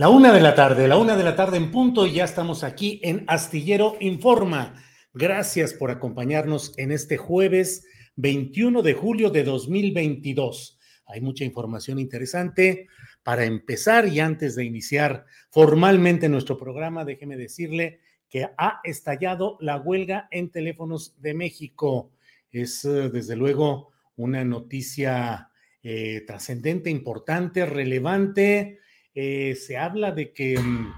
La una de la tarde, la una de la tarde en punto y ya estamos aquí en Astillero Informa. Gracias por acompañarnos en este jueves 21 de julio de 2022. Hay mucha información interesante. Para empezar y antes de iniciar formalmente nuestro programa, déjeme decirle que ha estallado la huelga en teléfonos de México. Es eh, desde luego una noticia eh, trascendente, importante, relevante eh, se habla de que mm,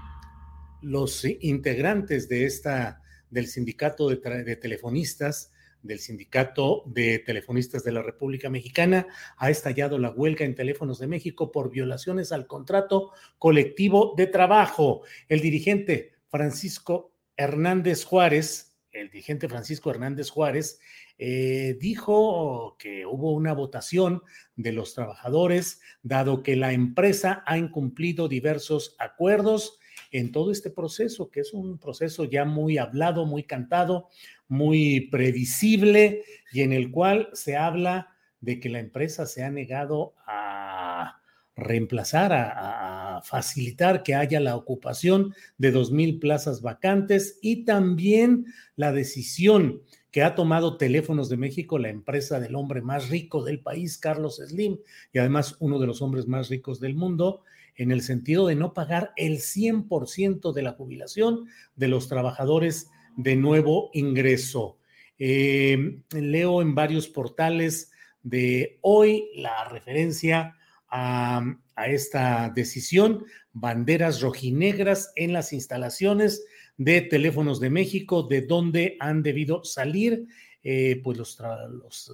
los integrantes de esta, del sindicato de, telefonistas, del sindicato de telefonistas de la República Mexicana, ha estallado la huelga en teléfonos de México por violaciones al contrato colectivo de trabajo. El dirigente Francisco Hernández Juárez, el dirigente Francisco Hernández Juárez, eh, dijo que hubo una votación de los trabajadores, dado que la empresa ha incumplido diversos acuerdos en todo este proceso, que es un proceso ya muy hablado, muy cantado, muy previsible y en el cual se habla de que la empresa se ha negado a reemplazar, a, a facilitar que haya la ocupación de dos mil plazas vacantes y también la decisión que ha tomado Teléfonos de México, la empresa del hombre más rico del país, Carlos Slim, y además uno de los hombres más ricos del mundo, en el sentido de no pagar el 100% de la jubilación de los trabajadores de nuevo ingreso. Eh, leo en varios portales de hoy la referencia a, a esta decisión, banderas rojinegras en las instalaciones de Teléfonos de México, de dónde han debido salir eh, pues los, los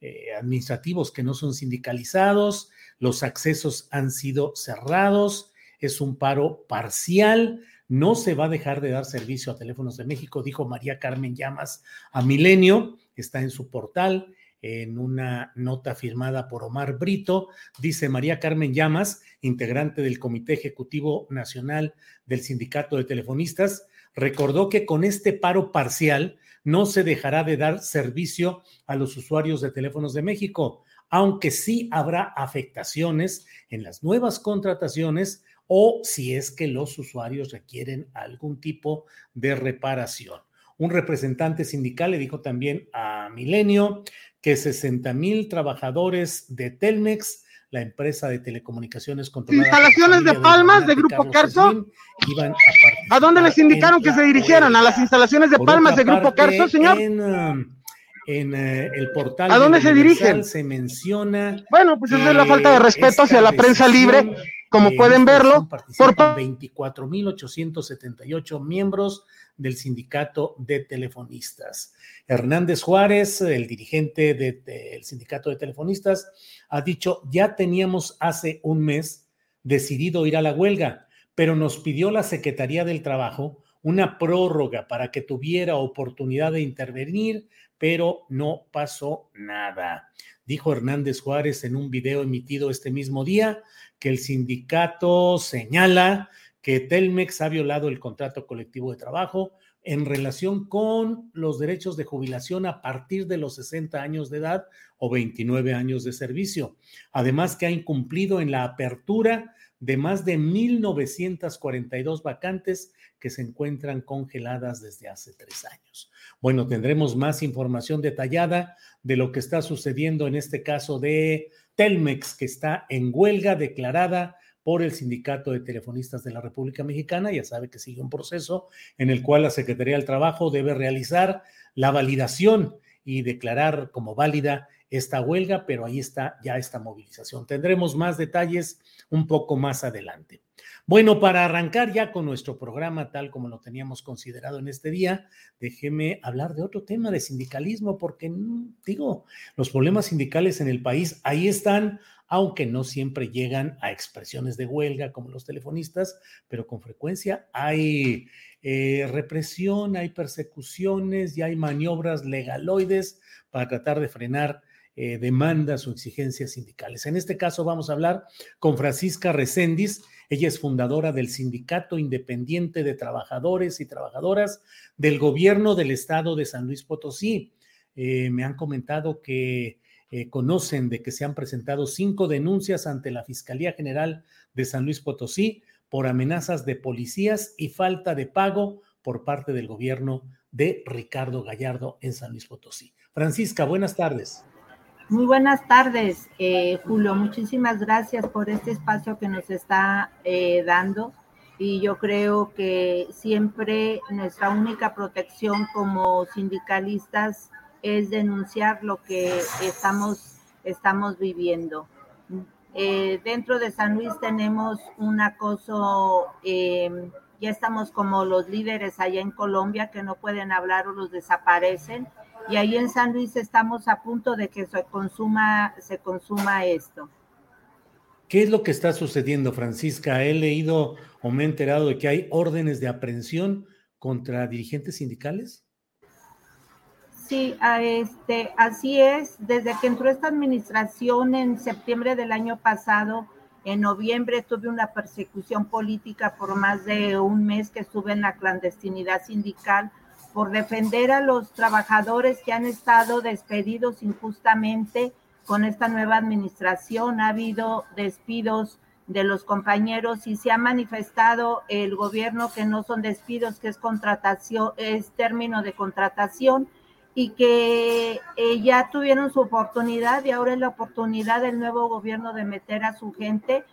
eh, administrativos que no son sindicalizados, los accesos han sido cerrados, es un paro parcial, no se va a dejar de dar servicio a Teléfonos de México, dijo María Carmen Llamas a Milenio, está en su portal en una nota firmada por Omar Brito, dice María Carmen Llamas, integrante del Comité Ejecutivo Nacional del Sindicato de Telefonistas, recordó que con este paro parcial no se dejará de dar servicio a los usuarios de teléfonos de México, aunque sí habrá afectaciones en las nuevas contrataciones o si es que los usuarios requieren algún tipo de reparación. Un representante sindical le dijo también a Milenio que 60 mil trabajadores de Telmex, la empresa de telecomunicaciones controlada. Instalaciones de Palmas de Grupo Carso. Iban a, dónde les indicaron que se dirigieran? ¿A las instalaciones de Palmas de Grupo Carso, señor? En, um, en eh, el portal. ¿A dónde se dirigen? Se menciona. Bueno, pues es la falta de respeto hacia la prensa libre, como pueden verlo. Por 24.878 miembros del sindicato de telefonistas. Hernández Juárez, el dirigente del sindicato de telefonistas, ha dicho, ya teníamos hace un mes decidido ir a la huelga, pero nos pidió la Secretaría del Trabajo una prórroga para que tuviera oportunidad de intervenir, pero no pasó nada. Dijo Hernández Juárez en un video emitido este mismo día que el sindicato señala que Telmex ha violado el contrato colectivo de trabajo en relación con los derechos de jubilación a partir de los 60 años de edad o 29 años de servicio. Además que ha incumplido en la apertura de más de 1.942 vacantes que se encuentran congeladas desde hace tres años. Bueno, tendremos más información detallada de lo que está sucediendo en este caso de Telmex, que está en huelga declarada por el Sindicato de Telefonistas de la República Mexicana. Ya sabe que sigue un proceso en el cual la Secretaría del Trabajo debe realizar la validación y declarar como válida esta huelga, pero ahí está ya esta movilización. Tendremos más detalles un poco más adelante. Bueno, para arrancar ya con nuestro programa tal como lo teníamos considerado en este día, déjeme hablar de otro tema de sindicalismo, porque mm, digo, los problemas sindicales en el país ahí están, aunque no siempre llegan a expresiones de huelga como los telefonistas, pero con frecuencia hay eh, represión, hay persecuciones y hay maniobras legaloides para tratar de frenar eh, demandas o exigencias sindicales. En este caso vamos a hablar con Francisca Recendis. Ella es fundadora del Sindicato Independiente de Trabajadores y Trabajadoras del Gobierno del Estado de San Luis Potosí. Eh, me han comentado que eh, conocen de que se han presentado cinco denuncias ante la Fiscalía General de San Luis Potosí por amenazas de policías y falta de pago por parte del gobierno de Ricardo Gallardo en San Luis Potosí. Francisca, buenas tardes. Muy buenas tardes, eh, Julio. Muchísimas gracias por este espacio que nos está eh, dando. Y yo creo que siempre nuestra única protección como sindicalistas es denunciar lo que estamos, estamos viviendo. Eh, dentro de San Luis tenemos un acoso, ya estamos como los líderes allá en Colombia que no pueden hablar o los desaparecen y ahí en San Luis estamos a punto de que se consuma, se consuma esto. ¿Qué es lo que está sucediendo, Francisca? He leído o me he enterado de que hay órdenes de aprehensión contra dirigentes sindicales. Sí, este, así es. Desde que entró esta administración en septiembre del año pasado, en noviembre tuve una persecución política por más de un mes que estuve en la clandestinidad sindical por defender a los trabajadores que han estado despedidos injustamente con esta nueva administración. Ha habido despidos de los compañeros y se ha manifestado el gobierno que no son despidos, que es contratación, es término de contratación y que eh, ya tuvieron su oportunidad y ahora es la oportunidad del nuevo gobierno de meter a su gente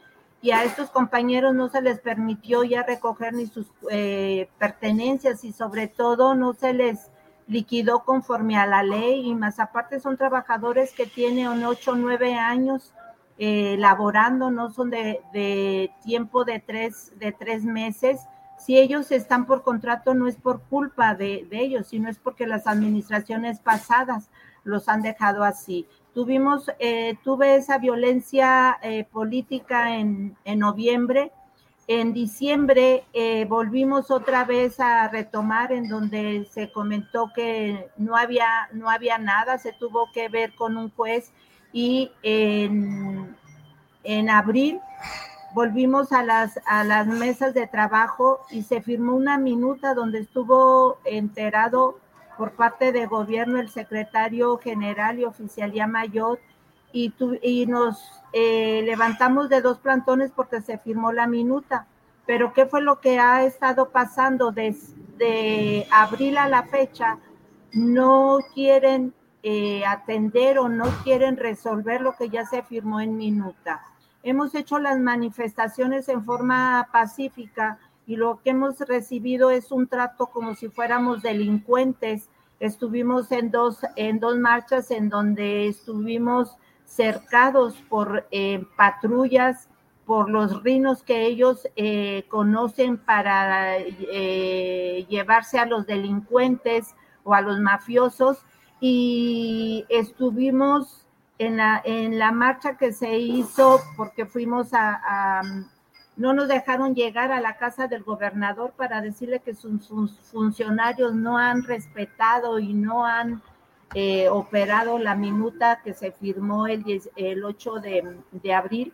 y a estos compañeros no se les permitió ya recoger ni sus eh, pertenencias y sobre todo no se les liquidó conforme a la ley y más aparte son trabajadores que tienen ocho o nueve años eh, laborando, no son de, tiempo de tres, de tres meses. Si ellos están por contrato no es por culpa de, de ellos, sino es porque las administraciones pasadas los han dejado así. Tuvimos, eh, tuve esa violencia eh, política en, noviembre. En diciembre eh, volvimos otra vez a retomar en donde se comentó que no había, no había nada, se tuvo que ver con un juez y en, en abril volvimos a las, a las mesas de trabajo y se firmó una minuta donde estuvo enterado por parte del gobierno, el secretario general y oficialía mayor, y, y nos eh, levantamos de dos plantones porque se firmó la minuta. Pero ¿qué fue lo que ha estado pasando desde abril a la fecha? No quieren eh, atender o no quieren resolver lo que ya se firmó en minuta. Hemos hecho las manifestaciones en forma pacífica y lo que hemos recibido es un trato como si fuéramos delincuentes. Estuvimos en dos, en dos marchas en donde estuvimos cercados por eh, patrullas, por los rinos que ellos eh, conocen para eh, llevarse a los delincuentes o a los mafiosos y estuvimos en la, en la marcha que se hizo porque fuimos a no nos dejaron llegar a la casa del gobernador para decirle que sus, funcionarios no han respetado y no han eh, operado la minuta que se firmó el, el 8 de, abril.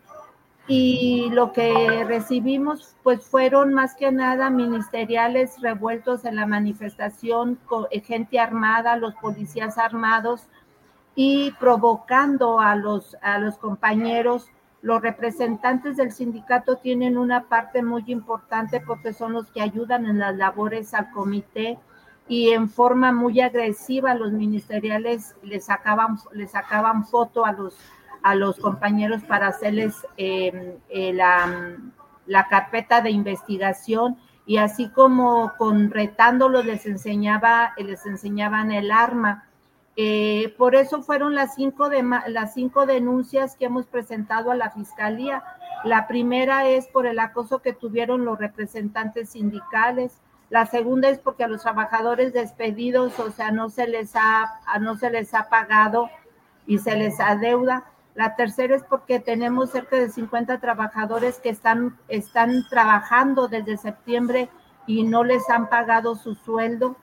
Y lo que recibimos, pues fueron más que nada ministeriales revueltos en la manifestación, eh, gente armada, los policías armados y provocando a los, a los compañeros los representantes del sindicato tienen una parte muy importante porque son los que ayudan en las labores al comité y en forma muy agresiva los ministeriales les sacaban, les sacaban foto a los, a los compañeros para hacerles em, eh, la, la, carpeta de investigación y así como con retándolos les enseñaba, les enseñaban el arma eh, por eso fueron las cinco, de, las cinco denuncias que hemos presentado a la Fiscalía. La primera es por el acoso que tuvieron los representantes sindicales. La segunda es porque a los trabajadores despedidos, o sea, no se les ha, no se les ha pagado y se les adeuda. La tercera es porque tenemos cerca de 50 trabajadores que están, están trabajando desde septiembre y no les han pagado su sueldo.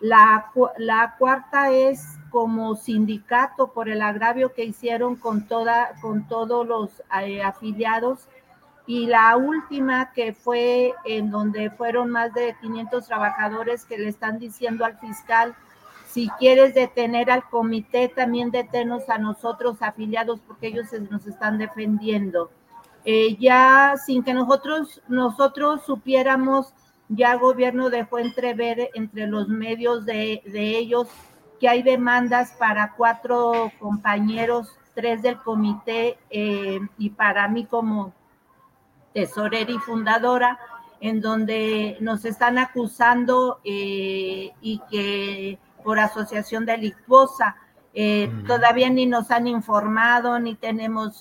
La, la cuarta es como sindicato por el agravio que hicieron con, toda, con todos los eh, afiliados. Y la última que fue en donde fueron más de 500 trabajadores que le están diciendo al fiscal, si quieres detener al comité, también detenos a nosotros afiliados porque ellos nos están defendiendo. Eh, ya sin que nosotros, nosotros supiéramos, ya el gobierno dejó entrever entre los medios de, de ellos que hay demandas para cuatro compañeros, tres del comité eh, y para mí como tesorera y fundadora, en donde nos están acusando eh, y que por asociación delictuosa. Eh, todavía ni nos han informado, ni tenemos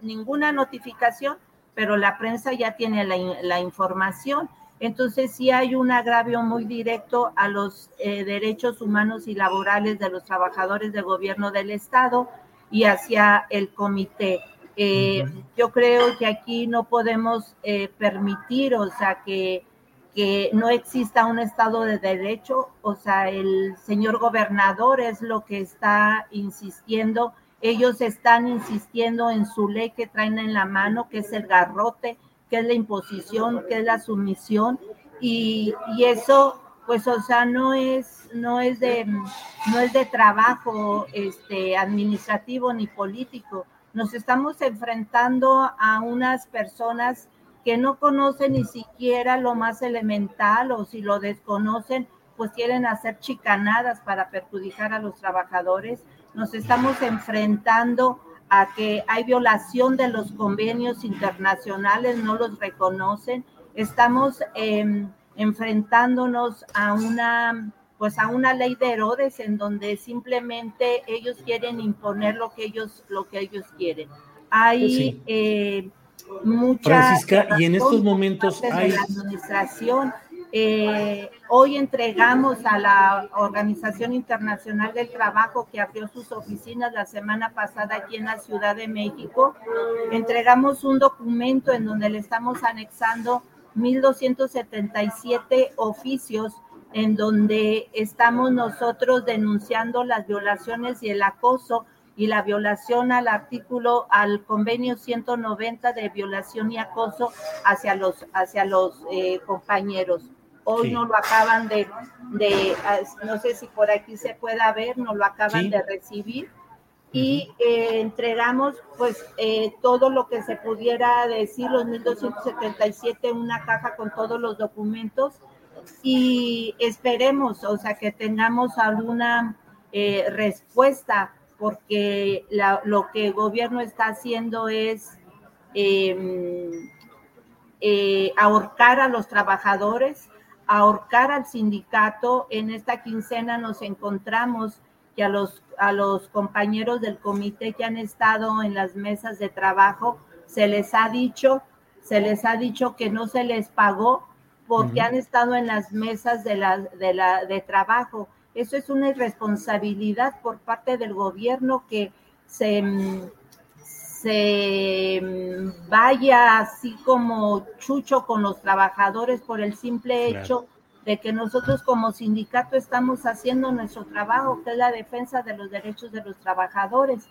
ninguna notificación, pero la prensa ya tiene la, la información entonces sí hay un agravio muy directo a los eh, derechos humanos y laborales de los trabajadores del gobierno del Estado y hacia el comité. Eh, yo creo que aquí no podemos eh, permitir, o sea, que, que no exista un Estado de Derecho, o sea, el señor gobernador es lo que está insistiendo, ellos están insistiendo en su ley que traen en la mano, que es el garrote, qué es la imposición, qué es la sumisión, y, y, eso, pues, o sea, no es, no es de, no es de trabajo este, administrativo ni político. Nos estamos enfrentando a unas personas que no conocen ni siquiera lo más elemental o si lo desconocen, pues quieren hacer chicanadas para perjudicar a los trabajadores. Nos estamos enfrentando a que hay violación de los convenios internacionales, no los reconocen. Estamos em, enfrentándonos a una pues a una ley de Herodes en donde simplemente ellos quieren imponer lo que ellos lo que ellos quieren. Hay pues eh, mucha Francisca, y en estos momentos hay la administración eh, hoy entregamos a la Organización Internacional del Trabajo que abrió sus oficinas la semana pasada aquí en la Ciudad de México, entregamos un documento en donde le estamos anexando 1.277 oficios en donde estamos nosotros denunciando las violaciones y el acoso y la violación al artículo, al convenio 190 de violación y acoso hacia los, hacia los eh, compañeros. Hoy no lo acaban de, de, no sé si por aquí se pueda ver, no lo acaban de recibir. Y eh, entregamos pues eh, todo lo que se pudiera decir, los 1277, una caja con todos los documentos. Y esperemos, o sea, que tengamos alguna eh, respuesta, porque lo que el gobierno está haciendo es em, ahorcar a los trabajadores, ahorcar al sindicato. En esta quincena nos encontramos que a los, a los compañeros del comité que han estado en las mesas de trabajo se les ha dicho, se les ha dicho que no se les pagó porque han estado en las mesas de, la, de, la, de trabajo. Eso es una irresponsabilidad por parte del gobierno que se, se mm, vaya así como chucho con los trabajadores por el simple hecho de que nosotros como sindicato estamos haciendo nuestro trabajo, que es la defensa de los derechos de los trabajadores.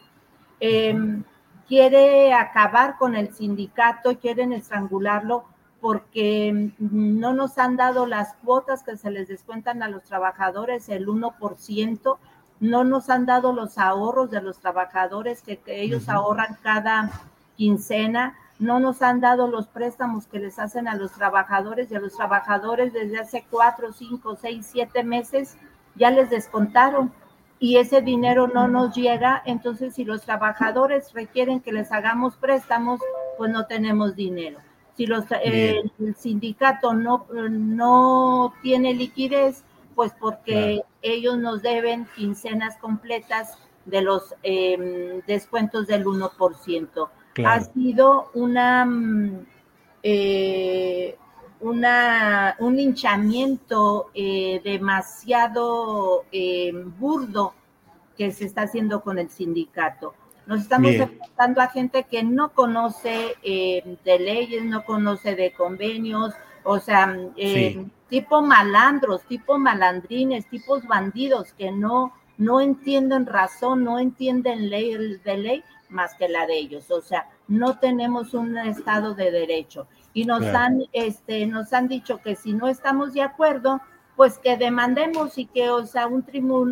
Em, quiere acabar con el sindicato, quieren estrangularlo porque mm, no nos han dado las cuotas que se les descuentan a los trabajadores, el 1%, no nos han dado los ahorros de los trabajadores que, ellos ahorran cada quincena, no nos han dado los préstamos que les hacen a los trabajadores y a los trabajadores desde hace cuatro, cinco, seis, siete meses ya les descontaron y ese dinero no nos llega, entonces si los trabajadores requieren que les hagamos préstamos, pues no tenemos dinero. Si los, eh, el sindicato no, no tiene liquidez, pues porque ellos nos deben quincenas completas de los em, descuentos del 1%. Ha sido una, mm, eh, una, un linchamiento eh, demasiado em, burdo que se está haciendo con el sindicato. Nos estamos enfrentando a gente que no conoce em, de leyes, no conoce de convenios, o sea, tipo malandros, tipo malandrines, tipos bandidos que no, no entienden razón, no entienden ley de ley más que la de ellos. O sea, no tenemos un estado de derecho. Y nos han, este, nos han dicho que si no estamos de acuerdo, pues que demandemos y que, o sea, un,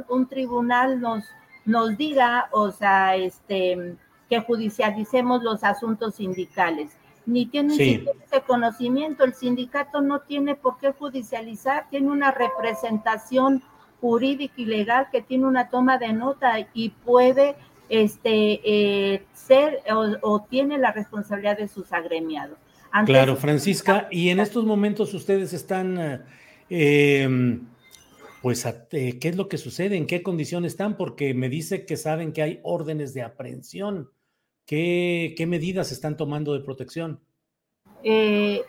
un tribunal nos, nos diga, o sea, este, que judicialicemos los asuntos sindicales ni tienen ese conocimiento. El sindicato no tiene por qué judicializar, tiene una representación jurídica y legal que tiene una toma de nota y puede este, eh, ser o, tiene la responsabilidad de sus agremiados. claro, Francisca, y en estos momentos ustedes están, eh, pues, eh, ¿qué es lo que sucede? ¿En qué condiciones están? Porque me dice que saben que hay órdenes de aprehensión. ¿Qué, medidas están tomando de protección? Eh,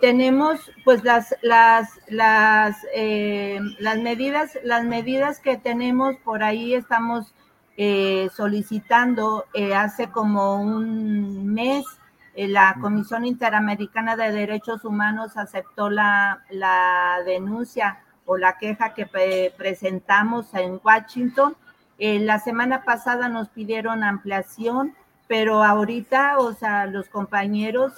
tenemos pues las las las eh, las medidas las medidas que tenemos por ahí estamos eh, solicitando hace como un mes la Comisión Interamericana de Derechos Humanos aceptó la, la denuncia o la queja que presentamos en Washington. la semana pasada nos pidieron ampliación pero ahorita, o sea, los compañeros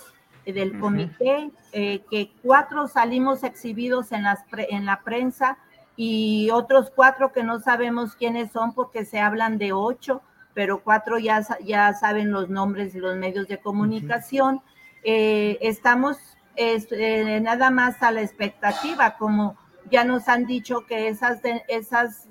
del comité, eh, que cuatro salimos exhibidos en, las en la prensa y otros cuatro que no sabemos quiénes son porque se hablan de ocho, pero cuatro ya, ya saben los nombres de los medios de comunicación. Eh, estamos eh, nada más a la expectativa, como ya nos han dicho que esas, esas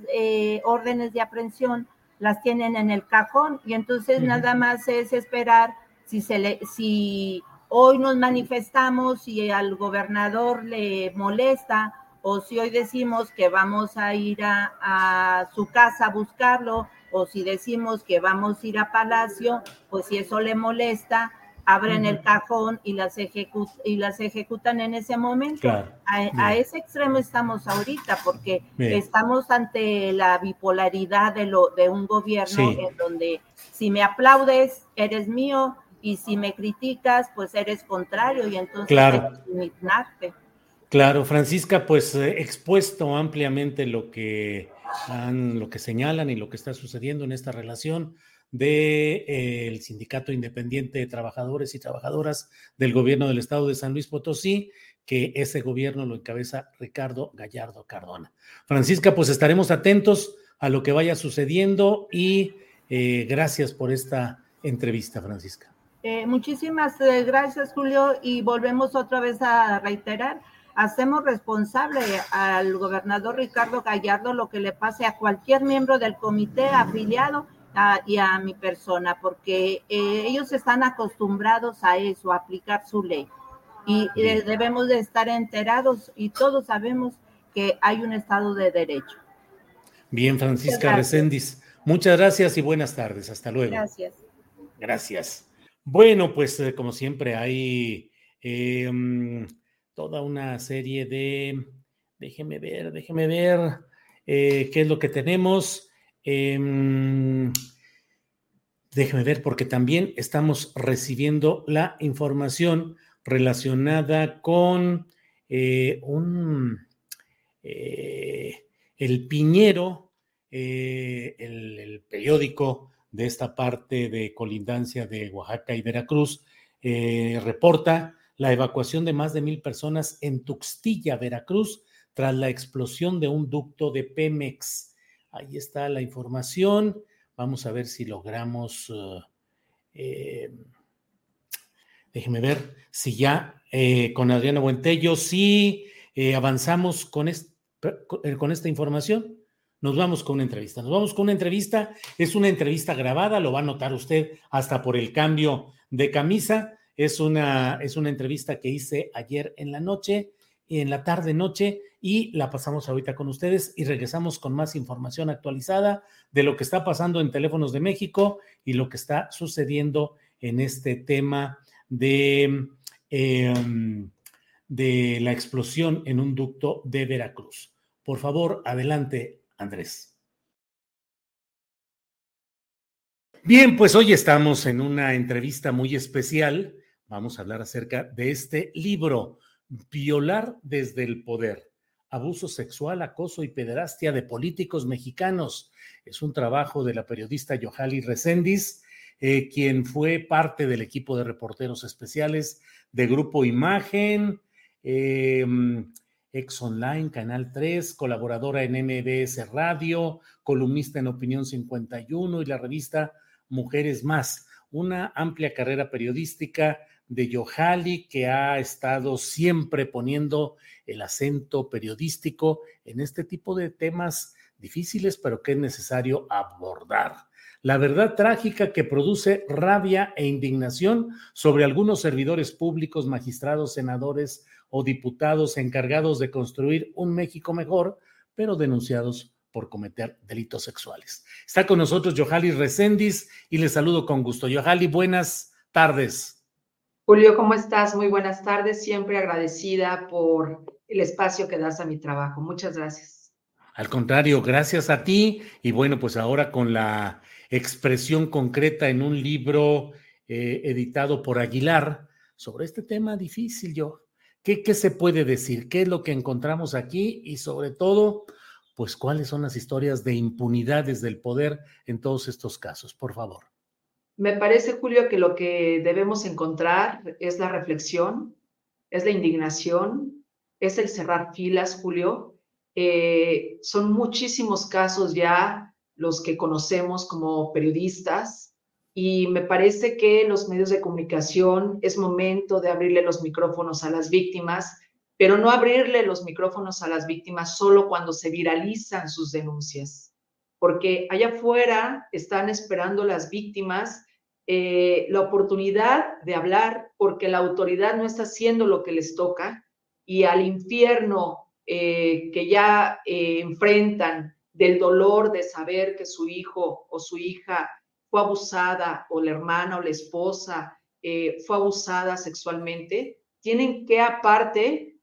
órdenes de aprehensión las tienen en el cajón y entonces nada más es esperar si se le, si hoy nos manifestamos y al gobernador le molesta o si hoy decimos que vamos a ir a, a, su casa a buscarlo o si decimos que vamos a ir a Palacio, pues si eso le molesta, abren el cajón y las, y las ejecutan en ese momento. a, ese extremo estamos ahorita, porque estamos ante la bipolaridad de, lo, de un gobierno en donde si me aplaudes, eres mío, y si me criticas, pues eres contrario, y entonces claro. Claro, Francisca, pues eh, expuesto ampliamente lo que han, lo que señalan y lo que está sucediendo en esta relación del de, eh, Sindicato Independiente de Trabajadores y Trabajadoras del Gobierno del Estado de San Luis Potosí, que ese gobierno lo encabeza Ricardo Gallardo Cardona. Francisca, pues estaremos atentos a lo que vaya sucediendo y eh, gracias por esta entrevista, Francisca. Eh, muchísimas gracias, Julio, y volvemos otra vez a reiterar hacemos responsable al gobernador Ricardo Gallardo lo que le pase a cualquier miembro del comité afiliado y a mi persona, porque eh, ellos están acostumbrados a eso, a aplicar su ley. Y debemos de estar enterados y todos sabemos que hay un Estado de Derecho. Bien, Francisca Reséndiz. Muchas gracias y buenas tardes. Hasta luego. Gracias. Gracias. Bueno, pues eh, como siempre hay em, toda una serie de, déjeme ver, déjeme ver eh, qué es lo que tenemos. Em, déjeme ver, porque también estamos recibiendo la información relacionada con eh, un, eh, el Piñero, eh, el, periódico de esta parte de colindancia de Oaxaca y Veracruz, reporta la evacuación de más de mil personas en Tuxtilla, Veracruz, tras la explosión de un ducto de Pemex. Ahí está la información. Vamos a ver si logramos... Déjeme ver si ya eh, con Adriano Buentello, eh, avanzamos con, eh, con esta información. Nos vamos con una entrevista. Nos vamos con una entrevista. Es una entrevista grabada, lo va a notar usted hasta por el cambio de camisa. Es una, es una entrevista que hice ayer en la noche, en la tarde noche, y la pasamos ahorita con ustedes y regresamos con más información actualizada de lo que está pasando en Teléfonos de México y lo que está sucediendo en este tema de, em, de la explosión en un ducto de Veracruz. Por favor, adelante, Andrés. Bien, pues hoy estamos en una entrevista muy especial. Vamos a hablar acerca de este libro, Violar desde el Poder, Abuso Sexual, Acoso y Pederastia de Políticos Mexicanos. Es un trabajo de la periodista Yohali Recendis eh, quien fue parte del equipo de reporteros especiales de Grupo Imagen, eh, Ex Online, Canal 3, colaboradora en MBS Radio, columnista en Opinión 51 y la revista Mujeres Más. Una amplia carrera periodística de Yohali que ha estado siempre poniendo el acento periodístico en este tipo de temas difíciles, pero que es necesario abordar la verdad trágica que produce rabia e indignación sobre algunos servidores públicos, magistrados, senadores o diputados encargados de construir un México mejor, pero denunciados por cometer delitos sexuales. Está con nosotros Yohali Recendis y le saludo con gusto. Yohali, buenas tardes. Julio, ¿cómo estás? Muy buenas tardes. Siempre agradecida por el espacio que das a mi trabajo. Muchas gracias. Al contrario, gracias a ti. Y bueno, pues ahora con la expresión concreta en un libro eh, editado por Aguilar sobre este tema difícil, yo. ¿Qué, ¿Qué se puede decir? ¿Qué es lo que encontramos aquí? Y sobre todo, pues cuáles son las historias de impunidades del poder en todos estos casos, por favor. Me parece, Julio, que lo que debemos encontrar es la reflexión, es la indignación, es el cerrar filas, Julio. Eh, son muchísimos casos ya los que conocemos como periodistas y me parece que los medios de comunicación es momento de abrirle los micrófonos a las víctimas, pero no abrirle los micrófonos a las víctimas solo cuando se viralizan sus denuncias, porque allá afuera están esperando las víctimas eh, la oportunidad de hablar porque la autoridad no está haciendo lo que les toca y al infierno eh, que ya eh, enfrentan del dolor de saber que su hijo o su hija fue abusada o la hermana o la esposa fue abusada sexualmente, tienen que aparte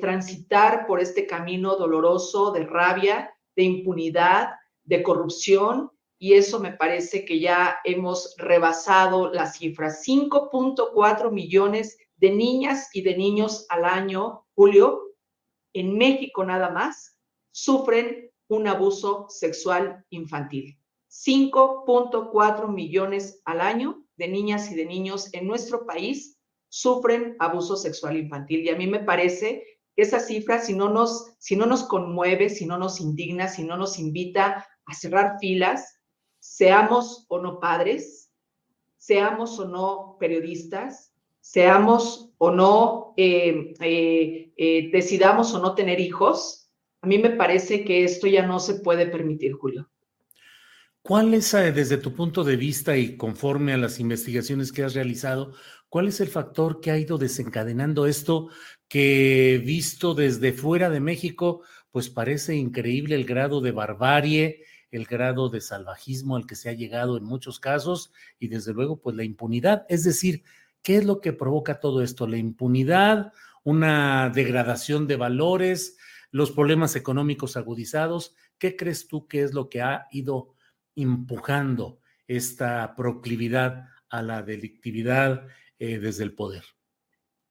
transitar por este camino doloroso de rabia, de impunidad, de corrupción, y eso me parece que ya hemos rebasado la cifra. 5.4 millones de niñas y de niños al año, Julio, en México nada más, sufren un abuso sexual infantil. 5.4 millones al año de niñas y de niños en nuestro país sufren abuso sexual infantil. Y a mí me parece que esa cifra, si no nos, si no nos conmueve, si no nos indigna, si no nos invita a cerrar filas, seamos o no padres, seamos o no periodistas, seamos o no, eh, eh, eh, decidamos o no tener hijos, a mí me parece que esto ya no se puede permitir, Julio. ¿Cuál es, desde tu punto de vista y conforme a las investigaciones que has realizado, cuál es el factor que ha ido desencadenando esto que visto desde fuera de México, pues parece increíble el grado de barbarie, el grado de salvajismo al que se ha llegado en muchos casos y desde luego pues la impunidad? Es decir, ¿qué es lo que provoca todo esto? ¿La impunidad? ¿Una degradación de valores? los problemas económicos agudizados. ¿Qué crees tú que es lo que ha ido empujando esta proclividad a la delictividad eh, desde el poder?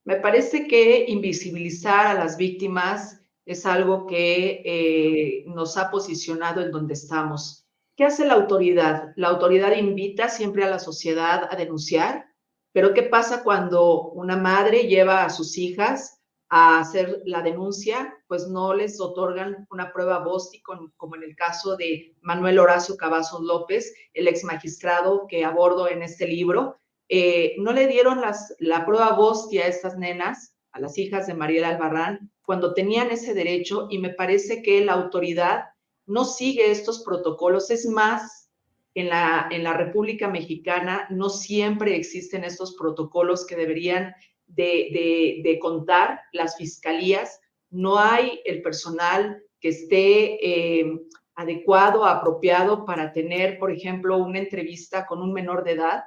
Me parece que invisibilizar a las víctimas es algo que eh, nos ha posicionado en donde estamos. ¿Qué hace la autoridad? La autoridad invita siempre a la sociedad a denunciar, pero ¿qué pasa cuando una madre lleva a sus hijas a hacer la denuncia? Pues no les otorgan una prueba BOSTI, como en el caso de Manuel Horacio Cavazos López, el ex magistrado que abordo en este libro, eh, no le dieron las, la prueba Bosti a estas nenas, a las hijas de Mariela Albarrán, cuando tenían ese derecho y me parece que la autoridad no sigue estos protocolos. Es más, en la, en la República Mexicana no siempre existen estos protocolos que deberían de, contar las fiscalías. No hay el personal que esté eh, adecuado, apropiado para tener, por ejemplo, una entrevista con un menor de edad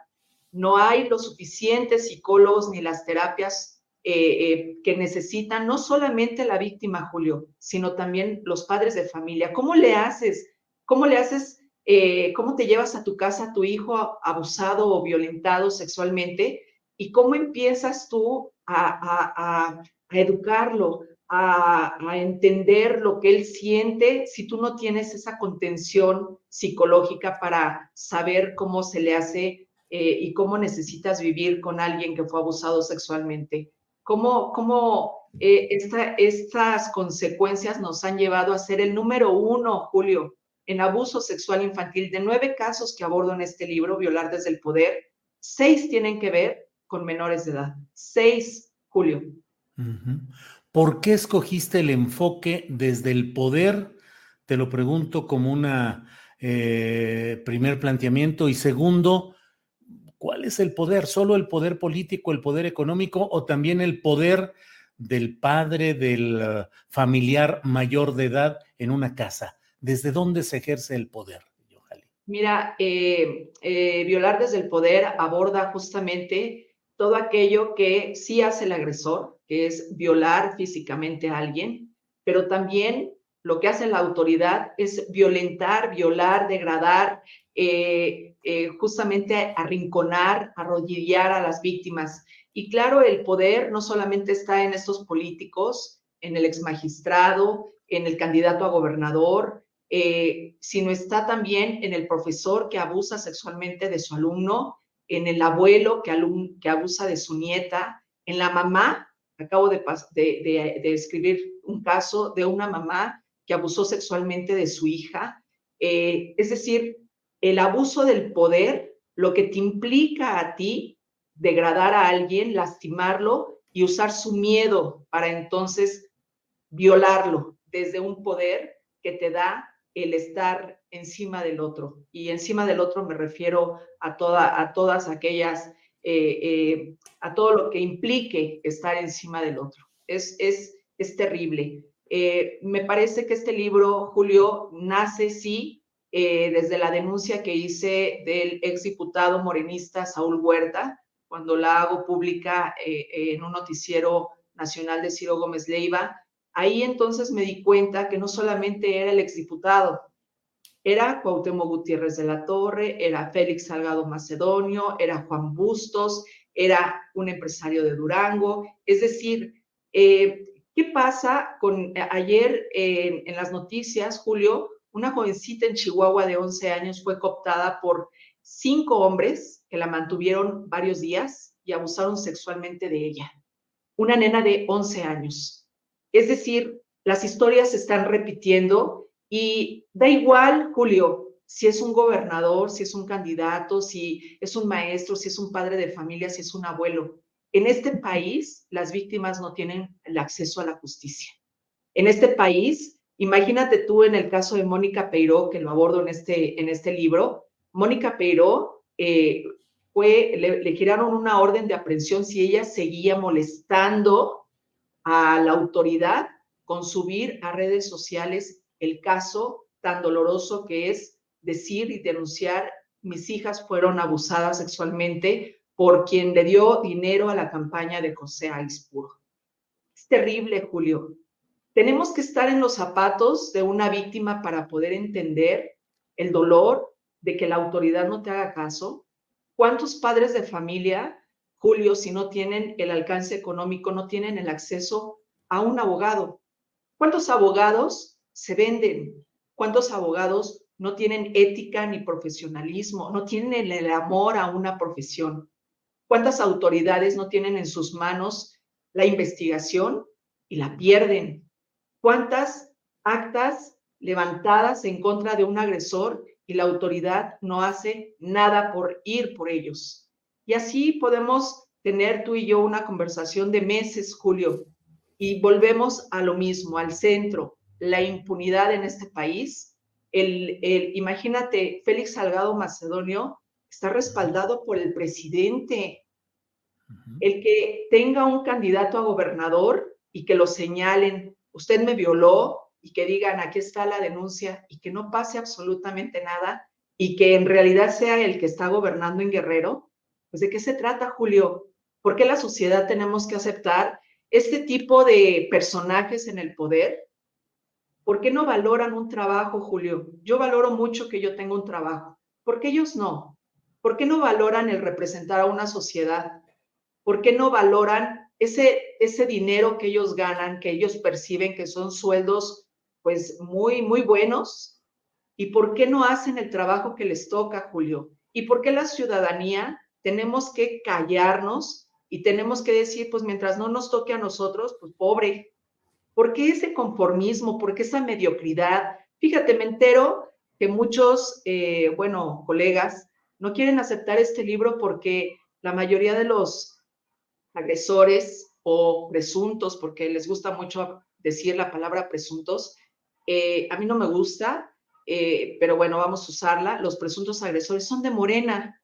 no hay los suficientes psicólogos ni las terapias eh, eh, que necesitan no solamente la víctima, Julio, sino también los padres de familia. ¿Cómo le haces? ¿Cómo le haces? Eh, ¿Cómo te llevas a tu casa a tu hijo abusado o violentado sexualmente? ¿Y cómo empiezas tú a, educarlo, a, a, entender lo que él siente si tú no tienes esa contención psicológica para saber cómo se le hace eh, y cómo necesitas vivir con alguien que fue abusado sexualmente. Cómo, cómo eh, estas consecuencias nos han llevado a ser el número uno, Julio, en abuso sexual infantil. De nueve casos que abordo en este libro, Violar desde el Poder, seis tienen que ver con menores de edad. Seis, Julio. ¿Por qué escogiste el enfoque desde el poder? Te lo pregunto como un eh, primer planteamiento. Y segundo, ¿Cuál es el poder? ¿Solo el poder político, el poder económico o también el poder del padre, del uh, familiar mayor de edad en una casa? ¿Desde dónde se ejerce el poder? Mira, eh, eh, violar desde el poder aborda justamente todo aquello que sí hace el agresor, que es violar físicamente a alguien, pero también lo que hace la autoridad es violentar, violar, degradar, eh, eh, justamente arrinconar, arrodillar a las víctimas. Y claro, el poder no solamente está en estos políticos, en el ex magistrado, en el candidato a gobernador, eh, sino está también en el profesor que abusa sexualmente de su alumno, en el abuelo que, abusa de su nieta, en la mamá. Acabo de, de, de escribir un caso de una mamá que abusó sexualmente de su hija. Eh, es decir, el abuso del poder, lo que te implica a ti degradar a alguien, lastimarlo y usar su miedo para entonces violarlo desde un poder que te da el estar encima del otro. Y encima del otro me refiero a, toda, a todas aquellas, eh, eh, a todo lo que implique estar encima del otro. Es, es, es terrible. Eh, me parece que este libro, Julio, nace, sí, eh, desde la denuncia que hice del exdiputado morenista Saúl Huerta, cuando la hago pública eh, en un noticiero nacional de Ciro Gómez Leiva. Ahí entonces me di cuenta que no solamente era el exdiputado, era Cuauhtémoc Gutiérrez de la Torre, era Félix Salgado Macedonio, era Juan Bustos, era un empresario de Durango, es decir, ¿Qué pasa con eh, ayer en las noticias, Julio? Una jovencita en Chihuahua de 11 años fue cooptada por cinco hombres que la mantuvieron varios días y abusaron sexualmente de ella. Una nena de 11 años. Es decir, las historias se están repitiendo y da igual, Julio, si es un gobernador, si es un candidato, si es un maestro, si es un padre de familia, si es un abuelo. En este país, las víctimas no tienen el acceso a la justicia. En este país, imagínate tú en el caso de Mónica Peiró, que lo abordo en este, en este libro, Mónica Peiró eh, fue, le, giraron una orden de aprehensión si ella seguía molestando a la autoridad con subir a redes sociales el caso tan doloroso que es decir y denunciar mis hijas fueron abusadas sexualmente por quien le dio dinero a la campaña de José Aispuro. Es terrible, Julio. Tenemos que estar en los zapatos de una víctima para poder entender el dolor de que la autoridad no te haga caso? ¿Cuántos padres de familia, Julio, si no tienen el alcance económico, no tienen el acceso a un abogado? ¿Cuántos abogados se venden? ¿Cuántos abogados no tienen ética ni profesionalismo, no tienen el amor a una profesión? ¿Cuántas autoridades no tienen en sus manos la investigación y la pierden? ¿Cuántas actas levantadas en contra de un agresor y la autoridad no hace nada por ir por ellos? Y así podemos tener tú y yo una conversación de meses, Julio, y volvemos a lo mismo, al centro, la impunidad en este país. El, imagínate, Félix Salgado Macedonio está respaldado por el presidente. El que tenga un candidato a gobernador y que lo señalen, usted me violó y que digan, aquí está la denuncia y que no pase absolutamente nada y que en realidad sea el que está gobernando en Guerrero, pues de qué se trata, Julio? ¿Por qué la sociedad tenemos que aceptar este tipo de personajes en el poder? ¿Por qué no valoran un trabajo, Julio? Yo valoro mucho que yo tenga un trabajo. ¿Por qué ellos no? ¿Por qué no valoran el representar a una sociedad? ¿Por qué no valoran ese, ese dinero que ellos ganan, que ellos perciben que son sueldos pues muy, muy buenos? ¿Y por qué no hacen el trabajo que les toca, Julio? ¿Y por qué la ciudadanía tenemos que callarnos y tenemos que decir, pues mientras no nos toque a nosotros, pues pobre? ¿Por qué ese conformismo? ¿Por qué esa mediocridad? Fíjate, me entero que muchos, eh, bueno, colegas, no quieren aceptar este libro porque la mayoría de los agresores o presuntos, porque les gusta mucho decir la palabra presuntos. Eh, a mí no me gusta, eh, pero bueno, vamos a usarla. Los presuntos agresores son de Morena.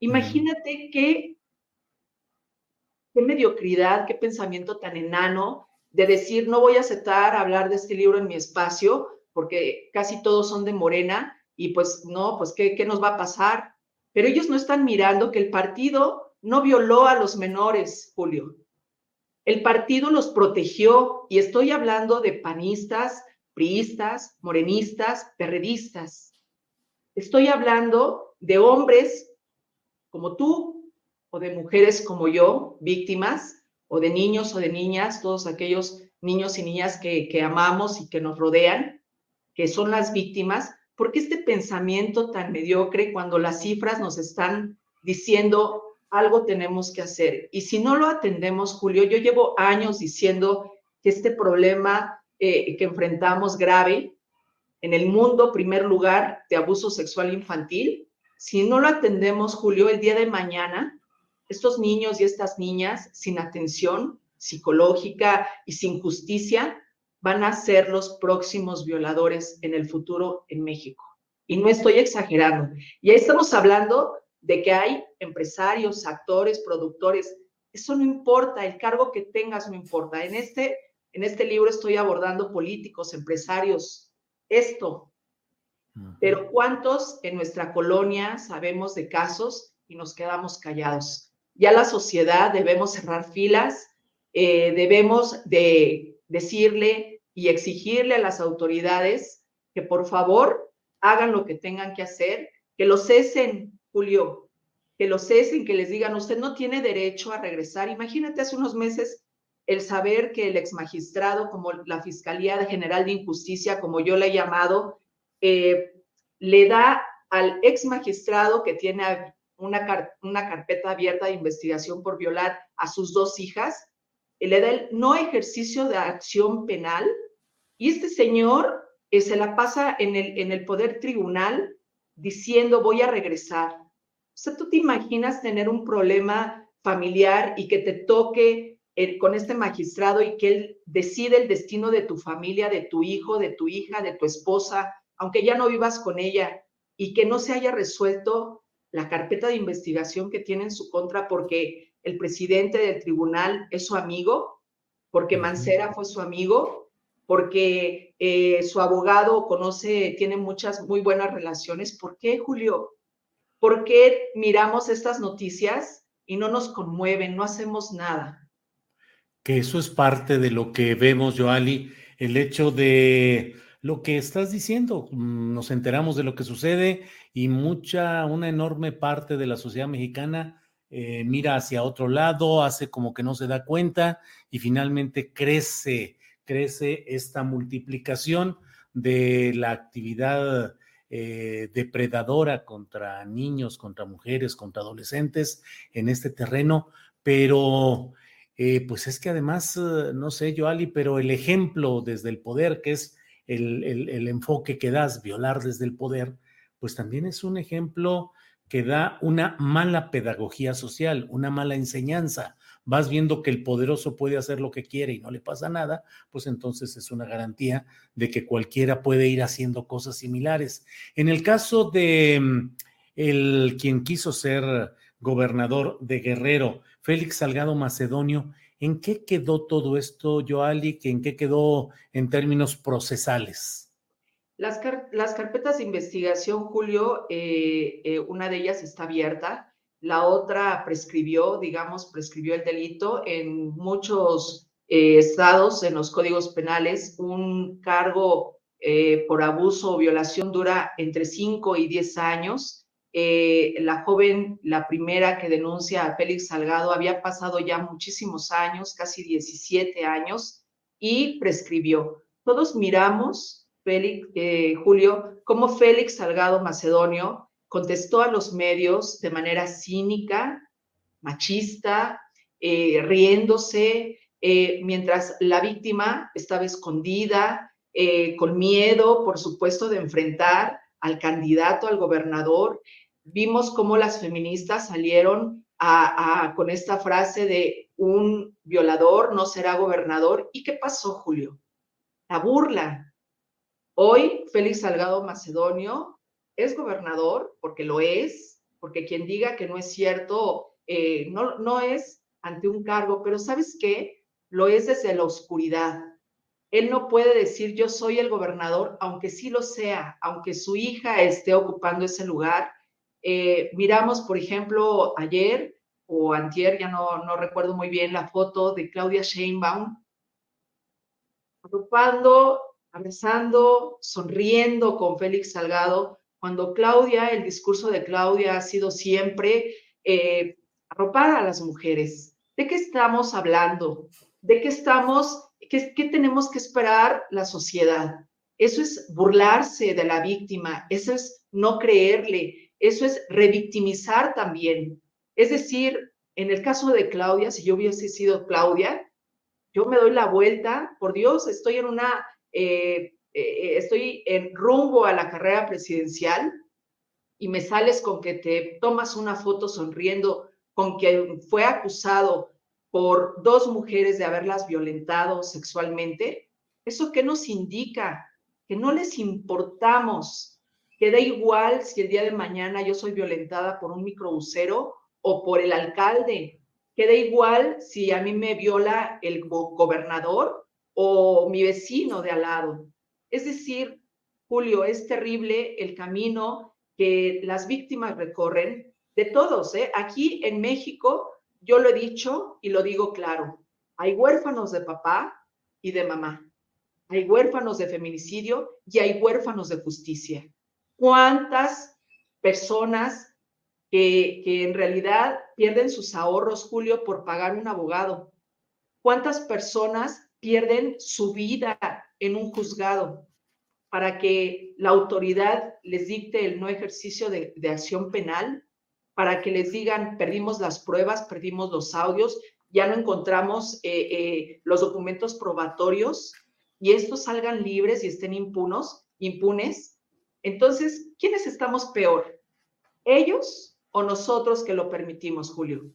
Imagínate qué, qué mediocridad, qué pensamiento tan enano de decir, no voy a aceptar hablar de este libro en mi espacio, porque casi todos son de Morena, y pues no, pues ¿qué, qué nos va a pasar? Pero ellos no están mirando que el partido no violó a los menores, Julio. El partido los protegió y estoy hablando de panistas, priistas, morenistas, perredistas. Estoy hablando de hombres como tú o de mujeres como yo, víctimas, o de niños o de niñas, todos aquellos niños y niñas que, amamos y que nos rodean, que son las víctimas. porque este pensamiento tan mediocre cuando las cifras nos están diciendo algo tenemos que hacer. Y si no lo atendemos, Julio, yo llevo años diciendo que este problema eh, que enfrentamos grave en el mundo, primer lugar, de abuso sexual infantil, si no lo atendemos, Julio, el día de mañana, estos niños y estas niñas sin atención psicológica y sin justicia van a ser los próximos violadores en el futuro en México. Y no estoy exagerando. Y ahí estamos hablando de que hay empresarios, actores, productores. Eso no importa, el cargo que tengas no importa. En este, en este libro estoy abordando políticos, empresarios, esto. Pero ¿cuántos en nuestra colonia sabemos de casos y nos quedamos callados? Ya la sociedad debemos cerrar filas, eh, debemos de decirle y exigirle a las autoridades que por favor hagan lo que tengan que hacer, que lo cesen Julio, que lo cesen, que les digan, usted no tiene derecho a regresar. Imagínate hace unos meses el saber que el ex magistrado, como la Fiscalía General de Injusticia, como yo le he llamado, eh, le da al ex magistrado que tiene una, una carpeta abierta de investigación por violar a sus dos hijas, le da el no ejercicio de acción penal y este señor eh, se la pasa en el, en el poder tribunal diciendo voy a regresar. O sea, tú te imaginas tener un problema familiar y que te toque eh, con este magistrado y que él decide el destino de tu familia, de tu hijo, de tu hija, de tu esposa, aunque ya no vivas con ella y que no se haya resuelto la carpeta de investigación que tiene en su contra porque el presidente del tribunal es su amigo, porque Mancera fue su amigo, porque eh, su abogado conoce, tiene muchas muy buenas relaciones. ¿Por qué, Julio? ¿Por qué miramos estas noticias y no nos conmueven, no hacemos nada? Que eso es parte de lo que vemos, Joali, el hecho de lo que estás diciendo. Mm, nos enteramos de lo que sucede y mucha, una enorme parte de la sociedad mexicana eh, mira hacia otro lado, hace como que no se da cuenta y finalmente crece, crece esta multiplicación de la actividad eh, depredadora contra niños, contra mujeres, contra adolescentes en este terreno, pero eh, pues es que además, no sé, Joali, pero el ejemplo desde el poder, que es el, enfoque que das, violar desde el poder, pues también es un ejemplo que da una mala pedagogía social, una mala enseñanza. Vas viendo que el poderoso puede hacer lo que quiere y no le pasa nada, pues entonces es una garantía de que cualquiera puede ir haciendo cosas similares. En el caso de mm, el quien quiso ser gobernador de Guerrero, Félix Salgado Macedonio, ¿En qué quedó todo esto, Joali? ¿En qué quedó en términos procesales? Las, carpetas de investigación, Julio, eh, eh, una de ellas está abierta, la otra prescribió, digamos, prescribió el delito. En muchos eh, estados, en los códigos penales, un cargo por abuso o violación dura entre 5 y 10 años eh, la joven, la primera que denuncia a Félix Salgado, había pasado ya muchísimos años, casi 17 años, y prescribió. Todos miramos, Félix, eh, Julio, cómo Félix Salgado Macedonio contestó a los medios de manera cínica, machista, eh, riéndose, mientras la víctima estaba escondida, con miedo, por supuesto, de enfrentar al candidato, al gobernador, vimos cómo las feministas salieron con esta frase de un violador no será gobernador. ¿Y qué pasó, Julio? La burla. Hoy Félix Salgado Macedonio es gobernador porque lo es, porque quien diga que no es cierto, eh, no, no es ante un cargo, pero ¿sabes qué? Lo es desde la oscuridad. Él no puede decir yo soy el gobernador, aunque sí lo sea, aunque su hija esté ocupando ese lugar, eh, miramos, por ejemplo, ayer o antier, ya no, no recuerdo muy bien, la foto de Claudia Sheinbaum, arropando, abrazando, sonriendo con Félix Salgado, cuando Claudia, el discurso de Claudia ha sido siempre eh, arropar a las mujeres. ¿De qué estamos hablando? ¿De qué estamos, qué, tenemos que esperar la sociedad? Eso es burlarse de la víctima, eso es no creerle, eso es revictimizar también. Es decir, en el caso de Claudia, si yo hubiese sido Claudia, yo me doy la vuelta, por Dios, estoy en una, eh, eh, estoy en rumbo a la carrera presidencial y me sales con que te tomas una foto sonriendo con que fue acusado por dos mujeres de haberlas violentado sexualmente, ¿eso qué nos indica? Que no les importamos, que da igual si el día de mañana yo soy violentada por un microbusero o por el alcalde, que da igual si a mí me viola el gobernador o mi vecino de al lado. Es decir, Julio, es terrible el camino que las víctimas recorren de todos. ¿eh? Aquí en México, yo lo he dicho y lo digo claro, hay huérfanos de papá y de mamá, hay huérfanos de feminicidio y hay huérfanos de justicia cuántas personas que, en realidad pierden sus ahorros, Julio, por pagar un abogado. ¿Cuántas personas pierden su vida en un juzgado para que la autoridad les dicte el no ejercicio de, acción penal? Para que les digan, perdimos las pruebas, perdimos los audios, ya no encontramos eh, eh, los documentos probatorios y estos salgan libres y estén impunos, impunes entonces, ¿quiénes estamos peor? ¿Ellos o nosotros que lo permitimos, Julio?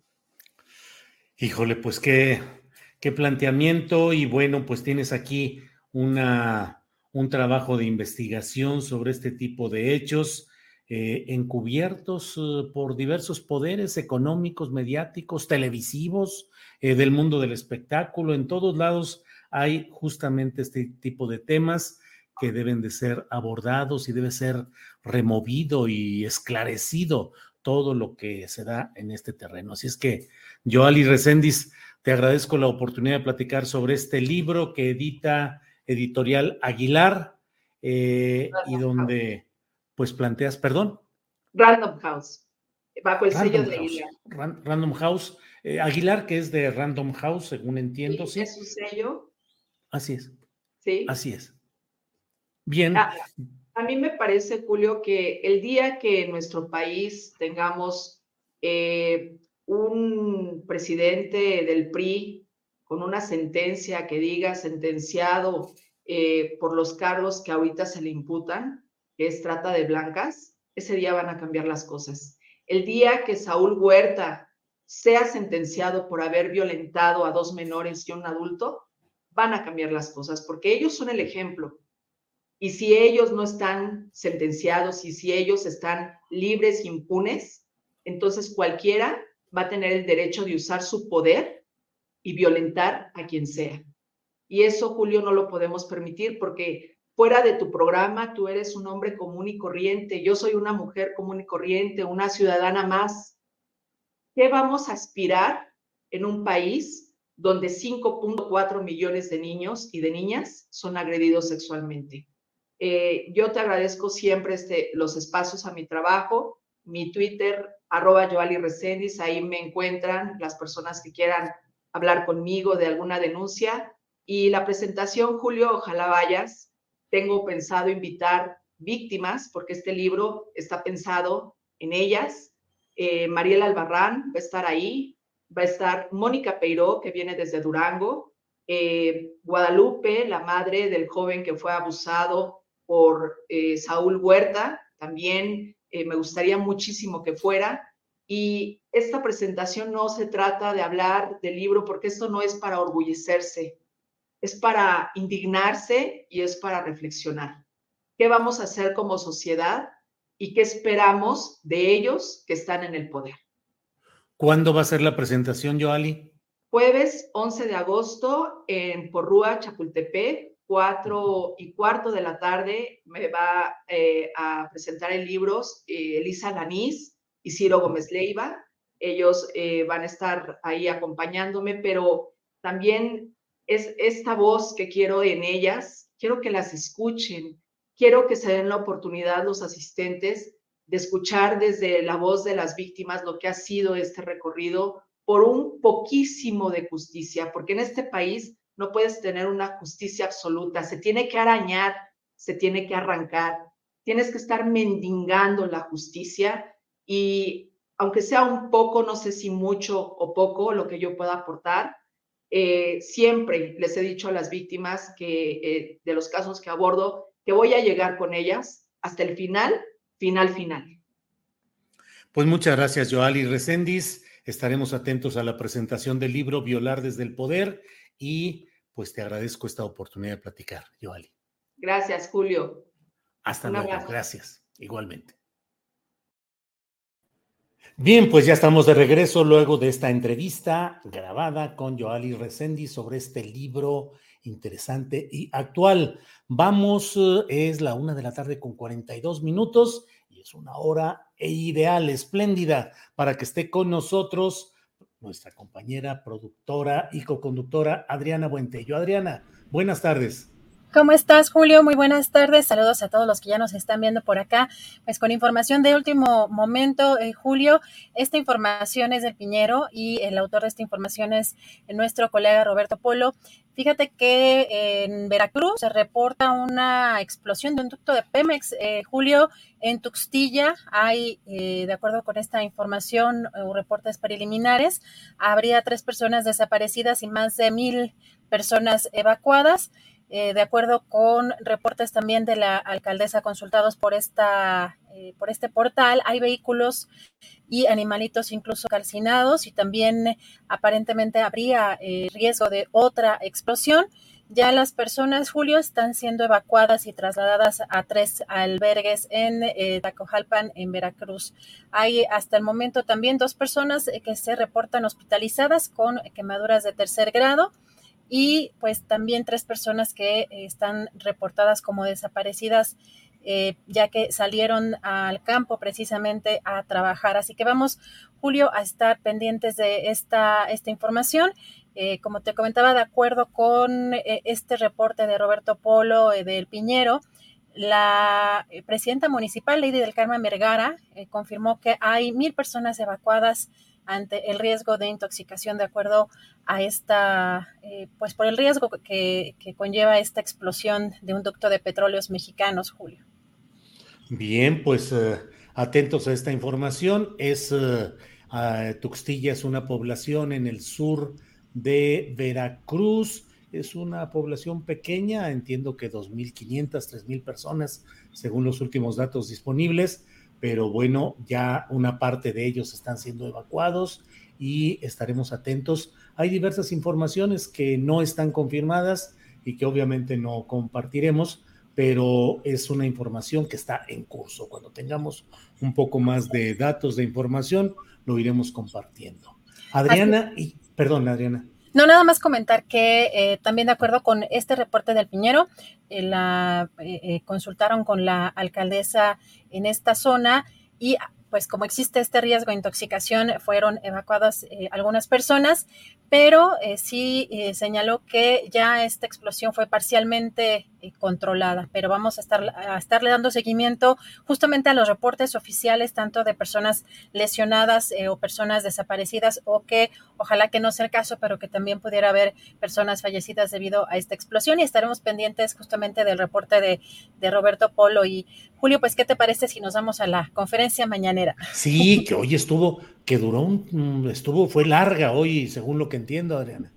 Híjole, pues qué, qué planteamiento y bueno, pues tienes aquí una, un trabajo de investigación sobre este tipo de hechos. Eh, encubiertos eh, por diversos poderes económicos, mediáticos, televisivos, eh, del mundo del espectáculo. En todos lados hay justamente este tipo de temas que deben de ser abordados y debe ser removido y esclarecido todo lo que se da en este terreno. Así es que, yo, Ali Recendis, te agradezco la oportunidad de platicar sobre este libro que edita Editorial Aguilar y donde pues planteas, perdón. Random House, bajo el sello de Aguilar. Random House, Aguilar, que es de Random House, según entiendo, sí. Es su sello. Así es. Sí. Así es. Bien. Ah, a mí me parece, Julio, que el día que en nuestro país tengamos eh, un presidente del PRI con una sentencia que diga sentenciado eh, por los cargos que ahorita se le imputan, que es trata de blancas, ese día van a cambiar las cosas. El día que Saúl Huerta sea sentenciado por haber violentado a dos menores y un adulto, van a cambiar las cosas, porque ellos son el ejemplo. Y si ellos no están sentenciados y si ellos están libres, impunes, entonces cualquiera va a tener el derecho de usar su poder y violentar a quien sea. Y eso, Julio, no lo podemos permitir porque fuera de tu programa tú eres un hombre común y corriente, yo soy una mujer común y corriente, una ciudadana más. ¿Qué vamos a aspirar en un país donde 5.4 millones de niños y de niñas son agredidos sexualmente? Eh, yo te agradezco siempre este, los espacios a mi trabajo, mi Twitter, arroba Joali ahí me encuentran las personas que quieran hablar conmigo de alguna denuncia. Y la presentación, Julio, ojalá vayas. Tengo pensado invitar víctimas, porque este libro está pensado en ellas. Eh, Mariela Albarrán va a estar ahí, va a estar Mónica Peiró, que viene desde Durango, eh, Guadalupe, la madre del joven que fue abusado por eh, Saúl Huerta, también eh, me gustaría muchísimo que fuera. Y esta presentación no se trata de hablar del libro porque esto no es para orgullecerse, es para indignarse y es para reflexionar. ¿Qué vamos a hacer como sociedad y qué esperamos de ellos que están en el poder? ¿Cuándo va a ser la presentación, Joali? Jueves 11 de agosto en Porrúa, Chapultepec, cuatro y cuarto de la tarde me va eh, a presentar el libro eh, Elisa Lanís y Ciro Gómez Leiva. Ellos eh, van a estar ahí acompañándome, pero también es esta voz que quiero en ellas, quiero que las escuchen, quiero que se den la oportunidad los asistentes de escuchar desde la voz de las víctimas lo que ha sido este recorrido por un poquísimo de justicia, porque en este país no puedes tener una justicia absoluta, se tiene que arañar, se tiene que arrancar, tienes que estar mendigando la justicia y aunque sea un poco, no sé si mucho o poco lo que yo pueda aportar, eh, siempre les he dicho a las víctimas que eh, de los casos que abordo que voy a llegar con ellas hasta el final, final, final. Pues muchas gracias, Joali Recendis. Estaremos atentos a la presentación del libro Violar desde el Poder y pues te agradezco esta oportunidad de platicar, Joali. Gracias, Julio. Hasta luego, gracias, igualmente. Bien, pues ya estamos de regreso luego de esta entrevista grabada con Joali Resendi sobre este libro interesante y actual. Vamos, eh, es la una de la tarde con 42 minutos y es una hora ideal, espléndida, para que esté con nosotros nuestra compañera, productora y coconductora Adriana Buentello. Adriana, buenas tardes. ¿Cómo estás, Julio? Muy buenas tardes. Saludos a todos los que ya nos están viendo por acá. Pues con información de último momento, eh, Julio, esta información es del Piñero y el autor de esta información es nuestro colega Roberto Polo. Fíjate que en Veracruz se reporta una explosión de un ducto de Pemex. Eh, Julio, en Tuxtilla hay, eh, de acuerdo con esta información reportes preliminares, habría tres personas desaparecidas y más de mil personas evacuadas. Eh, de acuerdo con reportes también de la alcaldesa consultados por esta eh, por este portal, hay vehículos y animalitos incluso calcinados y también aparentemente habría eh, riesgo de otra explosión. Ya las personas, Julio, están siendo evacuadas y trasladadas a tres albergues en Tacojalpan, en Veracruz. Hay hasta el momento también dos personas que se reportan hospitalizadas con quemaduras de tercer grado y pues también tres personas que están reportadas como desaparecidas eh, ya que salieron al campo precisamente a trabajar. Así que vamos, Julio, a estar pendientes de esta, esta información. Eh, como te comentaba, de acuerdo con eh, este reporte de Roberto Polo del Piñero, La eh, presidenta municipal, Lady del Carmen Vergara, eh, confirmó que hay mil personas evacuadas ante el riesgo de intoxicación de acuerdo a esta, eh, pues por el riesgo que, que, conlleva esta explosión de un ducto de petróleos mexicanos, Julio. Bien, pues atentos a esta información. Es Tuxtilla es una población en el sur de Veracruz es una población pequeña, entiendo que 2.500, 3.000 personas, según los últimos datos disponibles, pero bueno, ya una parte de ellos están siendo evacuados y estaremos atentos. Hay diversas informaciones que no están confirmadas y que obviamente no compartiremos, pero es una información que está en curso. Cuando tengamos un poco más de datos de información, lo iremos compartiendo. Adriana, y, perdón, Adriana. No, nada más comentar que eh, también de acuerdo con este reporte del Piñero, eh, la eh, consultaron con la alcaldesa en esta zona y pues como existe este riesgo de intoxicación, fueron evacuadas algunas personas, pero sí señaló que ya esta explosión fue parcialmente controlada, pero vamos a, estar, a estarle dando seguimiento justamente a los reportes oficiales, tanto de personas lesionadas eh, o personas desaparecidas, o que ojalá que no sea el caso, pero que también pudiera haber personas fallecidas debido a esta explosión y estaremos pendientes justamente del reporte de, de Roberto Polo y Julio, pues, ¿qué te parece si nos vamos a la conferencia Sí, que hoy estuvo, que duró un, estuvo, fue larga hoy, según lo que entiendo, Adriana.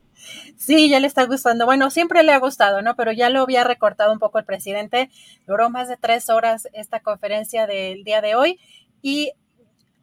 Sí, ya le está gustando. Bueno, siempre le ha gustado, ¿no? Pero ya lo había recortado un poco el presidente. Duró más de tres horas esta conferencia del día de hoy y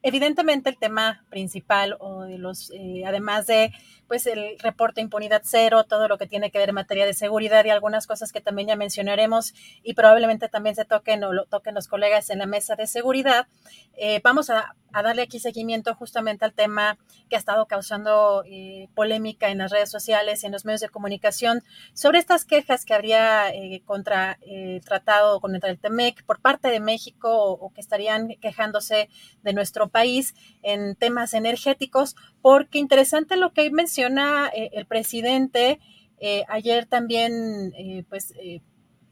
evidentemente el tema principal o de los, eh, además de pues el reporte impunidad cero, todo lo que tiene que ver en materia de seguridad y algunas cosas que también ya mencionaremos y probablemente también se toquen o lo toquen los colegas en la mesa de seguridad. Eh, vamos a, darle aquí seguimiento justamente al tema que ha estado causando eh, polémica en las redes sociales y en los medios de comunicación sobre estas quejas que habría eh, contra el tratado, contra el TEMEC por parte de México o que estarían quejándose de nuestro país en temas energéticos, porque interesante lo que menciona eh, el presidente. Eh, ayer también, eh, pues,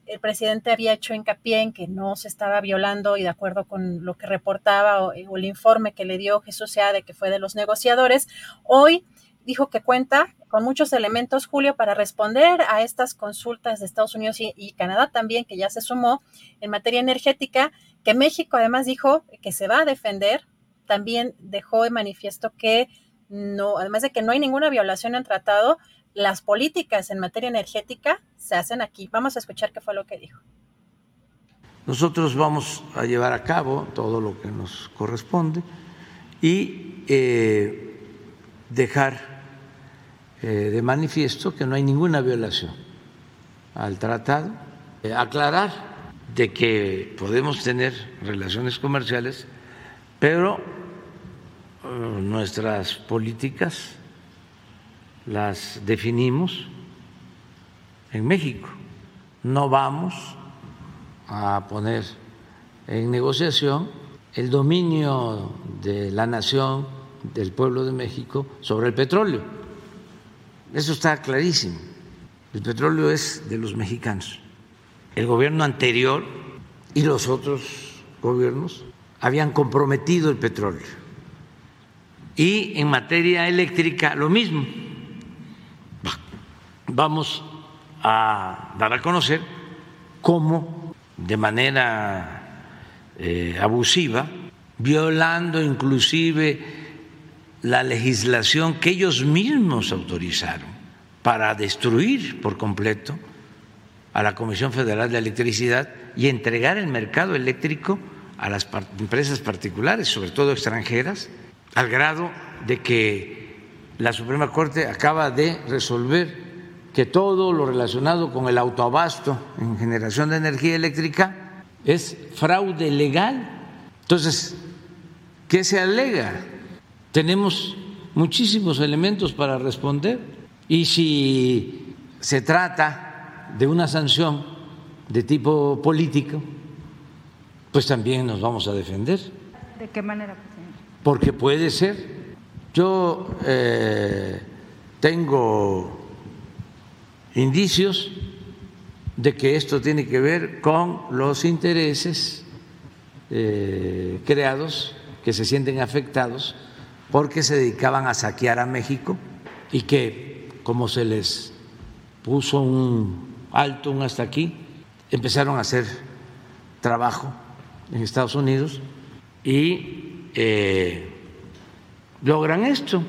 el presidente había hecho hincapié en que no se estaba violando y de acuerdo con lo que reportaba o, el informe que le dio Jesús de que fue de los negociadores, hoy dijo que cuenta con muchos elementos, Julio, para responder a estas consultas de Estados Unidos y, y, Canadá también, que ya se sumó en materia energética, que México además dijo que se va a defender, también dejó de manifiesto que no, además de que no hay ninguna violación en tratado, las políticas en materia energética se hacen aquí. Vamos a escuchar qué fue lo que dijo. Nosotros vamos a llevar a cabo todo lo que nos corresponde y eh, dejar eh, de manifiesto que no hay ninguna violación al tratado, eh, aclarar de que podemos tener relaciones comerciales, pero nuestras políticas las definimos en México. No vamos a poner en negociación el dominio de la nación, del pueblo de México, sobre el petróleo. Eso está clarísimo. El petróleo es de los mexicanos. El gobierno anterior y los otros gobiernos habían comprometido el petróleo y en materia eléctrica, lo mismo. Vamos a dar a conocer cómo, de manera eh, abusiva, violando inclusive la legislación que ellos mismos autorizaron para destruir por completo a la Comisión Federal de Electricidad y entregar el mercado eléctrico a las empresas particulares, sobre todo extranjeras, al grado de que la Suprema Corte acaba de resolver que todo lo relacionado con el autoabasto en generación de energía eléctrica es fraude legal. Entonces, ¿qué se alega? Tenemos muchísimos elementos para responder y si se trata de una sanción de tipo político, pues también nos vamos a defender. ¿De qué manera? Porque puede ser. Yo eh, tengo indicios de que esto tiene que ver con los intereses eh, creados que se sienten afectados porque se dedicaban a saquear a México y que como se les puso un alto, un hasta aquí, empezaron a hacer trabajo en Estados Unidos y eh, logran esto.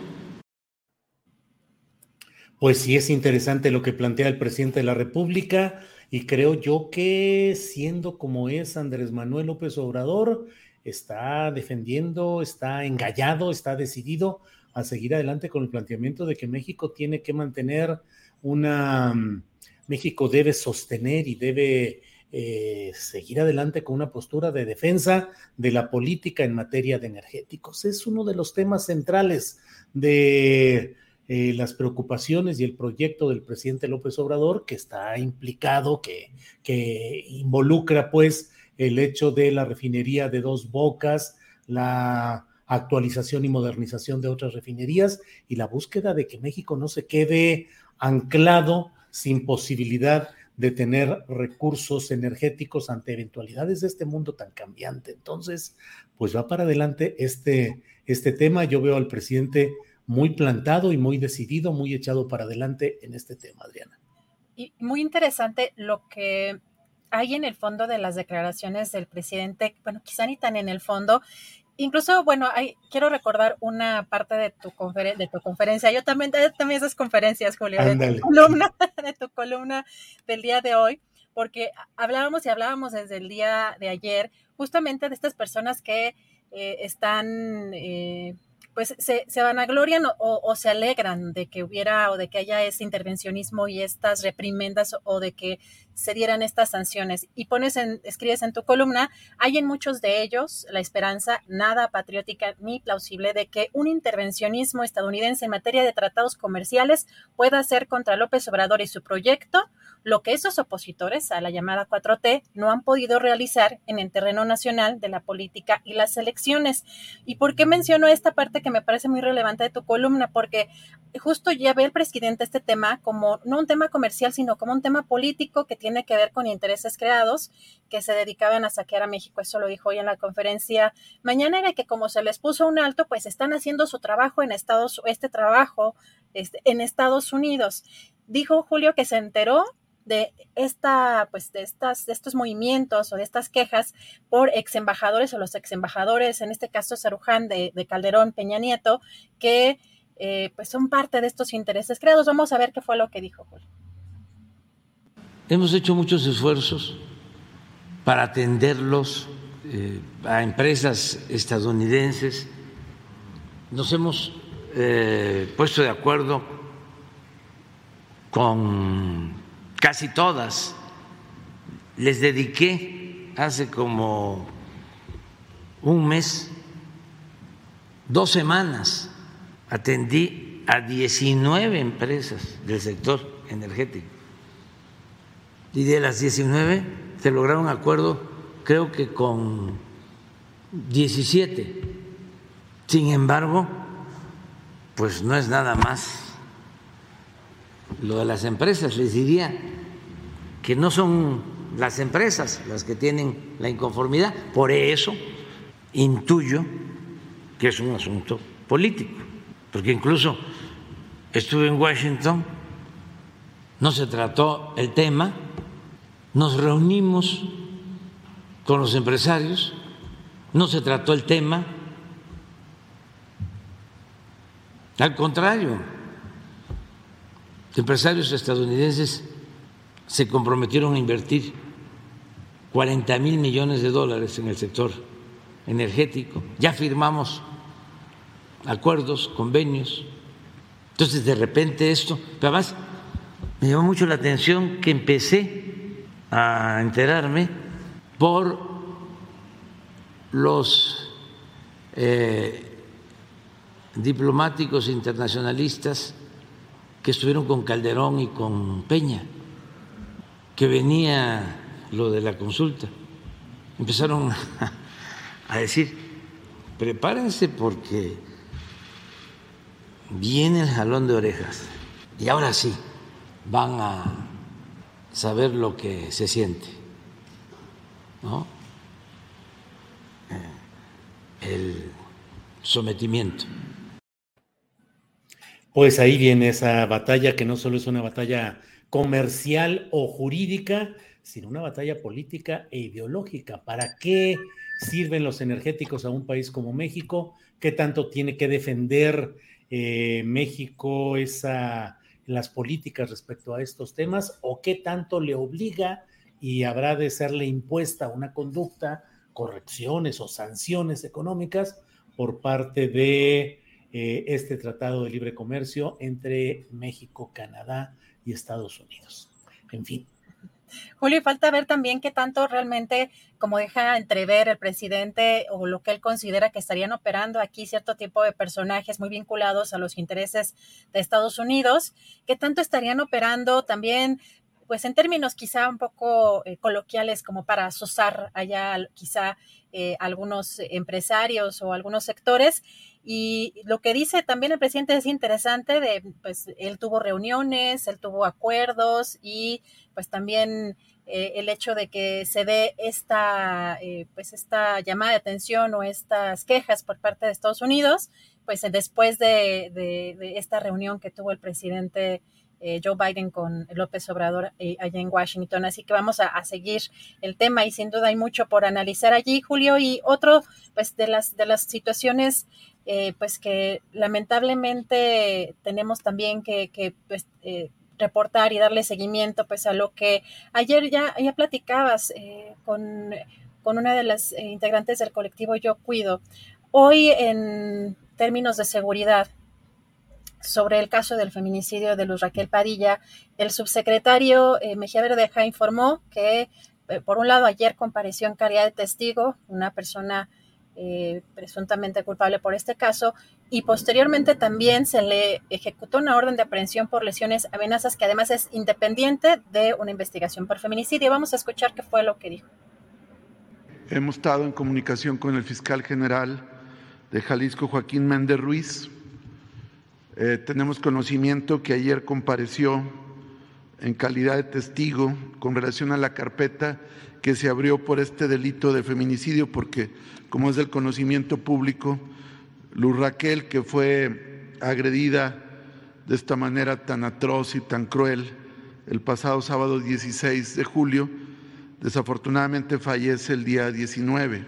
Pues sí es interesante lo que plantea el presidente de la República y creo yo que siendo como es Andrés Manuel López Obrador, está defendiendo, está engallado, está decidido a seguir adelante con el planteamiento de que México tiene que mantener una, mm, México debe sostener y debe eh, seguir adelante con una postura de defensa de la política en materia de energéticos. Es uno de los temas centrales de eh, las preocupaciones y el proyecto del presidente López Obrador, que está implicado, que, que involucra pues el hecho de la refinería de dos bocas, la actualización y modernización de otras refinerías y la búsqueda de que México no se quede anclado sin posibilidad de tener recursos energéticos ante eventualidades de este mundo tan cambiante. Entonces, pues va para adelante este, este tema. Yo veo al presidente muy plantado y muy decidido, muy echado para adelante en este tema, Adriana. Y muy interesante lo que hay en el fondo de las declaraciones del presidente, bueno, quizá ni tan en el fondo. Incluso, bueno, hay, quiero recordar una parte de tu, de tu conferencia. Yo también, eh, también esas conferencias, Julio, de tu, columna, de tu columna del día de hoy, porque hablábamos y hablábamos desde el día de ayer justamente de estas personas que eh, están... Eh, pues se, se vanaglorian o, o, se alegran de que hubiera o de que haya ese intervencionismo y estas reprimendas o de que se dieran estas sanciones. Y pones en, escribes en tu columna, hay en muchos de ellos la esperanza nada patriótica ni plausible de que un intervencionismo estadounidense en materia de tratados comerciales pueda hacer contra López Obrador y su proyecto lo que esos opositores a la llamada 4T no han podido realizar en el terreno nacional de la política y las elecciones. ¿Y por qué menciono esta parte que me parece muy relevante de tu columna? Porque justo ya ve el presidente este tema como no un tema comercial, sino como un tema político que tiene que ver con intereses creados que se dedicaban a saquear a México. Eso lo dijo hoy en la conferencia mañana, era que como se les puso un alto, pues están haciendo su trabajo en Estados, este trabajo este, en Estados Unidos. Dijo Julio que se enteró de esta, pues de estas, de estos movimientos o de estas quejas por ex embajadores o los ex embajadores, en este caso Saruján de, de Calderón Peña Nieto, que eh, pues son parte de estos intereses creados. Vamos a ver qué fue lo que dijo Julio. Hemos hecho muchos esfuerzos para atenderlos eh, a empresas estadounidenses. Nos hemos eh, puesto de acuerdo con casi todas. Les dediqué hace como un mes, dos semanas, atendí a 19 empresas del sector energético. Y de las 19 se lograron acuerdo, creo que con 17. Sin embargo, pues no es nada más lo de las empresas. Les diría que no son las empresas las que tienen la inconformidad. Por eso intuyo que es un asunto político, porque incluso estuve en Washington, no se trató el tema, nos reunimos con los empresarios, no se trató el tema, al contrario, empresarios estadounidenses se comprometieron a invertir 40 mil millones de dólares en el sector energético. Ya firmamos acuerdos, convenios. Entonces, de repente esto, pero además me llamó mucho la atención que empecé a enterarme por los eh, diplomáticos internacionalistas que estuvieron con Calderón y con Peña, que venía lo de la consulta. Empezaron a decir, prepárense porque viene el jalón de orejas. Y ahora sí, van a saber lo que se siente, ¿no? Eh, el sometimiento. Pues ahí viene esa batalla que no solo es una batalla comercial o jurídica, sino una batalla política e ideológica. ¿Para qué sirven los energéticos a un país como México? ¿Qué tanto tiene que defender eh, México esa, las políticas respecto a estos temas? ¿O qué tanto le obliga y habrá de serle impuesta una conducta, correcciones o sanciones económicas por parte de eh, este tratado de libre comercio entre México, Canadá y Estados Unidos. En fin. Julio, falta ver también qué tanto realmente, como deja entrever el presidente o lo que él considera que estarían operando aquí cierto tipo de personajes muy vinculados a los intereses de Estados Unidos, qué tanto estarían operando también pues en términos quizá un poco eh, coloquiales como para asosar allá quizá eh, algunos empresarios o algunos sectores. Y lo que dice también el presidente es interesante, de, pues él tuvo reuniones, él tuvo acuerdos y pues también eh, el hecho de que se dé esta, pues esta llamada de atención o estas quejas por parte de Estados Unidos, pues después de, de esta reunión que tuvo el presidente eh, Joe Biden con López Obrador eh, allá en Washington. Así que vamos a, seguir el tema y sin duda hay mucho por analizar allí, Julio. Y otro, pues, de las, de las situaciones, eh, pues, que lamentablemente tenemos también que, pues, reportar y darle seguimiento, pues, a lo que ayer ya, ya platicabas con, con una de las integrantes del colectivo Yo Cuido. Hoy, en términos de seguridad, sobre el caso del feminicidio de Luz Raquel Padilla, el subsecretario eh, Mejía Verdeja informó que, eh, por un lado, ayer compareció en calidad de testigo una persona eh, presuntamente culpable por este caso y posteriormente también se le ejecutó una orden de aprehensión por lesiones amenazas que además es independiente de una investigación por feminicidio. Vamos a escuchar qué fue lo que dijo. Hemos estado en comunicación con el fiscal general de Jalisco, Joaquín Méndez Ruiz, eh, tenemos conocimiento que ayer compareció en calidad de testigo con relación a la carpeta que se abrió por este delito de feminicidio, porque como es del conocimiento público, Luz Raquel, que fue agredida de esta manera tan atroz y tan cruel el pasado sábado 16 de julio, desafortunadamente fallece el día 19.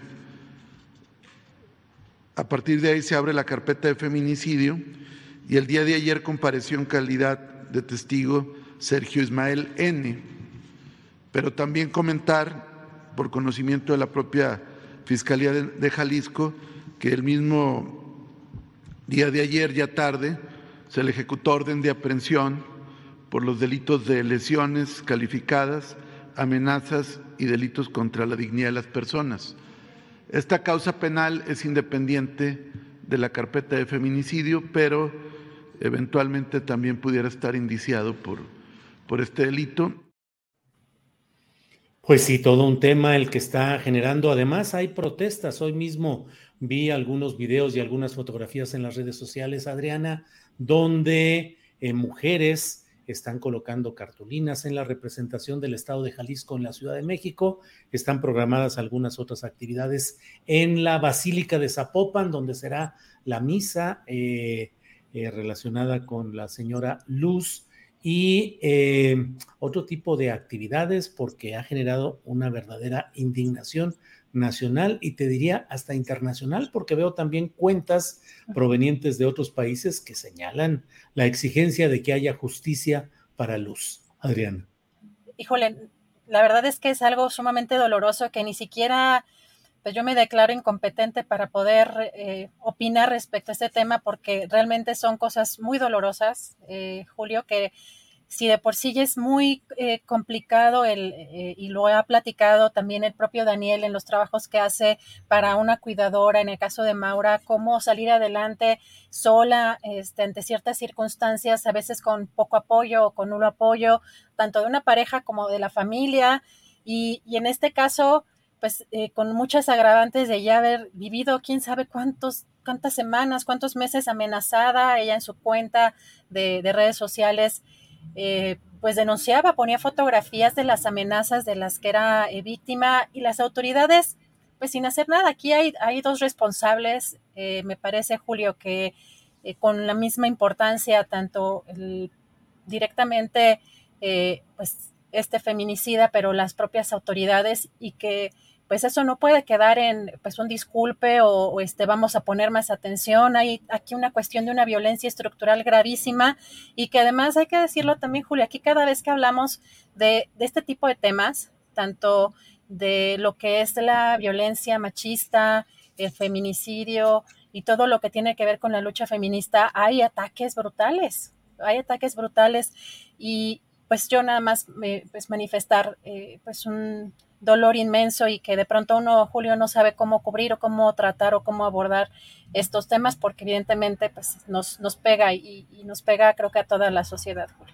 A partir de ahí se abre la carpeta de feminicidio y el día de ayer compareció en calidad de testigo Sergio Ismael N. Pero también comentar, por conocimiento de la propia Fiscalía de, Jalisco, que el mismo día de ayer, ya tarde, se le ejecutó orden de aprehensión por los delitos de lesiones calificadas, amenazas y delitos contra la dignidad de las personas. Esta causa penal es independiente de la carpeta de feminicidio, pero eventualmente también pudiera estar indiciado por, por este delito. Pues sí, todo un tema el que está generando. Además, hay protestas. Hoy mismo vi algunos videos y algunas fotografías en las redes sociales, Adriana, donde eh, mujeres están colocando cartulinas en la representación del Estado de Jalisco en la Ciudad de México. Están programadas algunas otras actividades en la Basílica de Zapopan, donde será la misa. Eh, eh, relacionada con la señora Luz y eh, otro tipo de actividades porque ha generado una verdadera indignación nacional y te diría hasta internacional porque veo también cuentas provenientes de otros países que señalan la exigencia de que haya justicia para Luz. Adriana. Híjole, la verdad es que es algo sumamente doloroso que ni siquiera pues yo me declaro incompetente para poder eh, opinar respecto a este tema porque realmente son cosas muy dolorosas, eh, Julio, que si de por sí es muy eh, complicado el, y lo ha platicado también el propio Daniel en los trabajos que hace para una cuidadora, en el caso de Maura, cómo salir adelante sola este, ante ciertas circunstancias, a veces con poco apoyo o con nulo apoyo, tanto de una pareja como de la familia. Y, y en este caso, pues eh, con muchas agravantes de ya haber vivido quién sabe cuántos, cuántas semanas, cuántos meses amenazada, ella en su cuenta de, redes sociales. eh, pues denunciaba, ponía fotografías de las amenazas de las que era eh, víctima y las autoridades, pues sin hacer nada. Aquí hay, hay dos responsables, eh, me parece, Julio, que con la misma importancia, tanto directamente, pues este feminicida, pero las propias autoridades y que pues eso no puede quedar en pues un disculpe o, este vamos a poner más atención. Hay aquí una cuestión de una violencia estructural gravísima y que además hay que decirlo también, Julia, aquí cada vez que hablamos de, este tipo de temas, tanto de lo que es la violencia machista, el feminicidio y todo lo que tiene que ver con la lucha feminista, hay ataques brutales, hay ataques brutales y pues yo nada más me, pues manifestar eh, pues un dolor inmenso y que de pronto uno, Julio, no sabe cómo cubrir o cómo tratar o cómo abordar estos temas porque evidentemente pues, nos, nos pega y, nos pega creo que a toda la sociedad, Julio.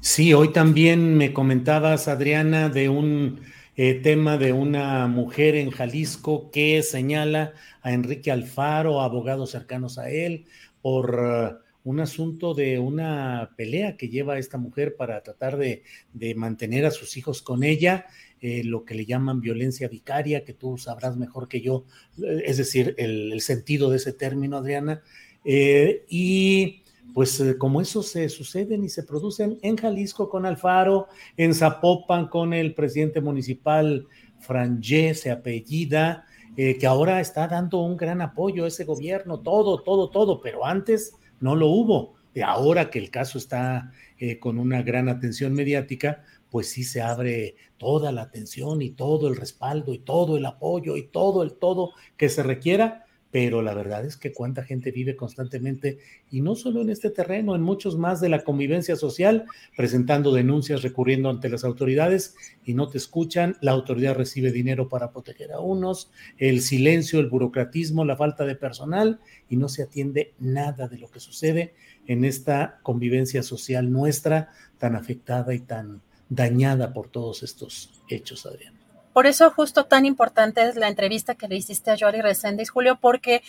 Sí, hoy también me comentabas, Adriana, de un eh, tema de una mujer en Jalisco que señala a Enrique Alfaro, abogados cercanos a él, por... Uh, un asunto de una pelea que lleva esta mujer para tratar de, de mantener a sus hijos con ella eh, lo que le llaman violencia vicaria, que tú sabrás mejor que yo, eh, es decir, el, sentido de ese término, Adriana. Eh, y pues como eso se suceden y se producen en Jalisco con Alfaro, en Zapopan con el presidente municipal Frangé, se apellida, que ahora está dando un gran apoyo a ese gobierno, todo, todo, todo, pero antes no lo hubo. Ahora que el caso está con una gran atención mediática, pues sí se abre toda la atención y todo el respaldo y todo el apoyo y todo el todo que se requiera, pero la verdad es que cuánta gente vive constantemente y no solo en este terreno, en muchos más de la convivencia social, presentando denuncias, recurriendo ante las autoridades y no te escuchan, la autoridad recibe dinero para proteger a unos, el silencio, el burocratismo, la falta de personal y no se atiende nada de lo que sucede en esta convivencia social nuestra tan afectada y tan dañada por todos estos hechos, Adrián. Por eso justo tan importante es la entrevista que le hiciste a Jory Reséndiz, Julio, porque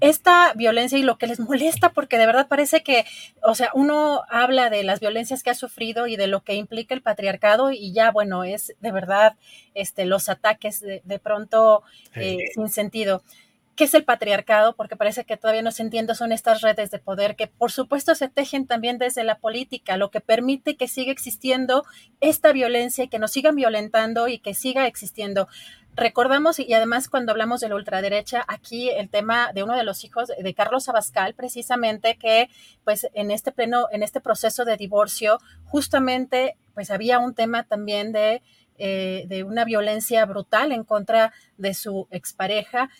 esta violencia y lo que les molesta, porque de verdad parece que, o sea, uno habla de las violencias que ha sufrido y de lo que implica el patriarcado y ya, bueno, es de verdad este, los ataques de, pronto eh, sin sentido. ¿Qué es el patriarcado? Porque parece que todavía no se entiende, son estas redes de poder que por supuesto se tejen también desde la política, lo que permite que siga existiendo esta violencia y que nos sigan violentando y que siga existiendo. Recordamos, y además cuando hablamos de la ultraderecha, aquí el tema de uno de los hijos de Carlos Abascal, precisamente que pues en este pleno, en este proceso de divorcio, justamente pues había un tema también de, eh, de una violencia brutal en contra de su expareja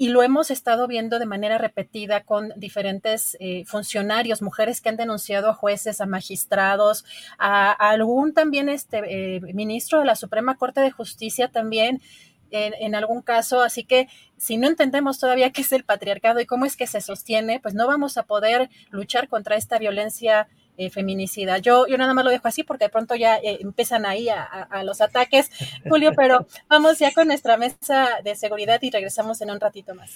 y lo hemos estado viendo de manera repetida con diferentes eh, funcionarios, mujeres que han denunciado a jueces, a magistrados, a, algún también este eh, ministro de la Suprema Corte de Justicia también. En, en, algún caso, así que si no entendemos todavía qué es el patriarcado y cómo es que se sostiene, pues no vamos a poder luchar contra esta violencia eh, feminicida. Yo, yo nada más lo dejo así porque de pronto ya eh, empiezan ahí a, los ataques, Julio, pero vamos ya con nuestra mesa de seguridad y regresamos en un ratito más.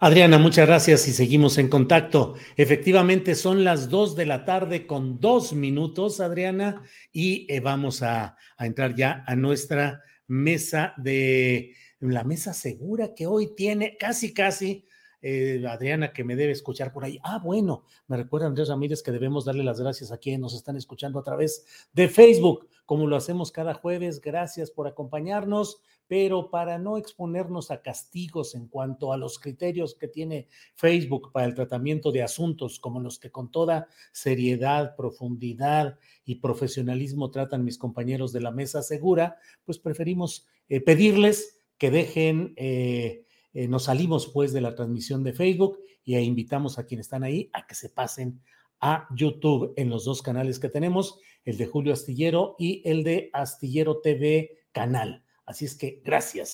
Adriana, muchas gracias y seguimos en contacto. Efectivamente, son las dos de la tarde con dos minutos, Adriana, y eh, vamos a, a entrar ya a nuestra mesa de la mesa segura que hoy tiene casi, casi eh, Adriana, que me debe escuchar por ahí. Ah, bueno, me recuerda Andrés Ramírez que debemos darle las gracias a quienes nos están escuchando a través de Facebook, como lo hacemos cada jueves. Gracias por acompañarnos, pero para no exponernos a castigos en cuanto a los criterios que tiene Facebook para el tratamiento de asuntos como los que con toda seriedad, profundidad y profesionalismo tratan mis compañeros de la mesa segura, pues preferimos eh, pedirles que dejen... Eh, eh, nos salimos pues de la transmisión de Facebook y invitamos a quienes están ahí a que se pasen a YouTube en los dos canales que tenemos, el de Julio Astillero y el de Astillero TV canal. Así es que gracias.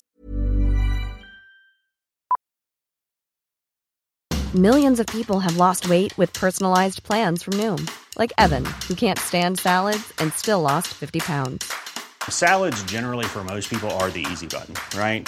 Millions of people have lost weight with personalized plans from Noom, like Evan, who can't stand salads and still lost 50 pounds. Salads generally for most people are the easy button, right?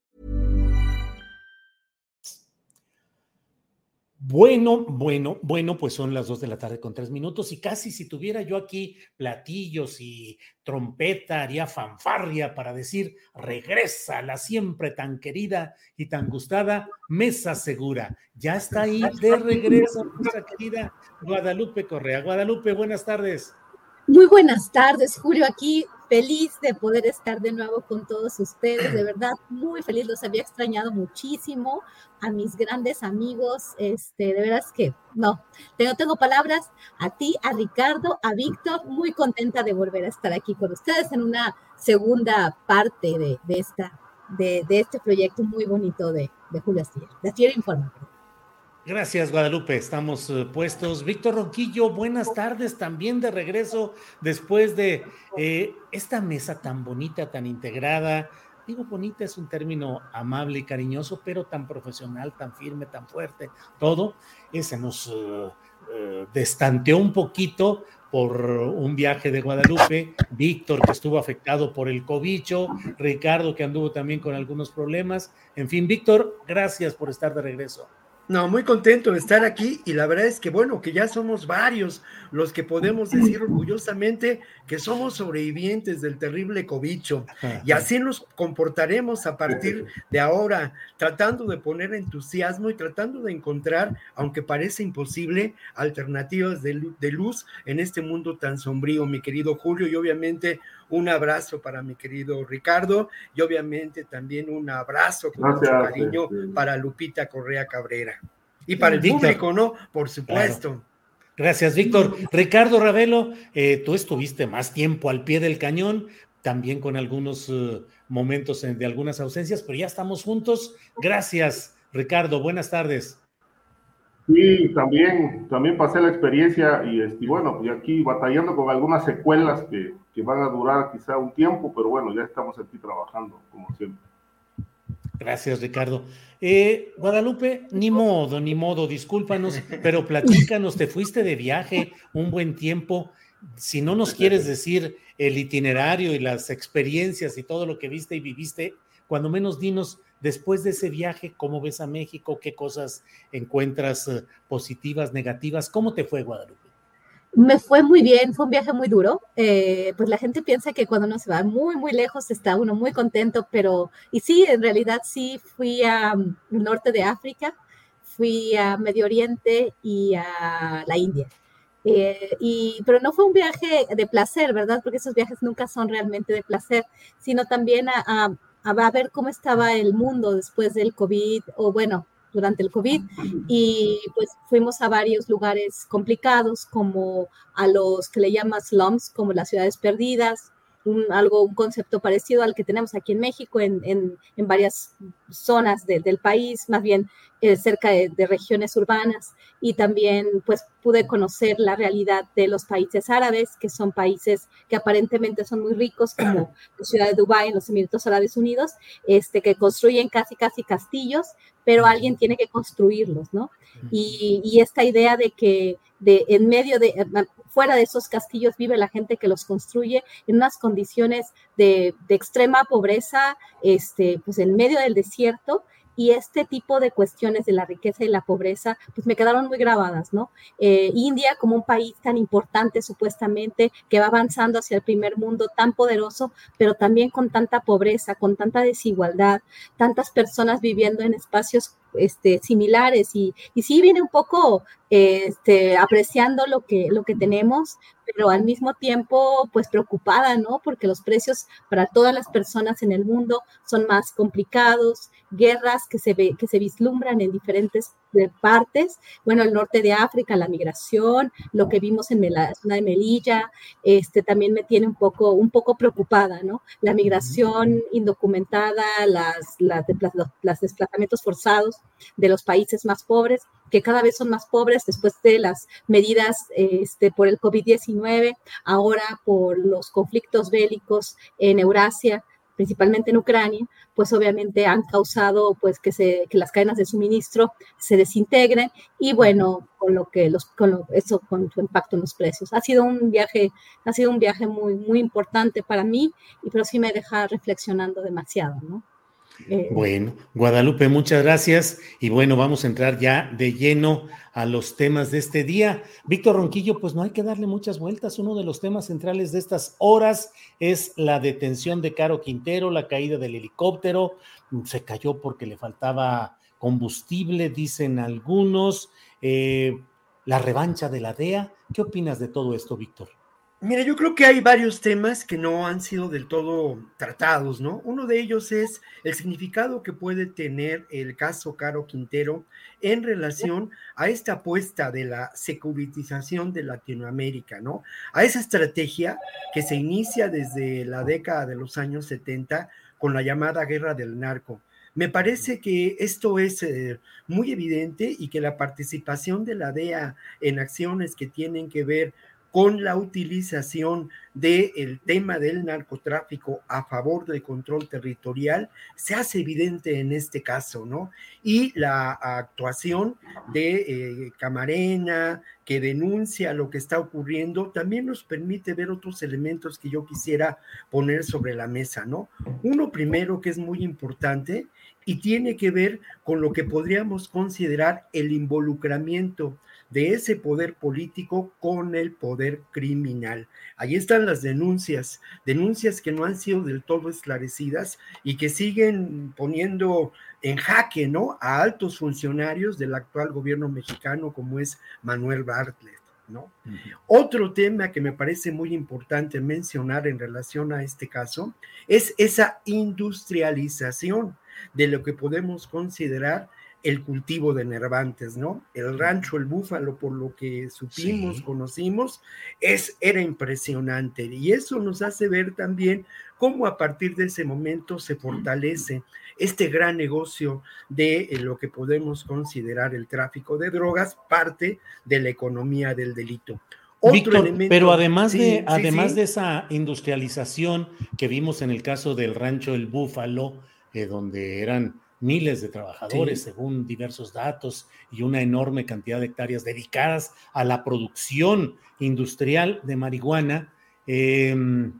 Bueno, bueno, bueno, pues son las dos de la tarde con tres minutos y casi si tuviera yo aquí platillos y trompeta, haría fanfarria para decir, regresa la siempre tan querida y tan gustada Mesa Segura. Ya está ahí de regreso nuestra querida Guadalupe Correa. Guadalupe, buenas tardes. Muy buenas tardes, Julio, aquí feliz de poder estar de nuevo con todos ustedes, de verdad, muy feliz, los había extrañado muchísimo, a mis grandes amigos, este, de veras que no, no tengo palabras, a ti, a Ricardo, a Víctor, muy contenta de volver a estar aquí con ustedes en una segunda parte de, esta, de, este proyecto muy bonito de, de Julio Astillero, de Astillero Informa. Gracias, Guadalupe. Estamos eh, puestos. Víctor Ronquillo, buenas tardes. También de regreso después de eh, esta mesa tan bonita, tan integrada. Digo, bonita es un término amable y cariñoso, pero tan profesional, tan firme, tan fuerte. Todo. Ese nos eh, destanteó un poquito por un viaje de Guadalupe, Víctor que estuvo afectado por el cobicho, Ricardo que anduvo también con algunos problemas. En fin, Víctor, gracias por estar de regreso. No, muy contento de estar aquí y la verdad es que bueno, que ya somos varios los que podemos decir orgullosamente que somos sobrevivientes del terrible cobicho. Y así nos comportaremos a partir de ahora, tratando de poner entusiasmo y tratando de encontrar, aunque parece imposible, alternativas de, luz en este mundo tan sombrío, mi querido Julio, y obviamente un abrazo para mi querido Ricardo y obviamente también un abrazo con mucho cariño para Lupita Correa Cabrera. Y para el público, ¿no? Por supuesto. Gracias, Víctor. Ricardo Ravelo, eh, tú estuviste más tiempo al pie del cañón, también con algunos eh, momentos de algunas ausencias, pero ya estamos juntos. Gracias, Ricardo. Buenas tardes. Sí, también, también pasé la experiencia y, este, bueno, y aquí batallando con algunas secuelas que, que van a durar quizá un tiempo, pero bueno, ya estamos aquí trabajando, como siempre. Gracias, Ricardo. Eh, Guadalupe, ni modo, ni modo, discúlpanos, pero platícanos, te fuiste de viaje un buen tiempo. Si no nos quieres decir el itinerario y las experiencias y todo lo que viste y viviste, cuando menos dinos, después de ese viaje, ¿cómo ves a México? ¿Qué cosas encuentras eh, positivas, negativas? ¿Cómo te fue, Guadalupe? Me fue muy bien, fue un viaje muy duro. Eh, pues la gente piensa que cuando uno se va muy, muy lejos está uno muy contento, pero, y sí, en realidad sí fui al mm, norte de África, fui a Medio Oriente y a la India. Eh, y, pero no fue un viaje de placer, ¿verdad? Porque esos viajes nunca son realmente de placer, sino también a, a ver cómo estaba el mundo después del COVID, o bueno, durante el COVID y pues fuimos a varios lugares complicados como a los que le llaman slums, como las ciudades perdidas, un, algo, un concepto parecido al que tenemos aquí en México, en, en, en varias zonas del país, más bien eh, cerca de, regiones urbanas. Y también pues pude conocer la realidad de los países árabes, que son países que aparentemente son muy ricos, como la ciudad de Dubái en los Emiratos Árabes Unidos, este, que construyen casi, casi castillos, pero alguien tiene que construirlos, ¿no? Y, y esta idea de que de, en medio de, eh, fuera de esos castillos vive la gente que los construye en unas condiciones de, de extrema pobreza, este, pues en medio del desierto, y este tipo de cuestiones de la riqueza y la pobreza, pues me quedaron muy grabadas, ¿no? Eh, India como un país tan importante supuestamente, que va avanzando hacia el primer mundo, tan poderoso, pero también con tanta pobreza, con tanta desigualdad, tantas personas viviendo en espacios este, similares y, y sí viene un poco este, apreciando lo que, lo que tenemos, pero al mismo tiempo, pues preocupada, ¿no? Porque los precios para todas las personas en el mundo son más complicados, guerras que se, ve, que se vislumbran en diferentes eh, partes, bueno, el norte de África, la migración, lo que vimos en la zona de Melilla, este, también me tiene un poco, un poco preocupada, ¿no? La migración indocumentada, las, las, los desplazamientos forzados de los países más pobres, que cada vez son más pobres después de las medidas este, por el COVID-19, ahora por los conflictos bélicos en Eurasia, principalmente en Ucrania, pues obviamente han causado pues que, se, que las cadenas de suministro se desintegren y bueno, con lo que los, con eso con su impacto en los precios. Ha sido un viaje, ha sido un viaje muy, muy importante para mí, y pero sí me deja reflexionando demasiado, ¿no? Eh, bueno, Guadalupe, muchas gracias. Y bueno, vamos a entrar ya de lleno a los temas de este día. Víctor Ronquillo, pues no hay que darle muchas vueltas. Uno de los temas centrales de estas horas es la detención de Caro Quintero, la caída del helicóptero. Se cayó porque le faltaba combustible, dicen algunos. Eh, la revancha de la DEA. ¿Qué opinas de todo esto, Víctor? Mira, yo creo que hay varios temas que no han sido del todo tratados, ¿no? Uno de ellos es el significado que puede tener el caso Caro Quintero en relación a esta apuesta de la securitización de Latinoamérica, ¿no? A esa estrategia que se inicia desde la década de los años 70 con la llamada guerra del narco. Me parece que esto es eh, muy evidente y que la participación de la DEA en acciones que tienen que ver con la utilización del tema del narcotráfico a favor del control territorial se hace evidente en este caso, ¿no? Y la actuación de eh, Camarena, que denuncia lo que está ocurriendo, también nos permite ver otros elementos que yo quisiera poner sobre la mesa, ¿no? Uno primero que es muy importante y tiene que ver con lo que podríamos considerar el involucramiento de ese poder político con el poder criminal. Ahí están las denuncias, denuncias que no han sido del todo esclarecidas y que siguen poniendo en jaque, ¿no? A altos funcionarios del actual gobierno mexicano como es Manuel Bartlett. ¿No? Otro tema que me parece muy importante mencionar en relación a este caso es esa industrialización de lo que podemos considerar el cultivo de nervantes, ¿no? El rancho El Búfalo, por lo que supimos, conocimos, es, era impresionante. Y eso nos hace ver también cómo a partir de ese momento se fortalece este gran negocio de eh, lo que podemos considerar el tráfico de drogas, parte de la economía del delito. Otro pero además, de, además de esa industrialización que vimos en el caso del rancho El Búfalo, eh, donde eran miles de trabajadores, según diversos datos, y una enorme cantidad de hectáreas dedicadas a la producción industrial de marihuana. Em,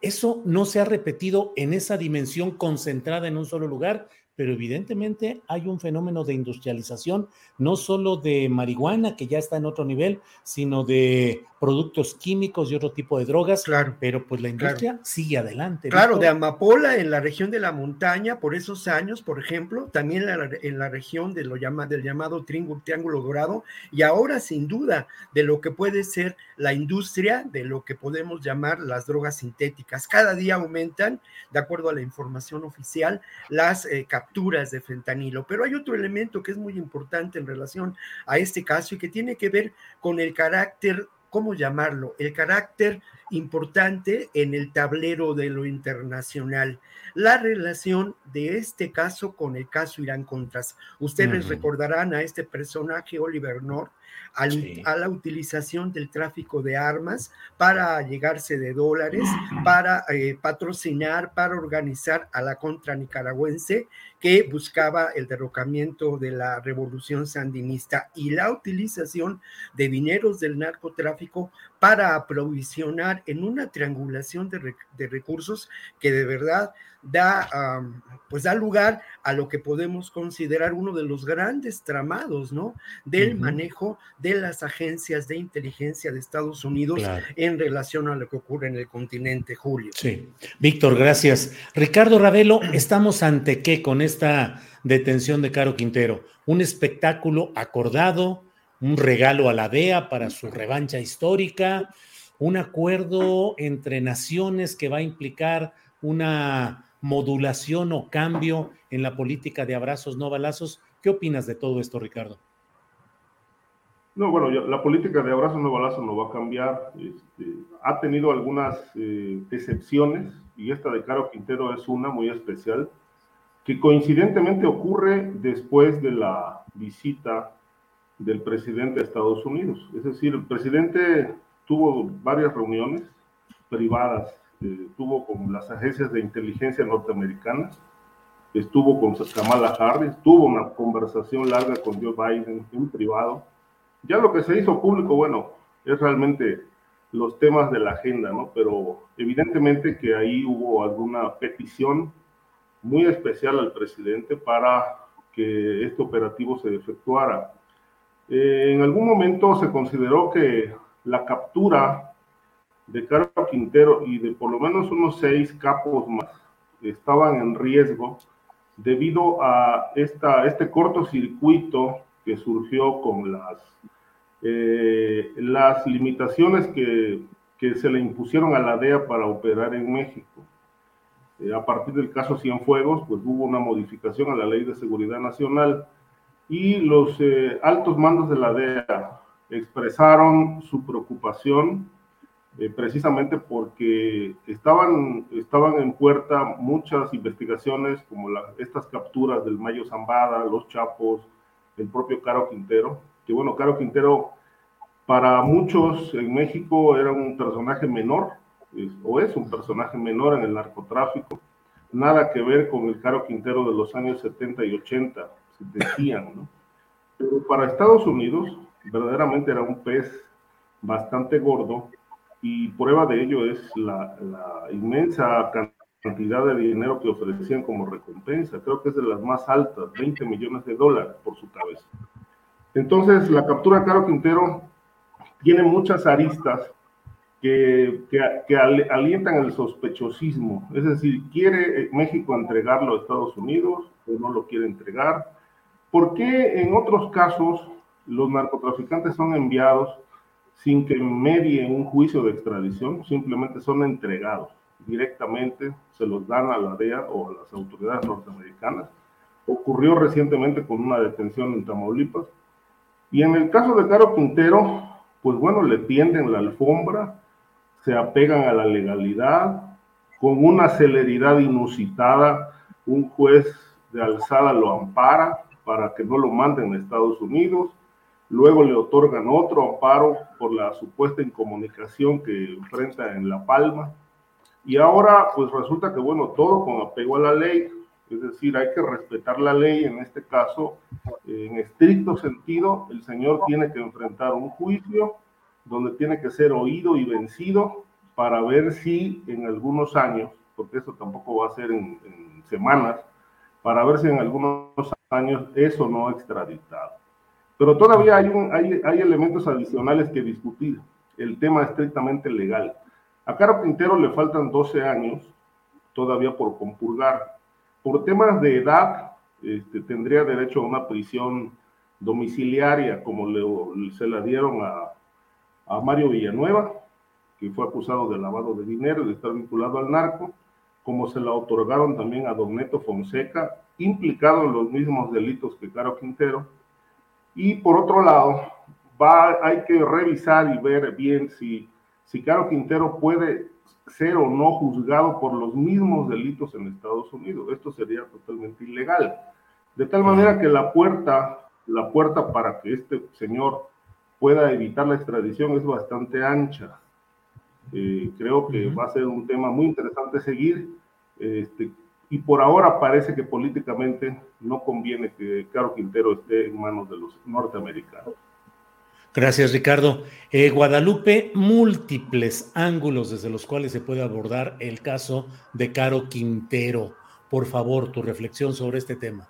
eso no se ha repetido en esa dimensión concentrada en un solo lugar, pero evidentemente hay un fenómeno de industrialización, no solo de marihuana, que ya está en otro nivel, sino de productos químicos y otro tipo de drogas. Claro. Pero pues la industria sigue adelante. Claro, de amapola en la región de la montaña, por esos años, por ejemplo, también en la, región de lo llama, del llamado triángulo dorado, y ahora sin duda de lo que puede ser la industria de lo que podemos llamar las drogas sintéticas. Cada día aumentan, de acuerdo a la información oficial, las eh, capturas de fentanilo. Pero hay otro elemento que es muy importante en relación a este caso y que tiene que ver con el carácter ¿cómo llamarlo? El carácter importante en el tablero de lo internacional. La relación de este caso con el caso Irán Contras. Ustedes recordarán a este personaje, Oliver North, a la utilización del tráfico de armas para llegarse de dólares, para eh, patrocinar, para organizar a la contra nicaragüense que buscaba el derrocamiento de la revolución sandinista y la utilización de dineros del narcotráfico para aprovisionar en una triangulación de, de recursos que de verdad da, pues da lugar a lo que podemos considerar uno de los grandes tramados, ¿no? Del manejo de las agencias de inteligencia de Estados Unidos en relación a lo que ocurre en el continente, Julio. Sí. Víctor, gracias. Ricardo Ravelo, ¿estamos ante qué con esta detención de Caro Quintero? ¿Un espectáculo acordado? ¿Un regalo a la DEA para su revancha histórica? ¿Un acuerdo entre naciones que va a implicar una modulación o cambio en la política de abrazos no balazos? ¿Qué opinas de todo esto, Ricardo? No, bueno, la política de abrazos no balazos no va a cambiar. Este, ha tenido algunas eh, decepciones y esta de Caro Quintero es una muy especial, que coincidentemente ocurre después de la visita del presidente de Estados Unidos. Es decir, el presidente tuvo varias reuniones privadas, eh, tuvo con las agencias de inteligencia norteamericanas, estuvo con Kamala Harris, tuvo una conversación larga con Joe Biden en privado. Ya lo que se hizo público, bueno, es realmente los temas de la agenda, ¿no? Pero evidentemente que ahí hubo alguna petición muy especial al presidente para que este operativo se efectuara. Eh, en algún momento se consideró que la captura de Carlos Quintero y de por lo menos unos seis capos más estaban en riesgo debido a esta, este cortocircuito que surgió con las eh, limitaciones que, que, se le impusieron a la DEA para operar en México. Eh, a partir del caso Cienfuegos, pues hubo una modificación a la Ley de Seguridad Nacional y los eh, altos mandos de la DEA expresaron su preocupación precisamente porque estaban, estaban en puerta muchas investigaciones como estas capturas del Mayo Zambada, los Chapos, el propio Caro Quintero, que bueno, Caro Quintero para muchos en México era un personaje menor, o es un personaje menor en el narcotráfico, nada que ver con el Caro Quintero de los años 70 y 80, se decían, ¿no? Pero para Estados Unidos, verdaderamente era un pez bastante gordo, y prueba de ello es la, inmensa cantidad de dinero que ofrecían como recompensa. Creo que es de las más altas, 20 millones de dólares por su cabeza. Entonces, la captura de Caro Quintero tiene muchas aristas que, que, alientan el sospechosismo. Es decir, ¿quiere México entregarlo a Estados Unidos o no lo quiere entregar? ¿Por qué en otros casos los narcotraficantes son enviados sin que medie un juicio de extradición? Simplemente son entregados directamente, se los dan a la DEA o a las autoridades norteamericanas. Ocurrió recientemente con una detención en Tamaulipas y en el caso de Caro Quintero, pues bueno, le tienden la alfombra, se apegan a la legalidad, con una celeridad inusitada, un juez de alzada lo ampara para que no lo manden a Estados Unidos, luego le otorgan otro amparo por la supuesta incomunicación que enfrenta en La Palma, y ahora pues resulta que bueno, todo con apego a la ley, es decir, hay que respetar la ley, en este caso, en estricto sentido, el señor tiene que enfrentar un juicio donde tiene que ser oído y vencido para ver si en algunos años, porque eso tampoco va a ser en, semanas, para ver si en algunos años eso no extraditado. Pero todavía hay, hay, hay elementos adicionales que discutir, el tema estrictamente legal. A Caro Quintero le faltan 12 años todavía por compurgar por temas de edad, este, tendría derecho a una prisión domiciliaria, como le, se la dieron a, a Mario Villanueva, que fue acusado de lavado de dinero y de estar vinculado al narco, como se la otorgaron también a Don Neto Fonseca, implicado en los mismos delitos que Caro Quintero. Y por otro lado, hay que revisar y ver bien si, si Caro Quintero puede ser o no juzgado por los mismos delitos en Estados Unidos. Esto sería totalmente ilegal. De tal manera que la puerta, la puerta para que este señor pueda evitar la extradición es bastante ancha. Eh, creo que va a ser un tema muy interesante seguir. Este, y por ahora parece que políticamente no conviene que Caro Quintero esté en manos de los norteamericanos. Gracias, Ricardo. Eh, Guadalupe, múltiples ángulos desde los cuales se puede abordar el caso de Caro Quintero. Por favor, tu reflexión sobre este tema.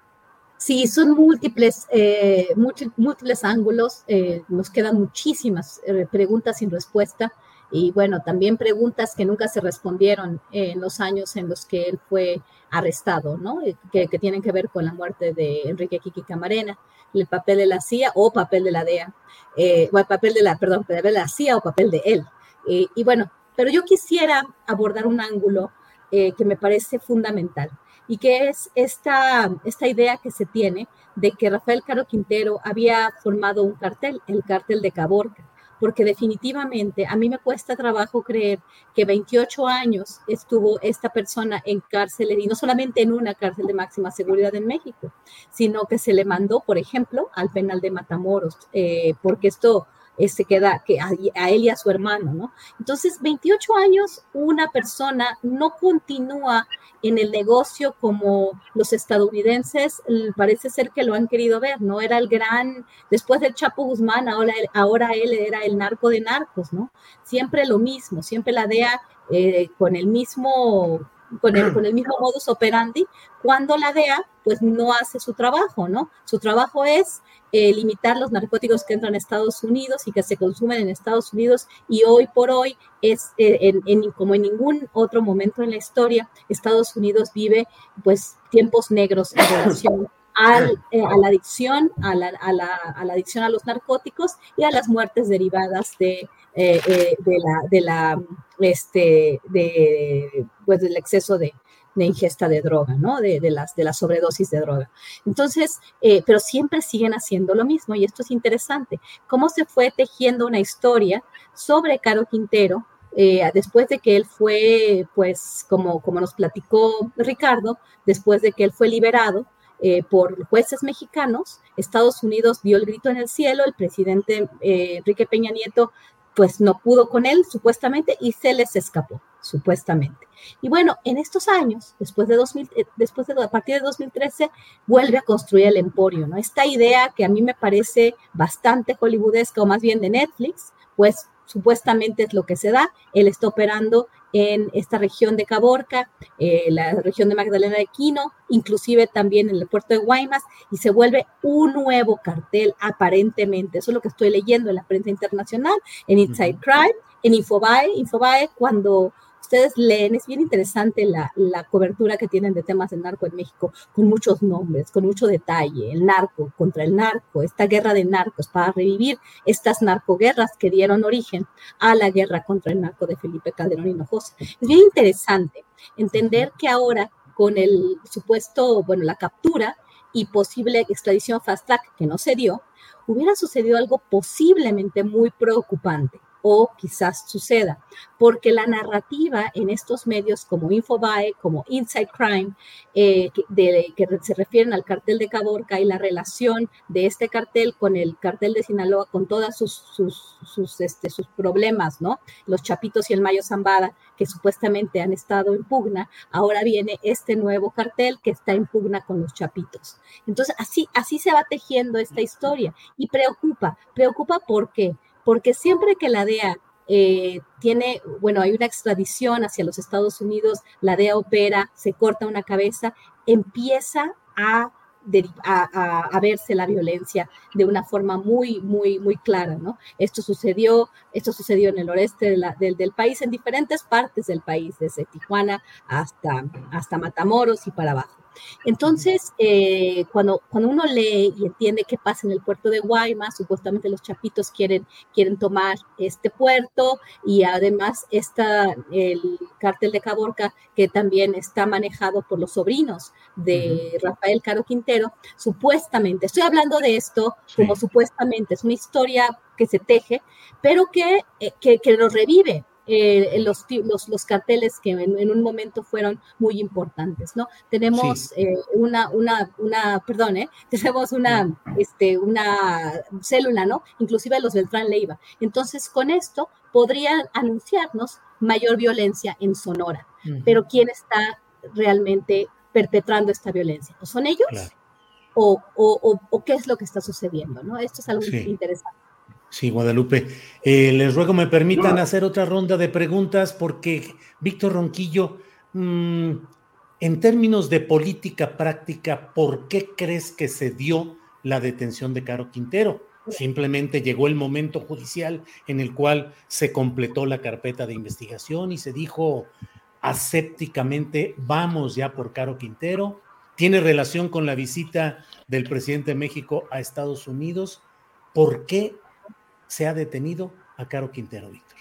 Sí, son múltiples, eh, múltiples ángulos. Eh, nos quedan muchísimas preguntas sin respuesta y bueno, también preguntas que nunca se respondieron en los años en los que él fue arrestado, ¿no? Eh, que, tienen que ver con la muerte de Enrique Kiki Camarena, el papel de la CIA o papel de la DEA, eh, o el papel de la, perdón, papel de la CIA o papel de él. Eh, y bueno, pero yo quisiera abordar un ángulo que me parece fundamental y que es esta, esta idea que se tiene de que Rafael Caro Quintero había formado un cartel, el cartel de Caborca porque definitivamente a mí me cuesta trabajo creer que 28 años estuvo esta persona en cárcel, y no solamente en una cárcel de máxima seguridad en México, sino que se le mandó, por ejemplo, al penal de Matamoros, eh, porque esto se queda que a, él y a su hermano, ¿no? Entonces, 28 años, una persona no continúa en el negocio como los estadounidenses parece ser que lo han querido ver, ¿no? Era el gran, después del Chapo Guzmán, ahora, ahora él era el narco de narcos, ¿no? Siempre lo mismo, siempre la DEA eh, con el mismo con el, con el mismo modus operandi, cuando la DEA pues no hace su trabajo, ¿no? Su trabajo es eh, limitar los narcóticos que entran a Estados Unidos y que se consumen en Estados Unidos y hoy por hoy es eh, en, como en ningún otro momento en la historia, Estados Unidos vive pues tiempos negros en relación eh, a la adicción, a la, a, la, a la, adicción a los narcóticos y a las muertes derivadas de, de la, de la, este, de, pues del exceso de, ingesta de droga, ¿no? De, las, de la sobredosis de droga. Entonces, eh, pero siempre siguen haciendo lo mismo y esto es interesante. Cómo se fue tejiendo una historia sobre Caro Quintero eh, después de que él fue, pues, como, como nos platicó Ricardo, después de que él fue liberado, eh, por jueces mexicanos. Estados Unidos dio el grito en el cielo, el presidente Enrique Peña Nieto pues no pudo con él supuestamente y se les escapó supuestamente. Y bueno, en estos años, después de, 2000, eh, después de a partir de 2013, vuelve a construir el emporio, ¿no? Esta idea que a mí me parece bastante hollywoodesca o más bien de Netflix, pues supuestamente es lo que se da. Él está operando en esta región de Caborca, eh, la región de Magdalena de Quino, inclusive también en el puerto de Guaymas, y se vuelve un nuevo cartel aparentemente. Eso es lo que estoy leyendo en la prensa internacional, en Inside Crime, en Infobae. Infobae, cuando ustedes leen, es bien interesante la, cobertura que tienen de temas de narco en México, con muchos nombres, con mucho detalle, el narco contra el narco, esta guerra de narcos, para revivir estas narcoguerras que dieron origen a la guerra contra el narco de Felipe Calderón Hinojosa. Es bien interesante entender que ahora con el supuesto, bueno, la captura y posible extradición fast track que no se dio, hubiera sucedido algo posiblemente muy preocupante o quizás suceda, porque la narrativa en estos medios como Infobae, como Inside Crime, eh, de, que se refieren al cartel de Caborca y la relación de este cartel con el cartel de Sinaloa, con todos sus, sus, este, sus problemas, ¿no? Los Chapitos y el Mayo Zambada, que supuestamente han estado en pugna, ahora viene este nuevo cartel que está en pugna con los Chapitos. Entonces, así, así se va tejiendo esta historia y preocupa, preocupa porque porque siempre que la DEA eh, tiene, bueno, hay una extradición hacia los Estados Unidos, la DEA opera, se corta una cabeza, empieza a, a, verse la violencia de una forma muy, muy, muy clara, ¿no? Esto sucedió, esto sucedió en el oeste del, del, país, en diferentes partes del país, desde Tijuana hasta, hasta Matamoros y para abajo. Entonces, eh, cuando, cuando uno lee y entiende qué pasa en el puerto de Guaymas, supuestamente los chapitos quieren, quieren tomar este puerto y además está el cártel de Caborca que también está manejado por los sobrinos de Rafael Caro Quintero, supuestamente, estoy hablando de esto como supuestamente, es una historia que se teje, pero que, eh, que, que lo revive, eh, los, los, los, carteles que en, un momento fueron muy importantes, ¿no? Tenemos eh, una, una, una, perdón, ¿eh? tenemos una, este, una célula, ¿no? Inclusive los Beltrán Leiva. Entonces, con esto podrían anunciarnos mayor violencia en Sonora. Pero ¿quién está realmente perpetrando esta violencia? ¿O son ellos? O, o, o, qué es lo que está sucediendo, ¿no? Esto es algo interesante. Sí, Guadalupe. Eh, les ruego me permitan hacer otra ronda de preguntas porque, Víctor Ronquillo, mm, en términos de política práctica, ¿por qué crees que se dio la detención de Caro Quintero? Simplemente llegó el momento judicial en el cual se completó la carpeta de investigación y se dijo asépticamente, vamos ya por Caro Quintero. Tiene relación con la visita del presidente de México a Estados Unidos. ¿Por qué se ha detenido a Caro Quintero, Víctor?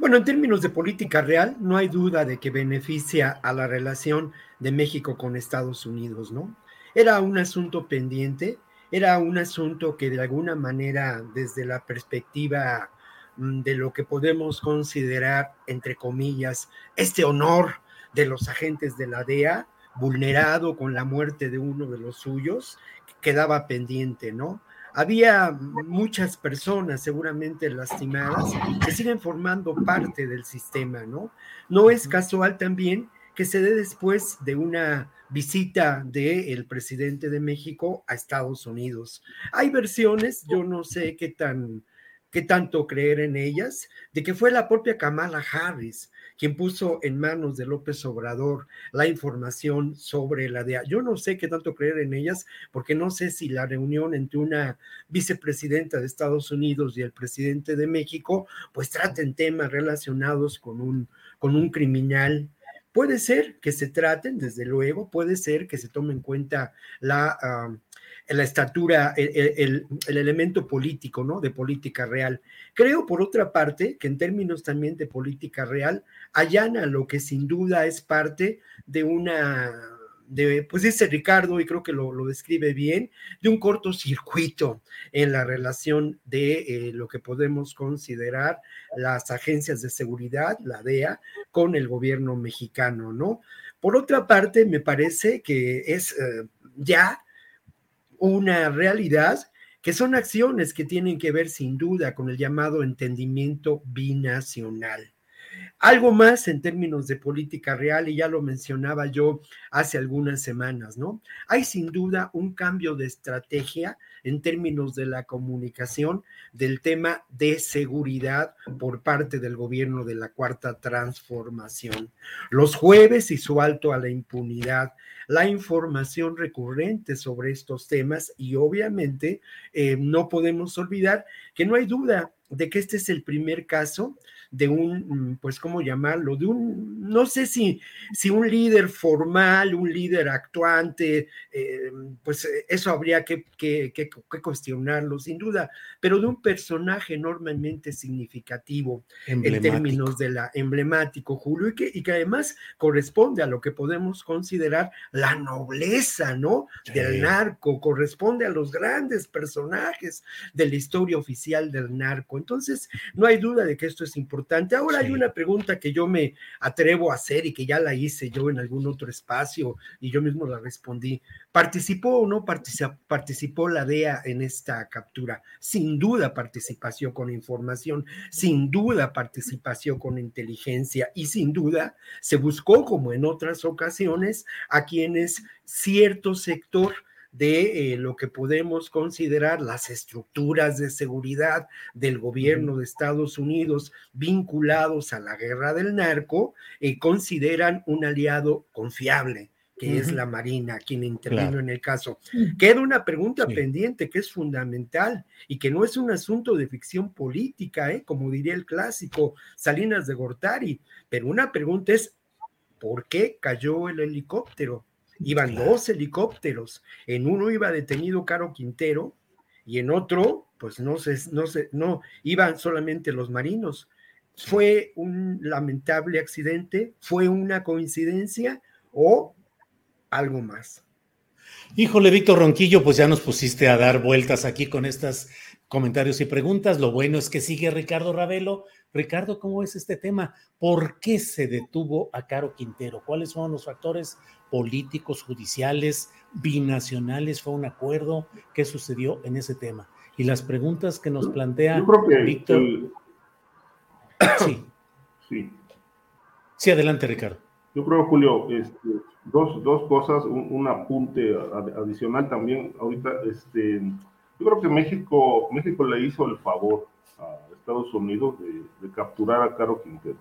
Bueno, en términos de política real, no hay duda de que beneficia a la relación de México con Estados Unidos, ¿no? Era un asunto pendiente, era un asunto que de alguna manera, desde la perspectiva mm, de lo que podemos considerar, entre comillas, este honor de los agentes de la DEA, vulnerado con la muerte de uno de los suyos, quedaba pendiente, ¿no? Había muchas personas seguramente lastimadas que siguen formando parte del sistema, ¿no? No es casual también que se dé después de una visita del presidente de México a Estados Unidos. Hay versiones, yo no sé qué tan qué tanto creer en ellas, de que fue la propia Kamala Harris quien puso en manos de López Obrador la información sobre la DEA. Yo no sé qué tanto creer en ellas, porque no sé si la reunión entre una vicepresidenta de Estados Unidos y el presidente de México, pues traten temas relacionados con un, con un criminal Puede ser que se traten, desde luego, puede ser que se tome en cuenta la, la estatura, el, elemento político, ¿no? De política real. Creo, por otra parte, que en términos también de política real, allana lo que sin duda es parte de una de, pues dice Ricardo, y creo que lo, describe bien, de un cortocircuito en la relación de eh, lo que podemos considerar las agencias de seguridad, la DEA, con el gobierno mexicano, ¿no? Por otra parte, me parece que es eh, ya una realidad que son acciones que tienen que ver sin duda con el llamado entendimiento binacional. Algo más en términos de política real, y ya lo mencionaba yo hace algunas semanas, ¿no? Hay sin duda un cambio de estrategia en términos de la comunicación del tema de seguridad por parte del gobierno de la Cuarta Transformación. Los jueves y su alto a la impunidad, la información recurrente sobre estos temas y obviamente eh, no podemos olvidar que no hay duda de que este es el primer caso de un, mm, pues, ¿cómo llamarlo? De un, no sé si, si un líder formal, un líder actuante, eh, pues eh, eso habría que, que, que, cuestionarlo, sin duda, pero de un personaje enormemente significativo en términos de la emblemático, Julio, y que, y que además corresponde a lo que podemos considerar la nobleza, ¿no? Del narco, corresponde a los grandes personajes de la historia oficial del narco. Entonces, no hay duda de que esto es importante Ahora hay una pregunta que yo me atrevo a hacer y que ya la hice yo en algún otro espacio y yo mismo la respondí. ¿Participó o no participó la DEA en esta captura? Sin duda participación con información, sin duda participación con inteligencia y sin duda se buscó, como en otras ocasiones, a quienes cierto sector de eh, lo que podemos considerar las estructuras de seguridad del gobierno de Estados Unidos vinculados a la guerra del narco, eh, consideran un aliado confiable que es la Marina, quien intervino en el caso. Queda una pregunta pendiente que es fundamental y que no es un asunto de ficción política, ¿eh? como diría el clásico Salinas de Gortari, pero una pregunta es, ¿por qué cayó el helicóptero? Iban dos helicópteros. En uno iba detenido Caro Quintero y en otro, pues no sé, no sé, no, iban solamente los marinos. ¿Fue un lamentable accidente? ¿Fue una coincidencia o algo más? Híjole, Víctor Ronquillo, pues ya nos pusiste a dar vueltas aquí con estos comentarios y preguntas. Lo bueno es que sigue Ricardo Ravelo. Ricardo, ¿cómo es este tema? ¿Por qué se detuvo a Caro Quintero? ¿Cuáles fueron los factores políticos, judiciales, binacionales, fue un acuerdo, ¿qué sucedió en ese tema? Y las preguntas que nos plantea Víctor. Sí. sí. Sí, adelante, Ricardo. Yo creo, Julio, este, dos, dos, cosas, un, apunte adicional también. Ahorita, este, yo creo que México, México le hizo el favor a Estados Unidos de, de capturar a Caro Quintero.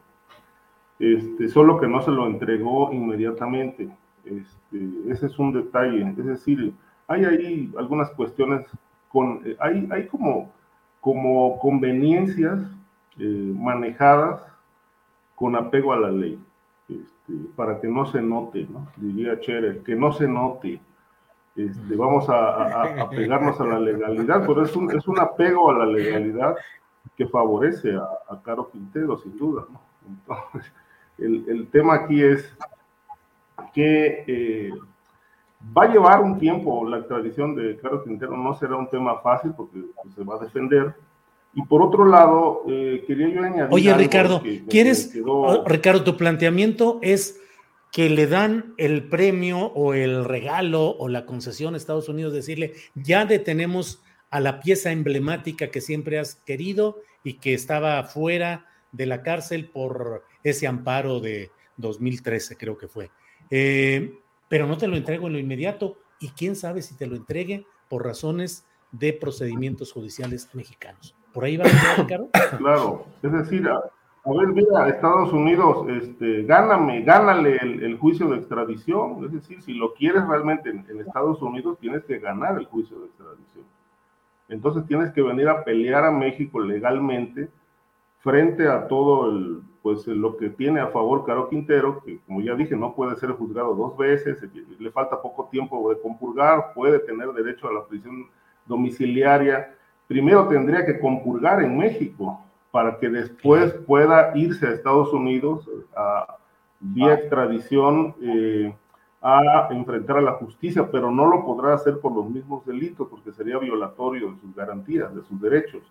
Este, solo que no se lo entregó inmediatamente. Este, ese es un detalle, es decir, hay ahí algunas cuestiones con, eh, hay, hay como como conveniencias eh, manejadas con apego a la ley, este, para que no se note, ¿no? diría Scherer, que no se note. Este, vamos a, a, pegarnos a la legalidad, pero es un, es un apego a la legalidad que favorece a, a Caro Quintero, sin duda. ¿no? Entonces, el, el, tema aquí es que eh, va a llevar un tiempo la extradición de Caro Quintero, no será un tema fácil porque pues, se va a defender, y por otro lado, eh, quería yo añadir. Oye, Ricardo, ¿quieres? Oh, Ricardo, tu planteamiento es que le dan el premio o el regalo o la concesión a Estados Unidos, decirle, ya detenemos a la pieza emblemática que siempre has querido y que estaba fuera de la cárcel por ese amparo de 2013, creo que fue. Eh, pero no te lo entrego en lo inmediato y quién sabe si te lo entregue por razones de procedimientos judiciales mexicanos. ¿Por ahí va Ricardo? Claro, es decir, a, ver, mira, Estados Unidos, este, gáname, gánale el, juicio de extradición. Es decir, si lo quieres realmente en, Estados Unidos, tienes que ganar el juicio de extradición. Entonces tienes que venir a pelear a México legalmente frente a todo el, pues lo que tiene a favor Caro Quintero, que como ya dije, no puede ser juzgado dos veces, le falta poco tiempo de compurgar, puede tener derecho a la prisión domiciliaria, primero tendría que compurgar en México para que después pueda irse a Estados Unidos a, vía extradición eh, a enfrentar a la justicia, pero no lo podrá hacer por los mismos delitos porque sería violatorio de sus garantías, de sus derechos.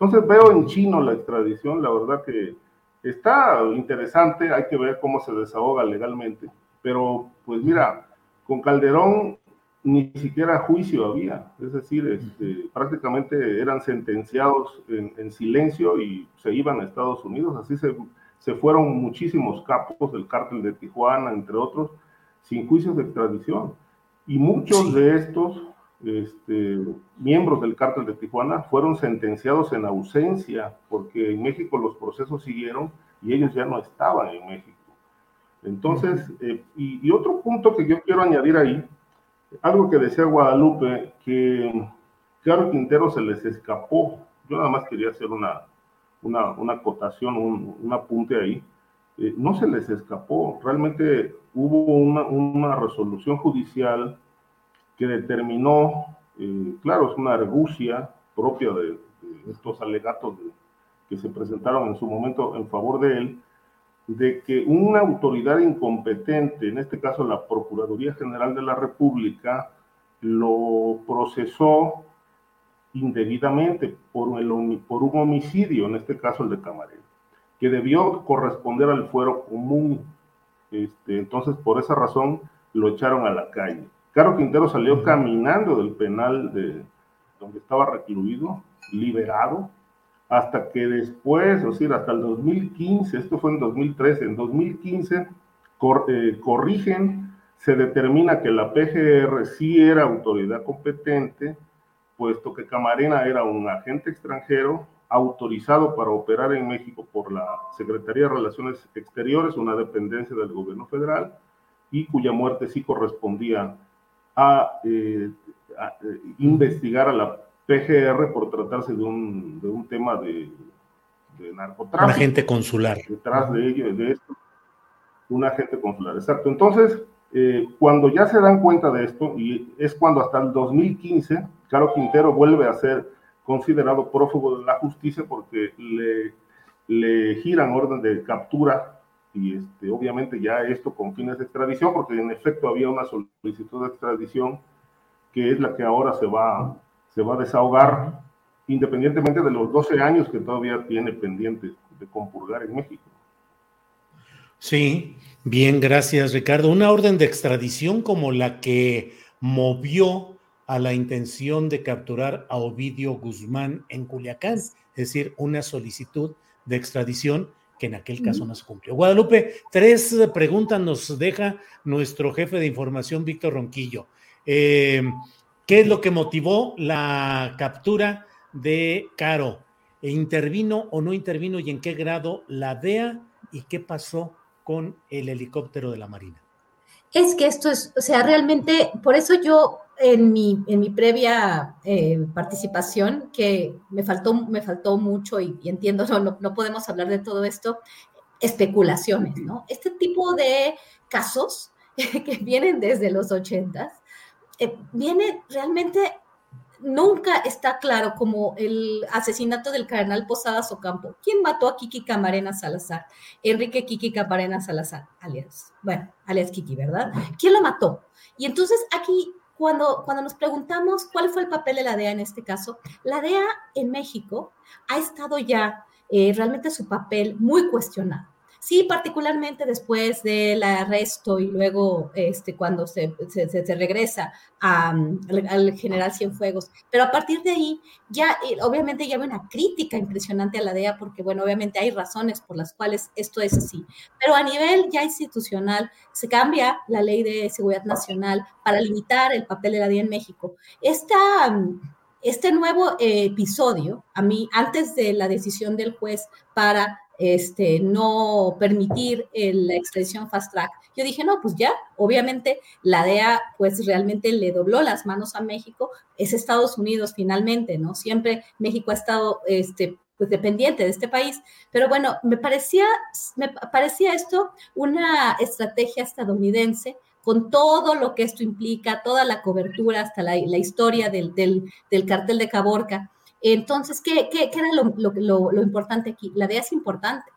Entonces veo en chino la extradición, la verdad que está interesante, hay que ver cómo se desahoga legalmente, pero pues mira, con Calderón ni siquiera juicio había, es decir, este, prácticamente eran sentenciados en, silencio y se iban a Estados Unidos, así se, se, fueron muchísimos capos del cártel de Tijuana, entre otros, sin juicios de extradición. Y muchos de estos este, miembros del cártel de Tijuana fueron sentenciados en ausencia, porque en México los procesos siguieron y ellos ya no estaban en México. Entonces, eh, y, y otro punto que yo quiero añadir ahí, algo que decía Guadalupe, que Claro Quintero se les escapó. Yo nada más quería hacer una, una, una acotación, un, apunte ahí. Eh, no se les escapó. Realmente hubo una, una resolución judicial que determinó, eh, claro, es una argucia propia de, estos alegatos que se presentaron en su momento en favor de él, de que una autoridad incompetente, en este caso la Procuraduría General de la República, lo procesó indebidamente por, el, por un homicidio, en este caso el de Camarero, que debió corresponder al fuero común. Este, entonces, por esa razón, lo echaron a la calle. Caro Quintero salió caminando del penal de donde estaba recluido, liberado, hasta que después, o sea, hasta el 2015, esto fue en 2013, en 2015 eh, corrigen, se determina que la PGR sí era autoridad competente, puesto que Camarena era un agente extranjero autorizado para operar en México por la Secretaría de Relaciones Exteriores, una dependencia del gobierno federal, y cuya muerte sí correspondía a, eh, eh, investigar a la PGR por tratarse de un, de un tema de, de narcotráfico. Un agente consular. Detrás de ello, de esto, un agente consular, exacto. Entonces, eh, cuando ya se dan cuenta de esto, y es cuando hasta el 2015, Caro Quintero vuelve a ser considerado prófugo de la justicia porque le, le giran orden de captura y este, obviamente ya esto con fines de extradición, porque en efecto había una solicitud de extradición que es la que ahora se va se va a desahogar independientemente de los 12 años que todavía tiene pendiente de compurgar en México. Sí, bien, gracias Ricardo. Una orden de extradición como la que movió a la intención de capturar a Ovidio Guzmán en Culiacán, es decir, una solicitud de extradición que en aquel caso no se cumplió. Guadalupe, tres preguntas nos deja nuestro jefe de información, Víctor Ronquillo. Eh, ¿Qué es lo que motivó la captura de Caro? ¿E ¿Intervino o no intervino y en qué grado la DEA y qué pasó con el helicóptero de la Marina? Es que esto es, o sea, realmente, por eso yo en mi, en mi previa eh, participación que me faltó, me faltó mucho y, entiendo, no, no, podemos hablar de todo esto, especulaciones, ¿no? Este tipo de casos que vienen desde los ochentas, eh, viene realmente, nunca está claro como el asesinato del cardenal Posadas Ocampo. ¿Quién mató a Kiki Camarena Salazar? Enrique Kiki Camarena Salazar, alias, bueno, alias Kiki, ¿verdad? ¿Quién lo mató? Y entonces aquí cuando, cuando nos preguntamos cuál fue el papel de la DEA en este caso, la DEA en México ha estado ya eh, realmente su papel muy cuestionado. Sí, particularmente después del arresto y luego este, cuando se, se, regresa al, general Cienfuegos. Pero a partir de ahí, ya eh, obviamente ya hay una crítica impresionante a la DEA, porque bueno, obviamente hay razones por las cuales esto es así. Pero a nivel ya institucional, se cambia la ley de seguridad nacional para limitar el papel de la DEA en México. Esta este nuevo episodio, a mí, antes de la decisión del juez para este, no permitir la extradición fast track. Yo dije, no, pues ya, obviamente la DEA pues realmente le dobló las manos a México, es Estados Unidos finalmente, ¿no? Siempre México ha estado este, pues dependiente de este país, pero bueno, me parecía, me parecía esto una estrategia estadounidense con todo lo que esto implica, toda la cobertura, hasta la, historia del, del, del cartel de Caborca entonces, ¿qué, qué, qué era lo, lo, importante aquí? La DEA es importante.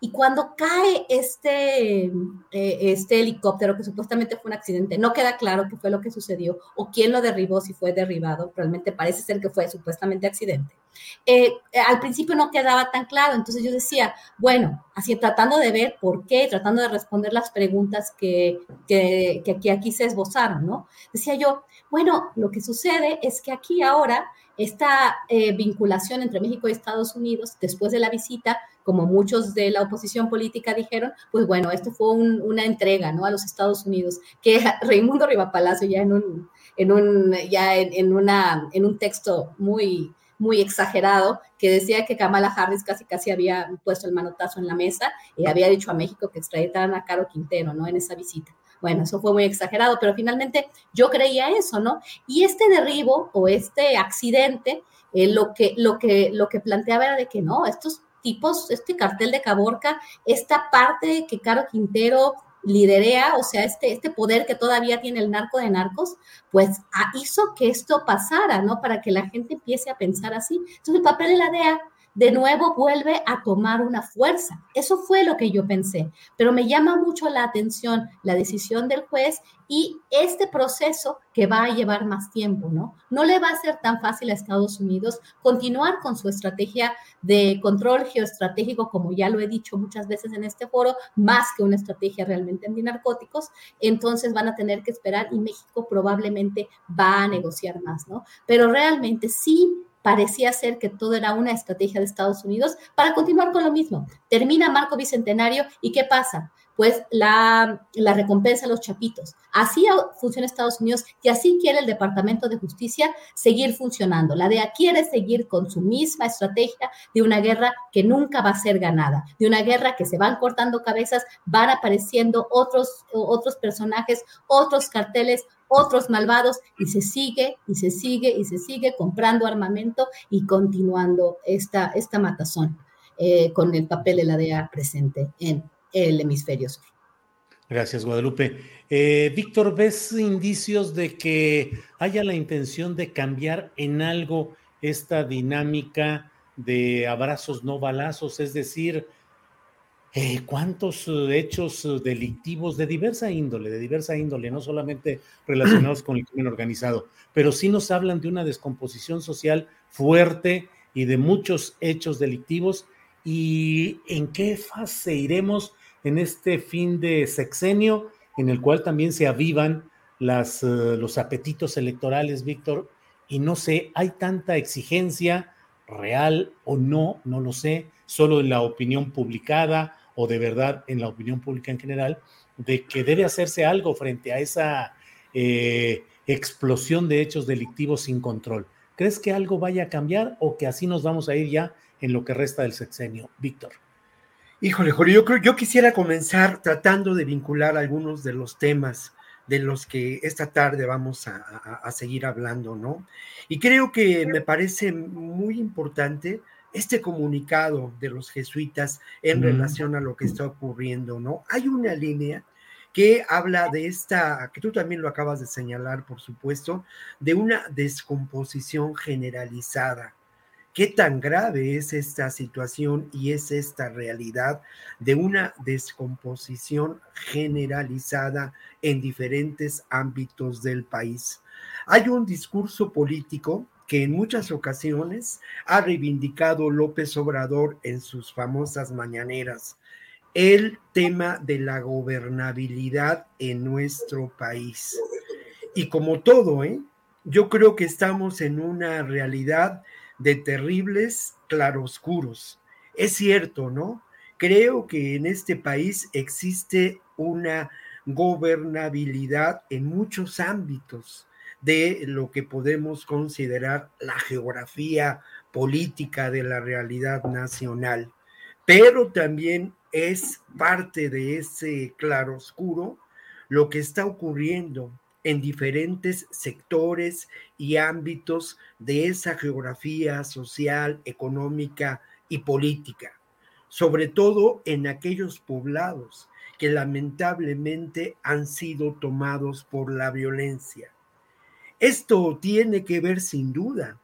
Y cuando cae este, eh, este helicóptero, que supuestamente fue un accidente, no queda claro qué fue lo que sucedió o quién lo derribó, si fue derribado, realmente parece ser que fue supuestamente accidente. Eh, al principio no quedaba tan claro, entonces yo decía, bueno, así tratando de ver por qué, tratando de responder las preguntas que, que, que aquí se esbozaron, ¿no? Decía yo, bueno, lo que sucede es que aquí ahora esta eh, vinculación entre México y Estados Unidos, después de la visita, como muchos de la oposición política dijeron, pues bueno, esto fue una entrega ¿no? a los Estados Unidos, que Raimundo Rivapalacio ya en un, en un, ya en un texto muy, muy exagerado, que decía que Kamala Harris casi casi había puesto el manotazo en la mesa y había dicho a México que extraditaran a Caro Quintero, ¿no? En esa visita. Bueno, eso fue muy exagerado, pero finalmente yo creía eso, ¿no? Y este derribo o este accidente, eh, lo, que, lo, que, lo que planteaba era de que no, estos tipos, este cartel de Caborca, esta parte que Caro Quintero liderea, o sea, este, este poder que todavía tiene el narco de narcos, pues ah, hizo que esto pasara, ¿no? Para que la gente empiece a pensar así. Entonces, el papel de la DEA de nuevo vuelve a tomar una fuerza. Eso fue lo que yo pensé, pero me llama mucho la atención la decisión del juez y este proceso que va a llevar más tiempo, ¿no? No le va a ser tan fácil a Estados Unidos continuar con su estrategia de control geoestratégico, como ya lo he dicho muchas veces en este foro, más que una estrategia realmente antinarcóticos, entonces van a tener que esperar y México probablemente va a negociar más, ¿no? Pero realmente sí parecía ser que todo era una estrategia de Estados Unidos para continuar con lo mismo. Termina Marco Bicentenario y ¿qué pasa? Pues la, recompensa a los chapitos. Así funciona Estados Unidos y así quiere el Departamento de Justicia seguir funcionando. La DEA quiere seguir con su misma estrategia de una guerra que nunca va a ser ganada, de una guerra que se van cortando cabezas, van apareciendo otros, otros personajes, otros carteles, otros malvados y se sigue y se sigue y se sigue comprando armamento y continuando esta, esta matazón eh, con el papel de la DEA presente en el hemisferio sur. Gracias, Guadalupe. Eh, Víctor, ¿ves indicios de que haya la intención de cambiar en algo esta dinámica de abrazos no balazos? Es decir, eh, cuántos eh, hechos delictivos de diversa índole, de diversa índole, no solamente relacionados con el crimen organizado, pero sí nos hablan de una descomposición social fuerte y de muchos hechos delictivos. ¿Y en qué fase iremos en este fin de sexenio, en el cual también se avivan las, los apetitos electorales, Víctor? Y no sé, hay tanta exigencia real o no, no lo sé, solo en la opinión publicada o de verdad en la opinión pública en general, de que debe hacerse algo frente a esa eh, explosión de hechos delictivos sin control. ¿Crees que algo vaya a cambiar o que así nos vamos a ir ya en lo que resta del sexenio? Víctor. Híjole, Jorge, yo, creo, yo quisiera comenzar tratando de vincular algunos de los temas de los que esta tarde vamos a, seguir hablando, ¿no? Y creo que me parece muy importante este comunicado de los jesuitas en relación a lo que está ocurriendo, ¿no? Hay una línea que habla de esta, que tú también lo acabas de señalar, por supuesto, de una descomposición generalizada. ¿Qué tan grave es esta situación y es esta realidad de una descomposición generalizada en diferentes ámbitos del país? Hay un discurso político que en muchas ocasiones ha reivindicado López Obrador en sus famosas mañaneras, el tema de la gobernabilidad en nuestro país. Y como todo, ¿eh? yo creo que estamos en una realidad de terribles claroscuros. Es cierto, ¿no? Creo que en este país existe una gobernabilidad en muchos ámbitos de lo que podemos considerar la geografía política de la realidad nacional, pero también es parte de ese claroscuro lo que está ocurriendo en diferentes sectores y ámbitos de esa geografía social, económica y política, sobre todo en aquellos poblados que lamentablemente han sido tomados por la violencia. Esto tiene que ver sin duda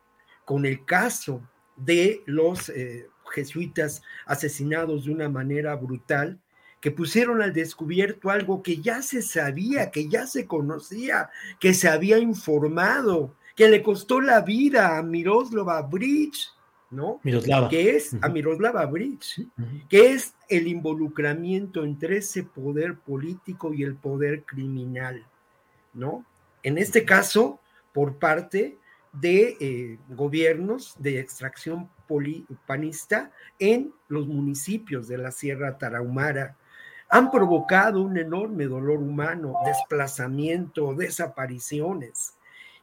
con el caso de los eh, jesuitas asesinados de una manera brutal, que pusieron al descubierto algo que ya se sabía, que ya se conocía, que se había informado, que le costó la vida a Miroslava Bridge, ¿no? Miroslava. Que es a Miroslava Bridge, que es el involucramiento entre ese poder político y el poder criminal, ¿no? En este caso, por parte de eh, gobiernos de extracción panista en los municipios de la Sierra Tarahumara. Han provocado un enorme dolor humano, desplazamiento, desapariciones.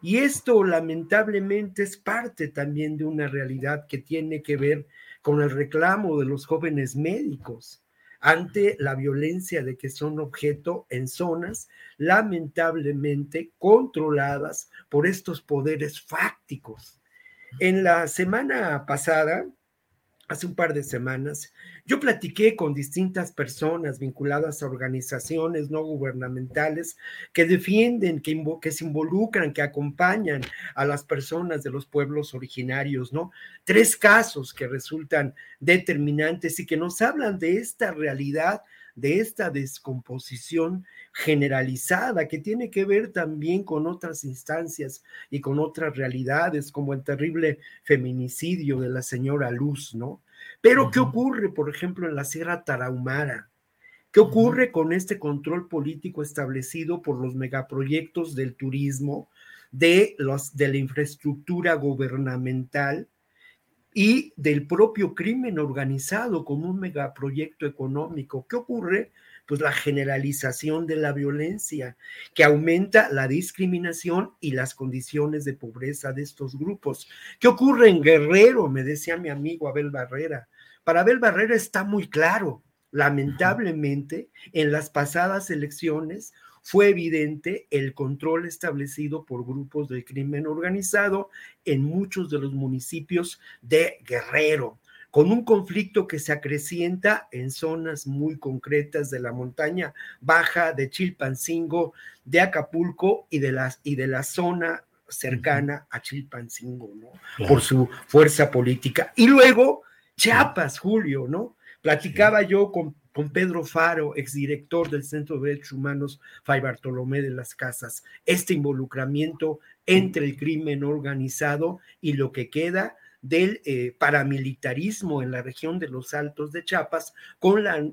Y esto lamentablemente es parte también de una realidad que tiene que ver con el reclamo de los jóvenes médicos ante la violencia de que son objeto en zonas lamentablemente controladas por estos poderes fácticos. En la semana pasada, hace un par de semanas, yo platiqué con distintas personas vinculadas a organizaciones no gubernamentales que defienden, que, que, se involucran, que acompañan a las personas de los pueblos originarios, ¿no? Tres casos que resultan determinantes y que nos hablan de esta realidad de esta descomposición generalizada que tiene que ver también con otras instancias y con otras realidades, como el terrible feminicidio de la señora Luz, ¿no? Pero, ¿qué ocurre, por ejemplo, en la Sierra Tarahumara? ¿Qué ocurre con este control político establecido por los megaproyectos del turismo, de, los, de la infraestructura gubernamental y del propio crimen organizado como un megaproyecto económico? ¿Qué ocurre? Pues la generalización de la violencia, que aumenta la discriminación y las condiciones de pobreza de estos grupos. ¿Qué ocurre en Guerrero? Me decía mi amigo Abel Barrera. Para Abel Barrera está muy claro. Lamentablemente, en las pasadas elecciones fue evidente el control establecido por grupos de crimen organizado en muchos de los municipios de Guerrero, con un conflicto que se acrecienta en zonas muy concretas de la montaña baja de Chilpancingo, de Acapulco y de, las, y de la zona cercana a Chilpancingo, ¿no? Por su fuerza política. Y luego Chiapas, Julio, ¿no? Platicaba yo con, con Pedro Faro, exdirector del Centro de Derechos Humanos Fray Bartolomé de las Casas, este involucramiento entre el crimen organizado y lo que queda del eh, paramilitarismo en la región de los Altos de Chiapas con la,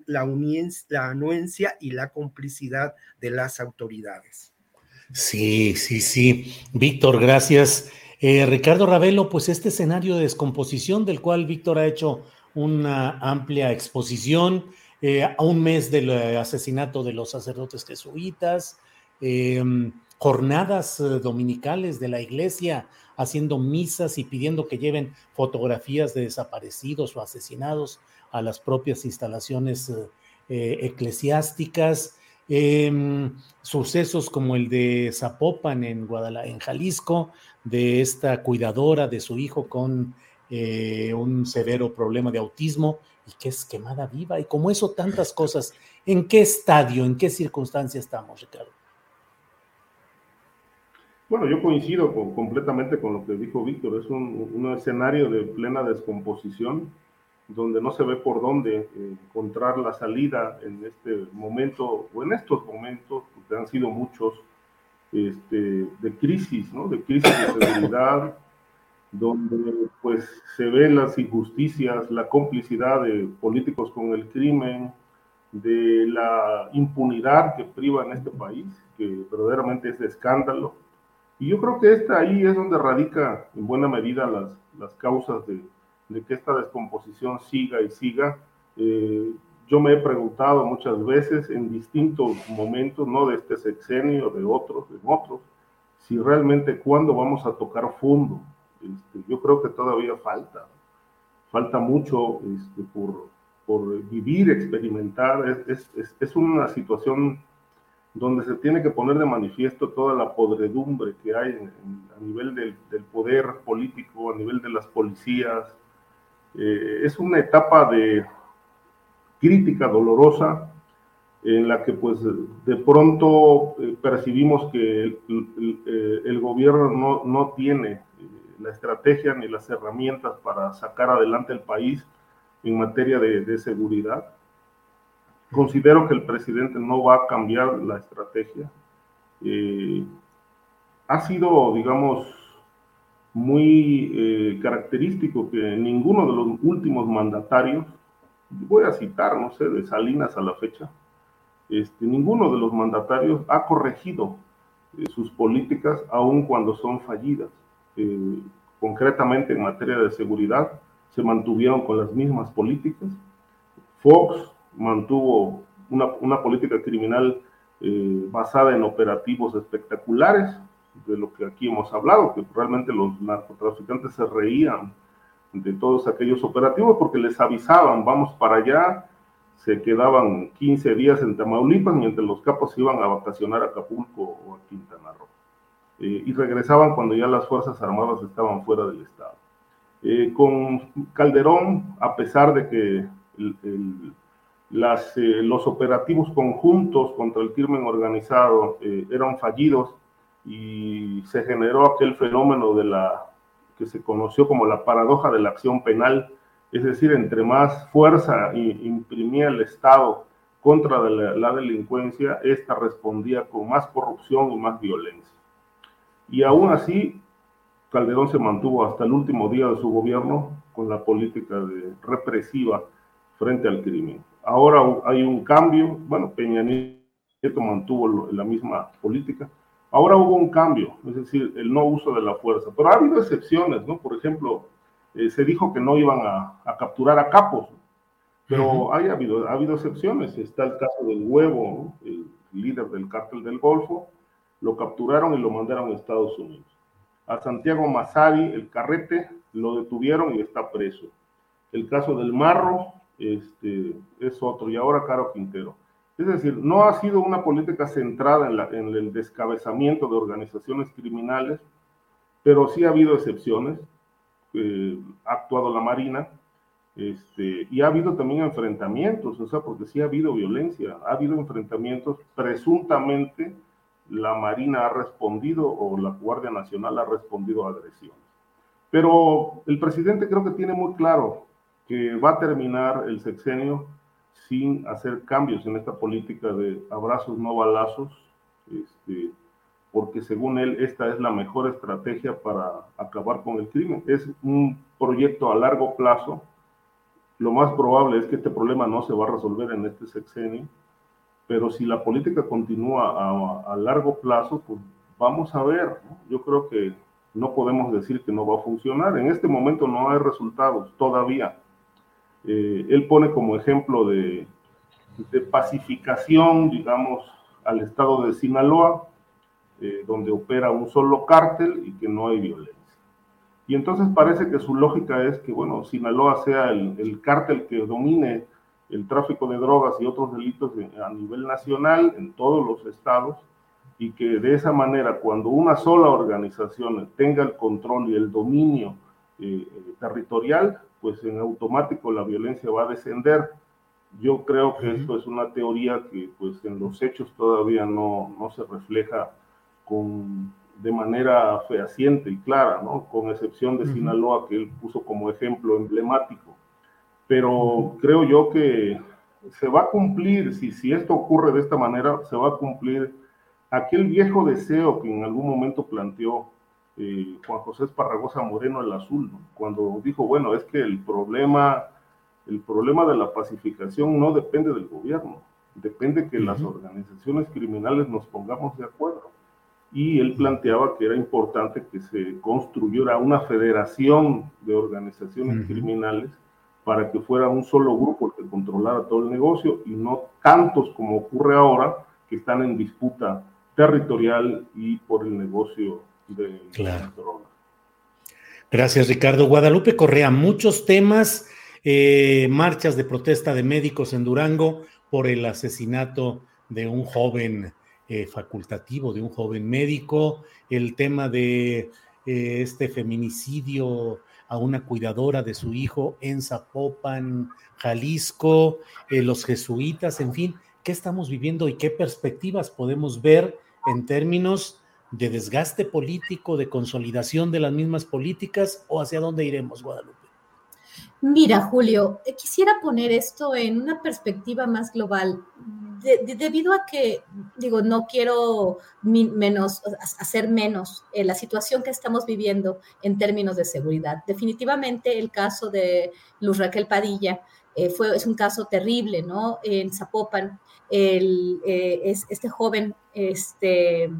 anuencia y la complicidad de las autoridades. Sí, sí, sí. Víctor, gracias. Eh, Ricardo Ravelo, pues este escenario de descomposición del cual Víctor ha hecho una amplia exposición eh, a un mes del eh, asesinato de los sacerdotes jesuitas, em, jornadas dominicales de la iglesia haciendo misas y pidiendo que lleven fotografías de desaparecidos o asesinados a las propias instalaciones eclesiásticas, Em, sucesos como el de Zapopan en Guadalajara, en Jalisco, de esta cuidadora de su hijo con eh, un severo problema de autismo y que es quemada viva, y como eso tantas cosas. ¿En qué estadio, en qué circunstancia estamos, Ricardo? Bueno, yo coincido completamente con lo que dijo Víctor, es un, escenario de plena descomposición donde no se ve por dónde eh, encontrar la salida en este momento o en estos momentos, que han sido muchos, este, de crisis, ¿no? de crisis de seguridad, donde pues se ven las injusticias, la complicidad de políticos con el crimen, de la impunidad que priva en este país, que verdaderamente es de escándalo. Y yo creo que esta ahí es donde radica en buena medida las, las causas de, de que esta descomposición siga y siga. Eh, yo me he preguntado muchas veces en distintos momentos, no de este sexenio, de otros, de otros, si realmente cuándo vamos a tocar fondo. Este, yo creo que todavía falta, falta mucho este, por, por, vivir, experimentar. Es, es, es, una situación donde se tiene que poner de manifiesto toda la podredumbre que hay a nivel del, del, poder político, a nivel de las policías. Eh, es una etapa de crítica dolorosa en la que pues de pronto eh, percibimos que el, el, el gobierno no, no tiene la estrategia ni las herramientas para sacar adelante el país en materia de, seguridad. Considero que el presidente no va a cambiar la estrategia. Eh, ha sido, digamos, muy eh, característico que ninguno de los últimos mandatarios, voy a citar, no sé, de Salinas a la fecha, este, ninguno de los mandatarios ha corregido eh, sus políticas aun cuando son fallidas. Eh, concretamente en materia de seguridad, se mantuvieron con las mismas políticas. Fox mantuvo una, una política criminal eh, basada en operativos espectaculares, de lo que aquí hemos hablado, que realmente los narcotraficantes se reían de todos aquellos operativos porque les avisaban, vamos para allá, se quedaban 15 días en Tamaulipas mientras los capos iban a vacacionar a Acapulco o a Quintana Roo. Eh, y regresaban cuando ya las Fuerzas Armadas estaban fuera del Estado. Eh, con Calderón, a pesar de que las, eh, los operativos conjuntos contra el crimen organizado eran fallidos y se generó aquel fenómeno de la que se conoció como la paradoja de la acción penal, es decir, entre más fuerza imprimía el Estado contra la, la delincuencia, esta respondía con más corrupción y más violencia. Y aún así, Calderón se mantuvo hasta el último día de su gobierno con la política de represiva frente al crimen. Ahora hay un cambio, bueno, Peña Nieto mantuvo la misma política. Ahora hubo un cambio, es decir, el no uso de la fuerza. Pero ha habido excepciones, ¿no? Por ejemplo, eh, se dijo que no iban a, capturar a capos, pero ha, habido, ha habido excepciones. Está el caso del huevo, el líder del cártel del Golfo, lo capturaron y lo mandaron a Estados Unidos. A Santiago Masari, el carrete, lo detuvieron y está preso. El caso del Marro este, es otro, y ahora Caro Quintero. Es decir, no ha sido una política centrada en, el descabezamiento de organizaciones criminales, pero sí ha habido excepciones. Eh, ha actuado la Marina, este, y ha habido también enfrentamientos, o sea, porque sí ha habido violencia, ha habido enfrentamientos presuntamente la Marina ha respondido o la Guardia Nacional ha respondido a agresiones. Pero el presidente creo que tiene muy claro que va a terminar el sexenio sin hacer cambios en esta política de abrazos no balazos, este, porque según él esta es la mejor estrategia para acabar con el crimen. Es un proyecto a largo plazo. Lo más probable es que este problema no se va a resolver en este sexenio pero si la política continúa a, largo plazo, pues vamos a ver. Yo creo que no podemos decir que no va a funcionar. En este momento no hay resultados todavía. Eh, él pone como ejemplo de, de, pacificación, digamos, al estado de Sinaloa, eh, donde opera un solo cártel y que no hay violencia. Y entonces parece que su lógica es que, bueno, Sinaloa sea el, el cártel que domine el tráfico de drogas y otros delitos a nivel nacional en todos los estados y que de esa manera cuando una sola organización tenga el control y el dominio eh, territorial, pues en automático la violencia va a descender. Yo creo que esto es una teoría que pues en los hechos todavía no, no se refleja con, de manera fehaciente y clara, ¿no? con excepción de Sinaloa que él puso como ejemplo emblemático. Pero creo yo que se va a cumplir, si, si esto ocurre de esta manera, se va a cumplir aquel viejo deseo que en algún momento planteó eh, Juan José Esparragosa Moreno el Azul, cuando dijo, bueno, es que el problema, el problema de la pacificación no depende del gobierno, depende que las organizaciones criminales nos pongamos de acuerdo. Y él planteaba que era importante que se construyera una federación de organizaciones criminales para que fuera un solo grupo el que controlara todo el negocio y no tantos como ocurre ahora que están en disputa territorial y por el negocio de claro. Gracias, Ricardo. Guadalupe Correa, muchos temas, eh, marchas de protesta de médicos en Durango por el asesinato de un joven eh, facultativo, de un joven médico, el tema de eh, este feminicidio a una cuidadora de su hijo en Zapopan, Jalisco, los jesuitas, en fin, ¿qué estamos viviendo y qué perspectivas podemos ver en términos de desgaste político, de consolidación de las mismas políticas o hacia dónde iremos, Guadalupe? Mira, Julio, eh, quisiera poner esto en una perspectiva más global, debido a que, digo, no quiero menos, hacer menos eh, la situación que estamos viviendo en términos de seguridad. Definitivamente el caso de Luz Raquel Padilla eh, fue, es un caso terrible, ¿no? En Zapopan, es, este joven, este,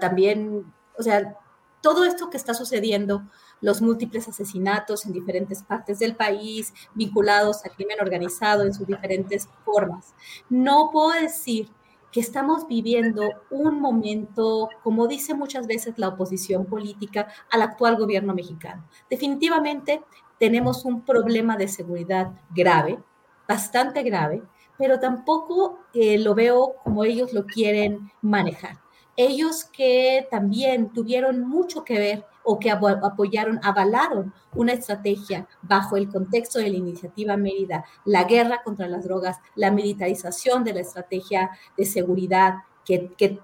también, o sea, todo esto que está sucediendo los múltiples asesinatos en diferentes partes del país vinculados al crimen organizado en sus diferentes formas. No puedo decir que estamos viviendo un momento, como dice muchas veces la oposición política, al actual gobierno mexicano. Definitivamente tenemos un problema de seguridad grave, bastante grave, pero tampoco eh, lo veo como ellos lo quieren manejar. Ellos que también tuvieron mucho que ver o que apoyaron, avalaron una estrategia bajo el contexto de la iniciativa Mérida, la guerra contra las drogas, la militarización de la estrategia de seguridad que,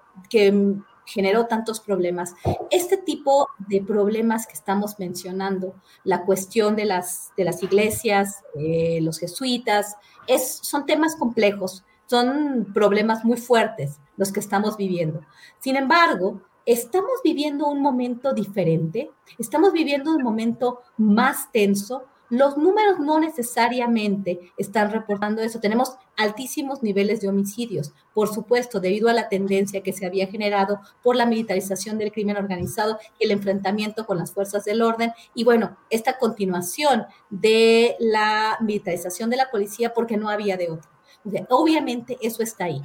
generó tantos problemas. Este tipo de problemas que estamos mencionando, la cuestión de las, iglesias, eh, los jesuitas, es, son temas complejos, son problemas muy fuertes los que estamos viviendo. Sin embargo, estamos viviendo un momento diferente, estamos viviendo un momento más tenso. Los números no necesariamente están reportando eso. Tenemos altísimos niveles de homicidios, por supuesto, debido a la tendencia que se había generado por la militarización del crimen organizado y el enfrentamiento con las fuerzas del orden. Y bueno, esta continuación de la militarización de la policía porque no había de otra. Obviamente eso está ahí.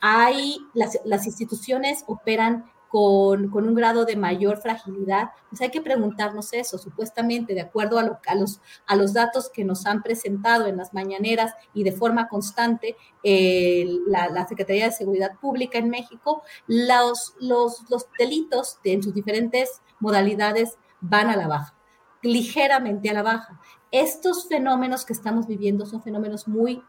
Hay, las, las instituciones operan con, un grado de mayor fragilidad, pues hay que preguntarnos eso, supuestamente, de acuerdo a, los, a los datos que nos han presentado en las mañaneras y de forma constante la, Secretaría de Seguridad Pública en México, los, los, los delitos en sus diferentes modalidades van a la baja, ligeramente a la baja. Estos fenómenos que estamos viviendo son fenómenos muy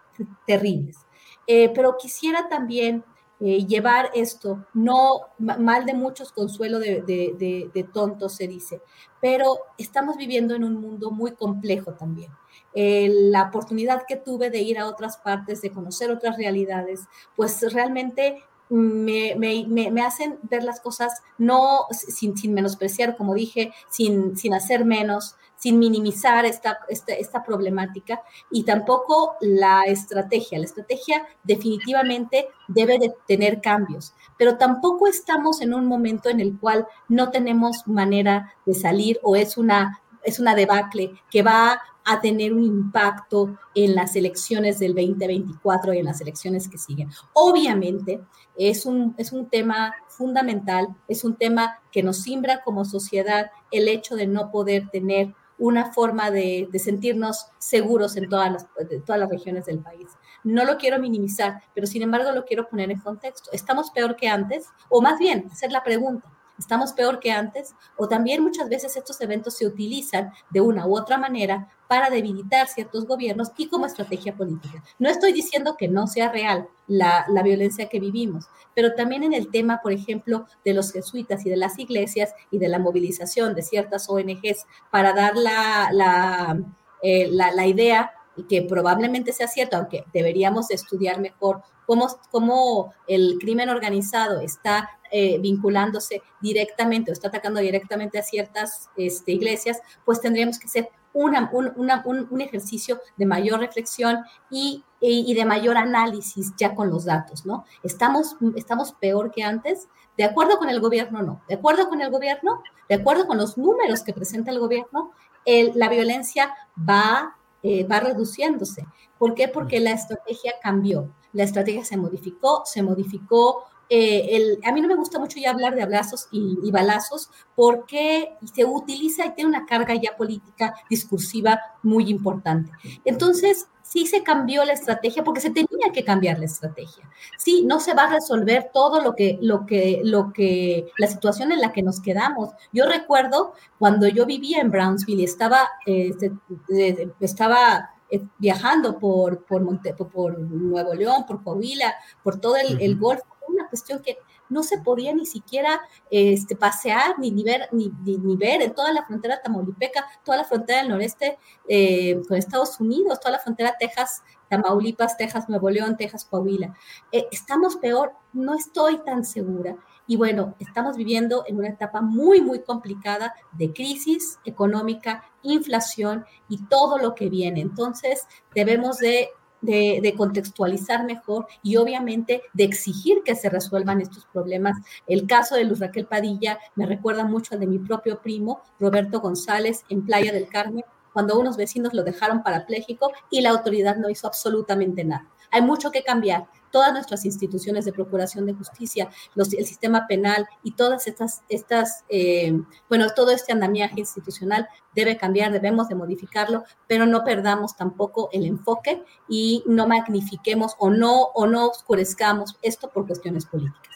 terribles. Eh, pero quisiera también eh, llevar esto, no mal de muchos, consuelo de, de, tontos se dice, pero estamos viviendo en un mundo muy complejo también. Eh, la oportunidad que tuve de ir a otras partes, de conocer otras realidades, pues realmente me, me, me, hacen ver las cosas no sin, sin menospreciar, como dije, sin, sin hacer menos, sin minimizar esta, esta, problemática y tampoco la estrategia. La estrategia definitivamente debe de tener cambios, pero tampoco estamos en un momento en el cual no tenemos manera de salir o es una, es una debacle que va a tener un impacto en las elecciones del 2024 y en las elecciones que siguen. Obviamente es un, es un tema fundamental, es un tema que nos simbra como sociedad el hecho de no poder tener una forma de, sentirnos seguros en todas las, regiones del país. No lo quiero minimizar, pero sin embargo lo quiero poner en contexto. ¿Estamos peor que antes? O más bien, hacer la pregunta, estamos peor que antes, o también muchas veces estos eventos se utilizan de una u otra manera para debilitar ciertos gobiernos y como estrategia política. No estoy diciendo que no sea real la, violencia que vivimos, pero también en el tema, por ejemplo, de los jesuitas y de las iglesias y de la movilización de ciertas ONGs para dar la, la, eh, la idea y que probablemente sea cierto, aunque deberíamos estudiar mejor cómo, el crimen organizado está eh, vinculándose directamente o está atacando directamente a ciertas este, iglesias, pues tendríamos que hacer un, ejercicio de mayor reflexión y, de mayor análisis ya con los datos, ¿no? ¿Estamos, ¿Estamos peor que antes? ¿De acuerdo con el gobierno? No. ¿De acuerdo con el gobierno? ¿De acuerdo con los números que presenta el gobierno? La violencia va, eh, va reduciéndose. ¿Por qué? Porque la estrategia cambió, la estrategia se modificó, se modificó eh, el, a mí no me gusta mucho ya hablar de abrazos y, balazos porque se utiliza y tiene una carga ya política discursiva muy importante. Entonces, sí se cambió la estrategia porque se tenía que cambiar la estrategia. Sí, no se va a resolver todo lo que, lo que, lo que, la situación en la que nos quedamos. Yo recuerdo cuando yo vivía en Brownsville y estaba, este, estaba eh, viajando por, por, por Nuevo León, por Coahuila, por todo el, el Golfo, una cuestión que no se podía ni siquiera este, pasear ni, ni ver, ni, ni, ver en toda la frontera tamaulipeca, toda la frontera del noreste eh, con Estados Unidos, toda la frontera Texas, Tamaulipas, Texas, Nuevo León, Texas, Coahuila. Eh, estamos peor, no estoy tan segura. Y bueno, estamos viviendo en una etapa muy, muy complicada de crisis económica, inflación y todo lo que viene. Entonces, debemos de contextualizar mejor y obviamente de exigir que se resuelvan estos problemas. El caso de Luz Raquel Padilla me recuerda mucho al de mi propio primo, Roberto González, en Playa del Carmen, cuando unos vecinos lo dejaron parapléjico y la autoridad no hizo absolutamente nada. Hay mucho que cambiar todas nuestras instituciones de procuración de justicia, el sistema penal y todas estas, estas eh, bueno, todo este andamiaje institucional debe cambiar, debemos de modificarlo, pero no perdamos tampoco el enfoque y no magnifiquemos o no, o no oscurezcamos esto por cuestiones políticas.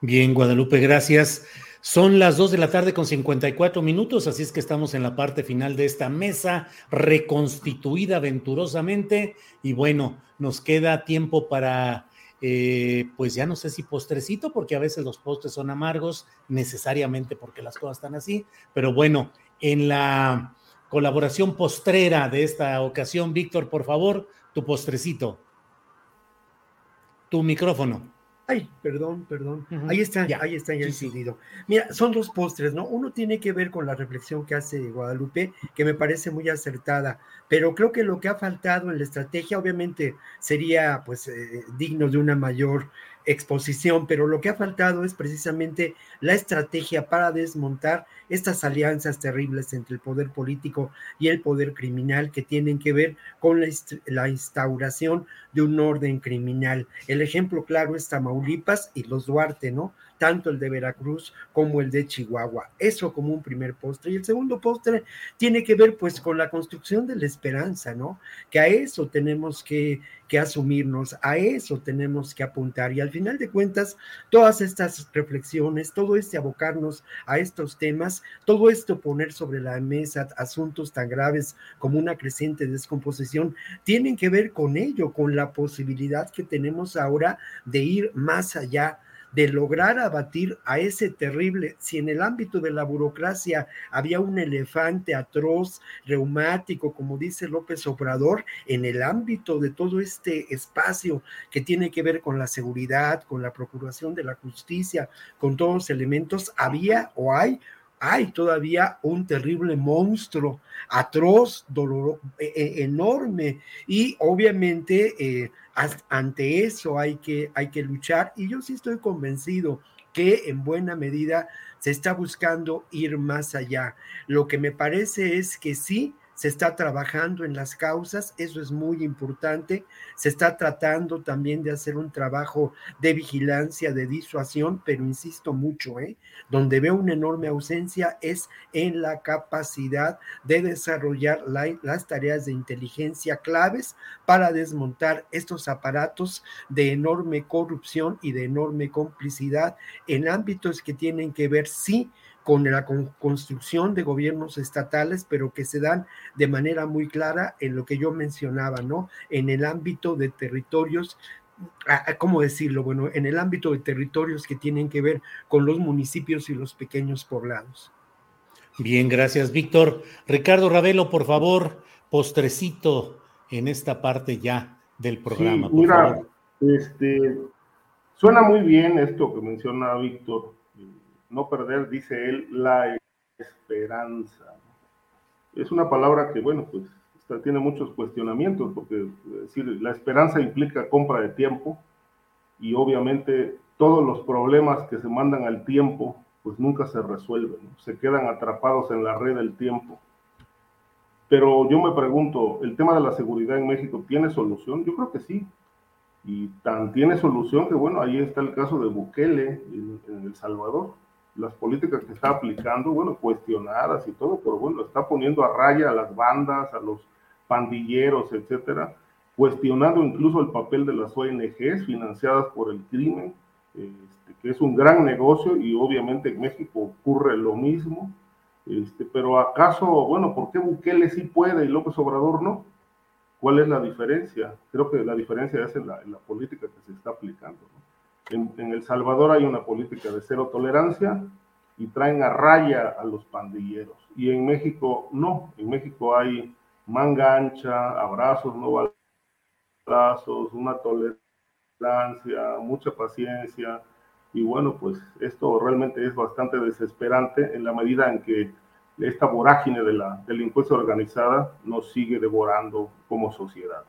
Bien, Guadalupe, gracias. Son las 2 de la tarde con 54 minutos, así es que estamos en la parte final de esta mesa reconstituida venturosamente. Y bueno, nos queda tiempo para, eh, pues ya no sé si postrecito, porque a veces los postres son amargos, necesariamente porque las cosas están así, pero bueno, en la colaboración postrera de esta ocasión, Víctor, por favor, tu postrecito, tu micrófono. Ay, perdón, perdón. Ahí está, ya, ahí está ya decidido. Mira, son dos postres, ¿no? Uno tiene que ver con la reflexión que hace Guadalupe, que me parece muy acertada, pero creo que lo que ha faltado en la estrategia, obviamente, sería pues eh, digno de una mayor exposición, pero lo que ha faltado es precisamente la estrategia para desmontar estas alianzas terribles entre el poder político y el poder criminal que tienen que ver con la, instauración de un orden criminal. El ejemplo claro es Tamaulipas y los Duarte, ¿no? Tanto el de Veracruz como el de Chihuahua. Eso como un primer postre. Y el segundo postre tiene que ver pues con la construcción de la esperanza, ¿no? Que a eso tenemos que, asumirnos, a eso tenemos que apuntar. Y al final de cuentas, todas estas reflexiones, todo este abocarnos a estos temas, todo esto poner sobre la mesa asuntos tan graves como una creciente descomposición, tienen que ver con ello, con la posibilidad que tenemos ahora de ir más allá de lograr abatir a ese terrible, si en el ámbito de la burocracia había un elefante atroz, reumático, como dice López Obrador, en el ámbito de todo este espacio que tiene que ver con la seguridad, con la procuración de la justicia, con todos los elementos, había o hay hay todavía un terrible monstruo, atroz, doloroso, e, e, enorme, y obviamente eh, ante eso hay que, hay que luchar, y yo sí estoy convencido que en buena medida se está buscando ir más allá. Lo que me parece es que sí, se está trabajando en las causas, eso es muy importante, se está tratando también de hacer un trabajo de vigilancia, de disuasión, pero insisto mucho, ¿eh? donde veo una enorme ausencia es en la capacidad de desarrollar las tareas de inteligencia claves para desmontar estos aparatos de enorme corrupción y de enorme complicidad en ámbitos que tienen que ver, sí, con la construcción de gobiernos estatales, pero que se dan de manera muy clara en lo que yo mencionaba, ¿no? En el ámbito de territorios ¿cómo decirlo? Bueno, en el ámbito de territorios que tienen que ver con los municipios y los pequeños poblados. Bien, gracias, Víctor. Ricardo Ravelo, por favor, postrecito en esta parte ya del programa. mira, este, suena muy bien esto que menciona Víctor no perder, dice él, la esperanza. Es una palabra que, bueno, pues tiene muchos cuestionamientos, porque decir, la esperanza implica compra de tiempo y obviamente todos los problemas que se mandan al tiempo, pues nunca se resuelven, se quedan atrapados en la red del tiempo. Pero yo me pregunto, ¿el tema de la seguridad en México tiene solución? Yo creo que sí. Y tan tiene solución que, bueno, ahí está el caso de Bukele en El Salvador las políticas que está aplicando, bueno, cuestionadas y todo, pero bueno, está poniendo a raya a las bandas, a los pandilleros, etcétera, cuestionando incluso el papel de las ONGs financiadas por el crimen, este, que es un gran negocio y obviamente en México ocurre lo mismo. Este, pero acaso, bueno, ¿por qué Bukele sí puede y López Obrador no? ¿Cuál es la diferencia? Creo que la diferencia es en la, política que se está aplicando. En, El Salvador hay una política de cero tolerancia y traen a raya a los pandilleros. Y en México no, en México hay manga ancha, abrazos, no balazos, una tolerancia, mucha paciencia. Y bueno, pues esto realmente es bastante desesperante en la medida en que esta vorágine de la delincuencia organizada nos sigue devorando como sociedad.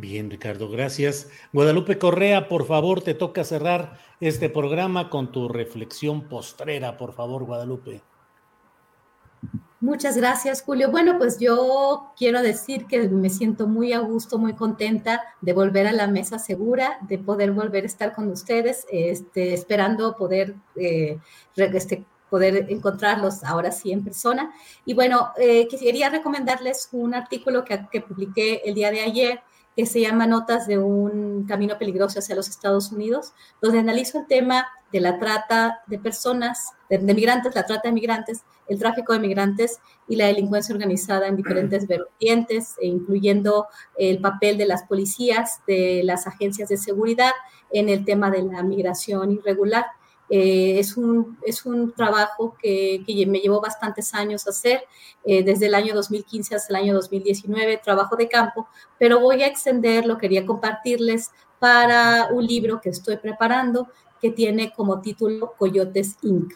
Bien, Ricardo, gracias. Guadalupe Correa, por favor, te toca cerrar este programa con tu reflexión postrera, por favor, Guadalupe. Muchas gracias, Julio. Bueno, pues yo quiero decir que me siento muy a gusto, muy contenta de volver a la mesa segura, de poder volver a estar con ustedes, este, esperando poder, eh, este, poder encontrarlos ahora sí en persona. Y bueno, eh, quería recomendarles un artículo que, que publiqué el día de ayer que se llama Notas de un camino peligroso hacia los Estados Unidos, donde analizo el tema de la trata de personas, de, migrantes, la trata de migrantes, el tráfico de migrantes y la delincuencia organizada en diferentes vertientes, e incluyendo el papel de las policías, de las agencias de seguridad en el tema de la migración irregular. Eh, es, un, es un trabajo que, que, me llevó bastantes años hacer, eh, desde el año 2015 hasta el año 2019, trabajo de campo, pero voy a extenderlo, quería compartirles para un libro que estoy preparando que tiene como título Coyotes Inc.,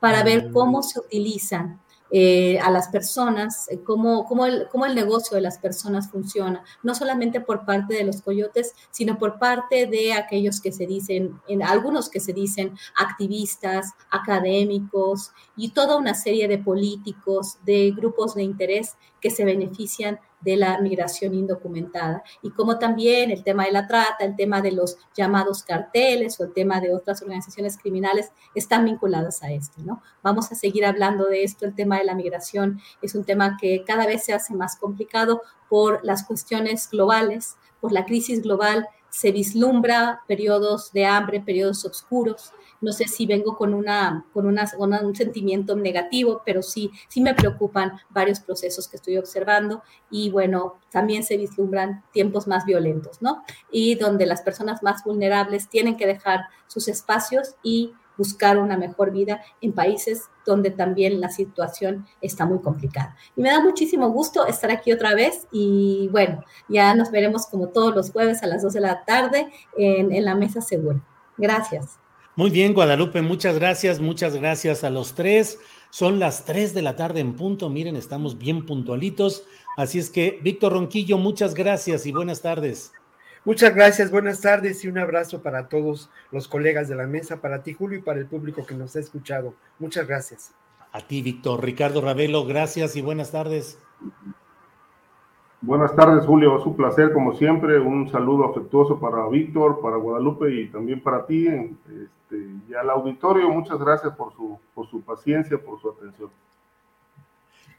para ver cómo se utilizan eh, a las personas, eh, cómo, cómo, el, cómo, el, negocio de las personas funciona, no solamente por parte de los coyotes, sino por parte de aquellos que se dicen, en algunos que se dicen activistas, académicos y toda una serie de políticos, de grupos de interés que se benefician de la migración indocumentada y como también el tema de la trata, el tema de los llamados carteles o el tema de otras organizaciones criminales están vinculadas a esto, ¿no? Vamos a seguir hablando de esto, el tema de la migración es un tema que cada vez se hace más complicado por las cuestiones globales, por la crisis global, se vislumbra periodos de hambre, periodos oscuros, no sé si vengo con, una, con, una, un sentimiento negativo, pero sí, sí me preocupan varios procesos que estoy observando y bueno, también se vislumbran tiempos más violentos, ¿no? Y donde las personas más vulnerables tienen que dejar sus espacios y buscar una mejor vida en países donde también la situación está muy complicada. Y me da muchísimo gusto estar aquí otra vez y bueno, ya nos veremos como todos los jueves a las 2 de la tarde en, en la mesa segura. Gracias. Muy bien, Guadalupe, muchas gracias, muchas gracias a los tres. Son las tres de la tarde en punto, miren, estamos bien puntualitos. Así es que, Víctor Ronquillo, muchas gracias y buenas tardes. Muchas gracias, buenas tardes y un abrazo para todos los colegas de la mesa, para ti, Julio, y para el público que nos ha escuchado. Muchas gracias. A ti, Víctor. Ricardo Ravelo, gracias y buenas tardes. Buenas tardes, Julio. Es un placer, como siempre. Un saludo afectuoso para Víctor, para Guadalupe y también para ti este, y al auditorio. Muchas gracias por su, por su paciencia, por su atención.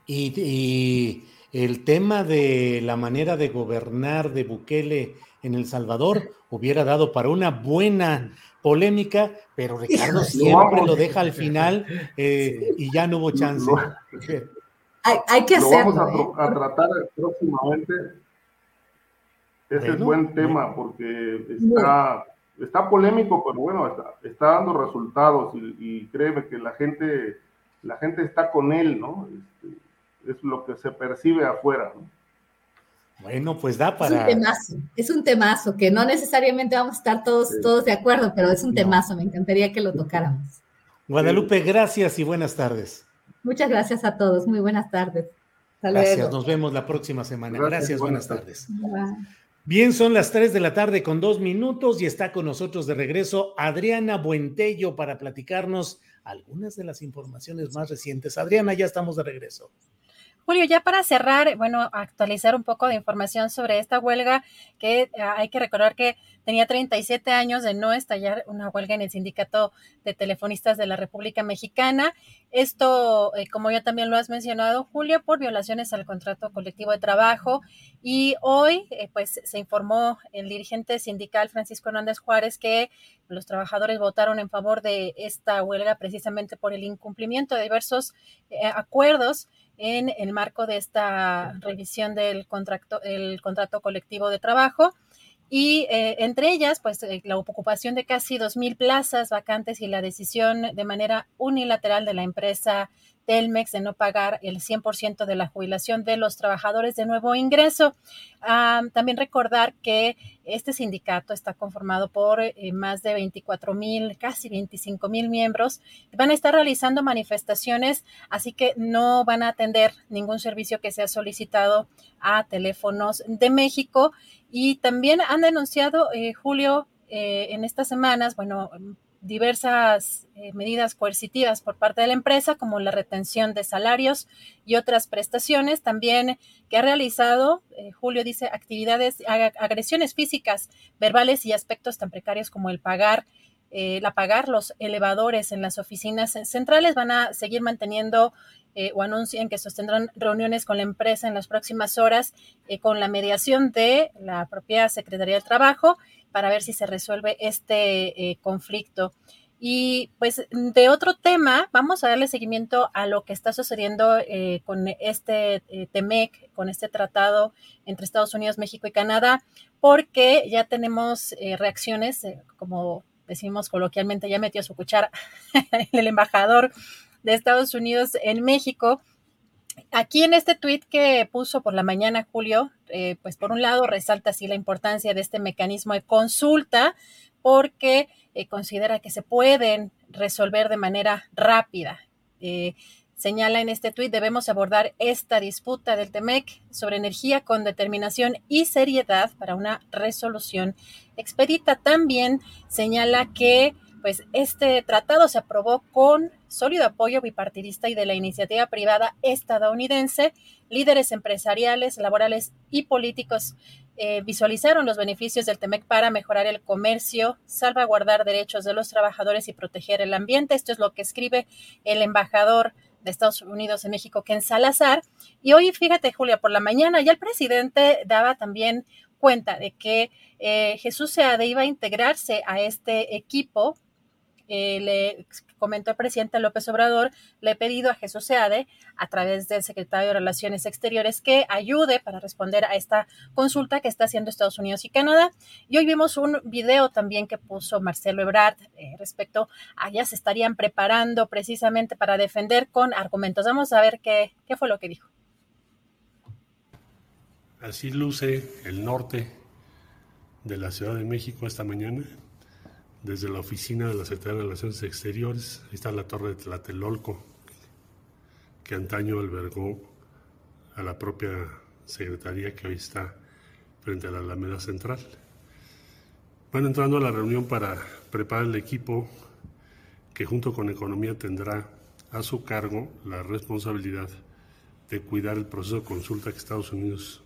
Y, el tema de la manera de gobernar de Bukele en El Salvador hubiera dado para una buena polémica, pero Ricardo siempre lo deja al final eh, y ya no hubo chance. Hay, que hacerlo. Lo vamos a, ¿eh? tratar próximamente. Ese es buen tema porque está, está polémico, pero bueno, está, está dando resultados y, créeme que la gente, la gente está con él, ¿no? Este, es lo que se percibe afuera, Bueno, pues da para. Es un temazo, es un temazo que no necesariamente vamos a estar todos, todos de acuerdo, pero es un temazo, me encantaría que lo tocáramos. Guadalupe, gracias y buenas tardes. Muchas gracias a todos. Muy buenas tardes. gracias. Nos vemos la próxima semana. Gracias. buenas, tardes. Bien, son las 3 de la tarde con dos minutos y está con nosotros de regreso Adriana Buentello para platicarnos algunas de las informaciones más recientes. Adriana, ya estamos de regreso. Julio, ya para cerrar, bueno, actualizar un poco de información sobre esta huelga, que ah, hay que recordar que tenía 37 años de no estallar una huelga en el Sindicato de Telefonistas de la República Mexicana. Esto, eh, como ya también lo has mencionado, Julio, por violaciones al contrato colectivo de trabajo. Y hoy, eh, pues, se informó el dirigente sindical Francisco Hernández Juárez que los trabajadores votaron en favor de esta huelga precisamente por el incumplimiento de diversos eh, acuerdos en el marco de esta revisión del contrato, el contrato colectivo de trabajo. Y eh, entre ellas, pues eh, la ocupación de casi 2.000 plazas vacantes y la decisión de manera unilateral de la empresa Telmex de no pagar el 100% de la jubilación de los trabajadores de nuevo ingreso. Ah, también recordar que este sindicato está conformado por eh, más de 24 mil, casi 25 mil miembros. Van a estar realizando manifestaciones, así que no van a atender ningún servicio que sea solicitado a teléfonos de México. Y también han denunciado, eh, Julio, eh, en estas semanas, bueno, diversas eh, medidas coercitivas por parte de la empresa, como la retención de salarios y otras prestaciones. También que ha realizado, eh, Julio dice, actividades, agresiones físicas, verbales y aspectos tan precarios como el pagar, eh, la pagar los elevadores en las oficinas centrales. Van a seguir manteniendo o anuncian que sostendrán reuniones con la empresa en las próximas horas con la mediación de la propia Secretaría del Trabajo para ver si se resuelve este eh, conflicto. Y pues de otro tema, vamos a darle seguimiento a lo que está sucediendo eh, con este eh, TEMEC, con este tratado entre Estados Unidos, México y Canadá, porque ya tenemos reacciones, como decimos coloquialmente, ya metió su cuchara el embajador de Estados Unidos en México Aquí en este tweet que puso por la mañana Julio, eh, pues por un lado resalta así la importancia de este mecanismo de consulta porque eh, considera que se pueden resolver de manera rápida. Eh, señala en este tuit, debemos abordar esta disputa del TEMEC sobre energía con determinación y seriedad para una resolución expedita. También señala que pues este tratado se aprobó con sólido apoyo bipartidista y de la iniciativa privada estadounidense. Líderes empresariales, laborales y políticos eh, visualizaron los beneficios del TEMEC para mejorar el comercio, salvaguardar derechos de los trabajadores y proteger el ambiente. Esto es lo que escribe el embajador de Estados Unidos en México, Ken Salazar. Y hoy, fíjate, Julia, por la mañana ya el presidente daba también cuenta de que eh, Jesús Seade iba a integrarse a este equipo eh, le comentó el presidente López Obrador, le he pedido a Jesús Seade, a través del secretario de Relaciones Exteriores, que ayude para responder a esta consulta que está haciendo Estados Unidos y Canadá. Y hoy vimos un video también que puso Marcelo Ebrard eh, respecto a ya se estarían preparando precisamente para defender con argumentos. Vamos a ver qué, qué fue lo que dijo. Así luce el norte de la Ciudad de México esta mañana desde la oficina de la Secretaría de Relaciones Exteriores. Ahí está la torre de Tlatelolco, que antaño albergó a la propia Secretaría que hoy está frente a la Alameda Central. Van entrando a la reunión para preparar el equipo que junto con Economía tendrá a su cargo la responsabilidad de cuidar el proceso de consulta que Estados Unidos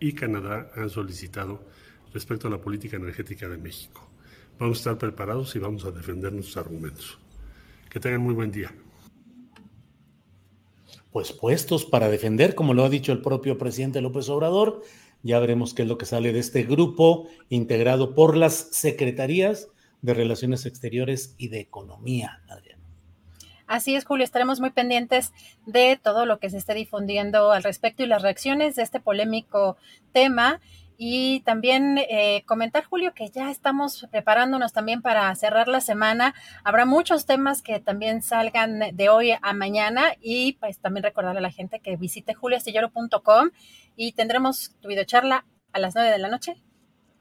y Canadá han solicitado respecto a la política energética de México. Vamos a estar preparados y vamos a defender nuestros argumentos. Que tengan muy buen día. Pues puestos para defender, como lo ha dicho el propio presidente López Obrador, ya veremos qué es lo que sale de este grupo integrado por las secretarías de Relaciones Exteriores y de Economía, Adrián. Así es, Julio, estaremos muy pendientes de todo lo que se esté difundiendo al respecto y las reacciones de este polémico tema. Y también eh, comentar, Julio, que ya estamos preparándonos también para cerrar la semana. Habrá muchos temas que también salgan de hoy a mañana y pues también recordarle a la gente que visite julioastillero.com y tendremos tu videocharla a las nueve de la noche.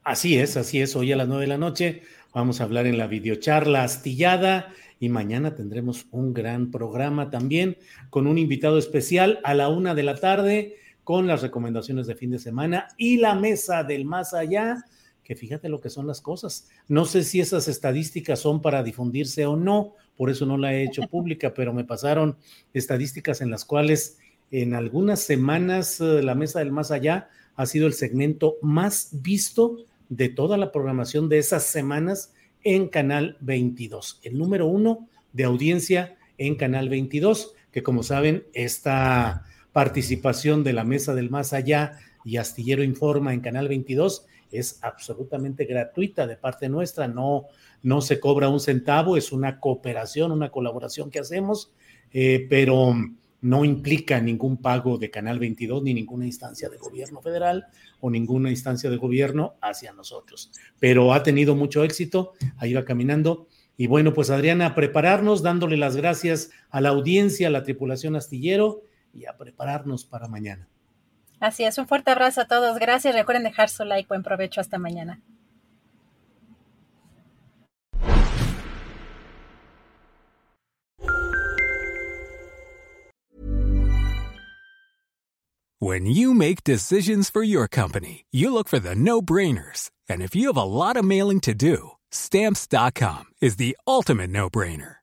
Así es, así es. Hoy a las nueve de la noche vamos a hablar en la videocharla astillada y mañana tendremos un gran programa también con un invitado especial a la una de la tarde con las recomendaciones de fin de semana y la mesa del más allá, que fíjate lo que son las cosas. No sé si esas estadísticas son para difundirse o no, por eso no la he hecho pública, pero me pasaron estadísticas en las cuales en algunas semanas eh, la mesa del más allá ha sido el segmento más visto de toda la programación de esas semanas en Canal 22, el número uno de audiencia en Canal 22, que como saben, esta participación de la Mesa del Más Allá y Astillero Informa en Canal 22 es absolutamente gratuita de parte nuestra, no, no se cobra un centavo, es una cooperación, una colaboración que hacemos, eh, pero no implica ningún pago de Canal 22 ni ninguna instancia de gobierno federal o ninguna instancia de gobierno hacia nosotros. Pero ha tenido mucho éxito, ahí va caminando. Y bueno, pues Adriana, prepararnos dándole las gracias a la audiencia, a la tripulación astillero y a prepararnos para mañana. Así es, un fuerte abrazo a todos. Gracias. Recuerden dejar su like. Buen provecho. Hasta mañana. When you make decisions for your company, you look for the no-brainers. And if you have a lot of mailing to do, stamps.com is the ultimate no-brainer.